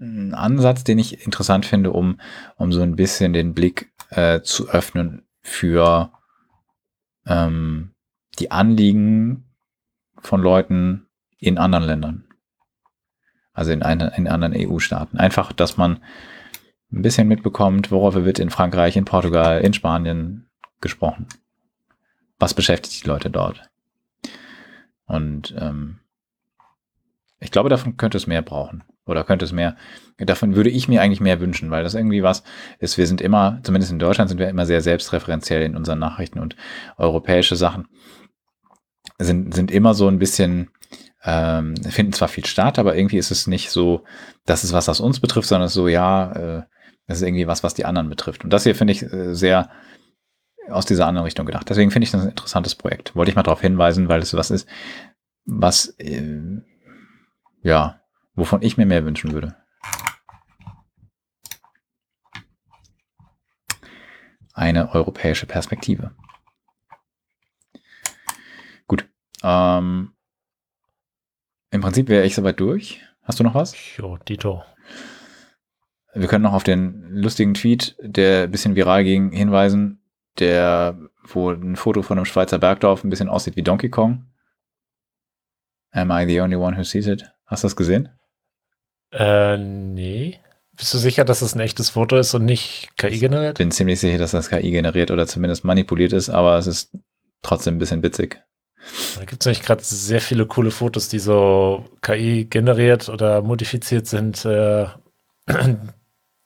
ein Ansatz, den ich interessant finde, um, um so ein bisschen den Blick äh, zu öffnen für ähm, die Anliegen von Leuten in anderen Ländern. Also in, eine, in anderen EU-Staaten. Einfach, dass man ein bisschen mitbekommt, worauf wird in Frankreich, in Portugal, in Spanien gesprochen. Was beschäftigt die Leute dort? Und ähm, ich glaube, davon könnte es mehr brauchen. Oder könnte es mehr, davon würde ich mir eigentlich mehr wünschen, weil das irgendwie was ist. Wir sind immer, zumindest in Deutschland sind wir immer sehr selbstreferenziell in unseren Nachrichten und europäische Sachen sind, sind immer so ein bisschen, ähm, finden zwar viel statt, aber irgendwie ist es nicht so, dass es was, was uns betrifft, sondern es ist so, ja, äh, das ist irgendwie was, was die anderen betrifft. Und das hier finde ich äh, sehr aus dieser anderen Richtung gedacht. Deswegen finde ich das ein interessantes Projekt. Wollte ich mal darauf hinweisen, weil es was ist, was, äh, ja, wovon ich mir mehr wünschen würde. Eine europäische Perspektive. Gut. Ähm, im Prinzip wäre ich soweit durch. Hast du noch was? Jo, Dito. Wir können noch auf den lustigen Tweet, der ein bisschen viral ging, hinweisen, der, wo ein Foto von einem Schweizer Bergdorf ein bisschen aussieht wie Donkey Kong. Am I the only one who sees it? Hast du das gesehen? Äh, nee. Bist du sicher, dass es ein echtes Foto ist und nicht KI generiert? Bin ziemlich sicher, dass das KI generiert oder zumindest manipuliert ist, aber es ist trotzdem ein bisschen witzig. Da gibt es nämlich gerade sehr viele coole Fotos, die so KI generiert oder modifiziert sind. Äh,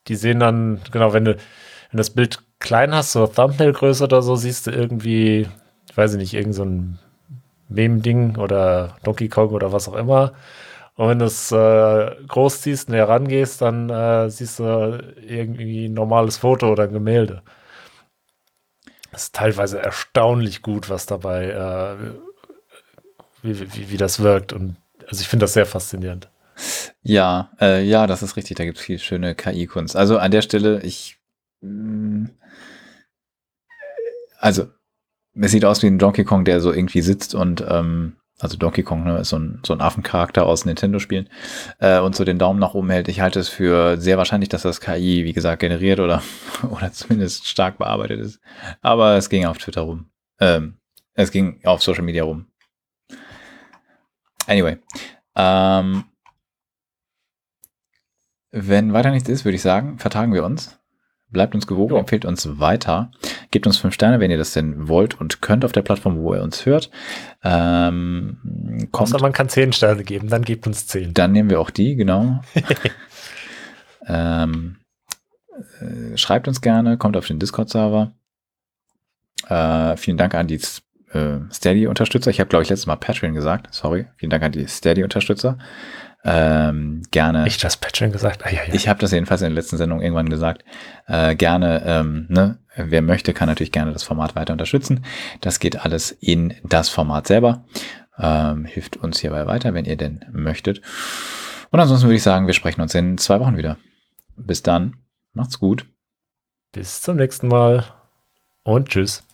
die sehen dann, genau, wenn du, wenn das Bild klein hast, so Thumbnail-Größe oder so, siehst du irgendwie, ich weiß nicht, irgend so ein Meme-Ding oder Donkey Kong oder was auch immer. Und wenn du es äh, groß ziehst, näher rangehst, dann äh, siehst du irgendwie ein normales Foto oder ein Gemälde. Das ist teilweise erstaunlich gut, was dabei, äh, wie, wie, wie das wirkt. Und also ich finde das sehr faszinierend. Ja, äh, ja, das ist richtig. Da gibt es viel schöne KI-Kunst. Also an der Stelle, ich. Mh, mm, also, es sieht aus wie ein Donkey Kong, der so irgendwie sitzt und ähm, also Donkey Kong ne, ist so ein, so ein Affencharakter aus Nintendo-Spielen äh, und so den Daumen nach oben hält. Ich halte es für sehr wahrscheinlich, dass das KI, wie gesagt, generiert oder, oder zumindest stark bearbeitet ist. Aber es ging auf Twitter rum. Ähm, es ging auf Social Media rum. Anyway. Ähm, wenn weiter nichts ist, würde ich sagen, vertagen wir uns. Bleibt uns gewogen, jo. empfehlt uns weiter. Gebt uns fünf Sterne, wenn ihr das denn wollt und könnt auf der Plattform, wo ihr uns hört. Ähm, kommt, Außer man kann zehn Sterne geben, dann gebt uns zehn. Dann nehmen wir auch die, genau. ähm, äh, schreibt uns gerne, kommt auf den Discord-Server. Äh, vielen Dank an die äh, Steady-Unterstützer. Ich habe, glaube ich, letztes Mal Patreon gesagt. Sorry. Vielen Dank an die Steady-Unterstützer. Ähm, gerne. Ich das Patreon gesagt? Ah, ja, ja. Ich habe das jedenfalls in der letzten Sendung irgendwann gesagt. Äh, gerne, ähm, ne, wer möchte, kann natürlich gerne das Format weiter unterstützen. Das geht alles in das Format selber. Ähm, hilft uns hierbei weiter, wenn ihr denn möchtet. Und ansonsten würde ich sagen, wir sprechen uns in zwei Wochen wieder. Bis dann. Macht's gut. Bis zum nächsten Mal und tschüss.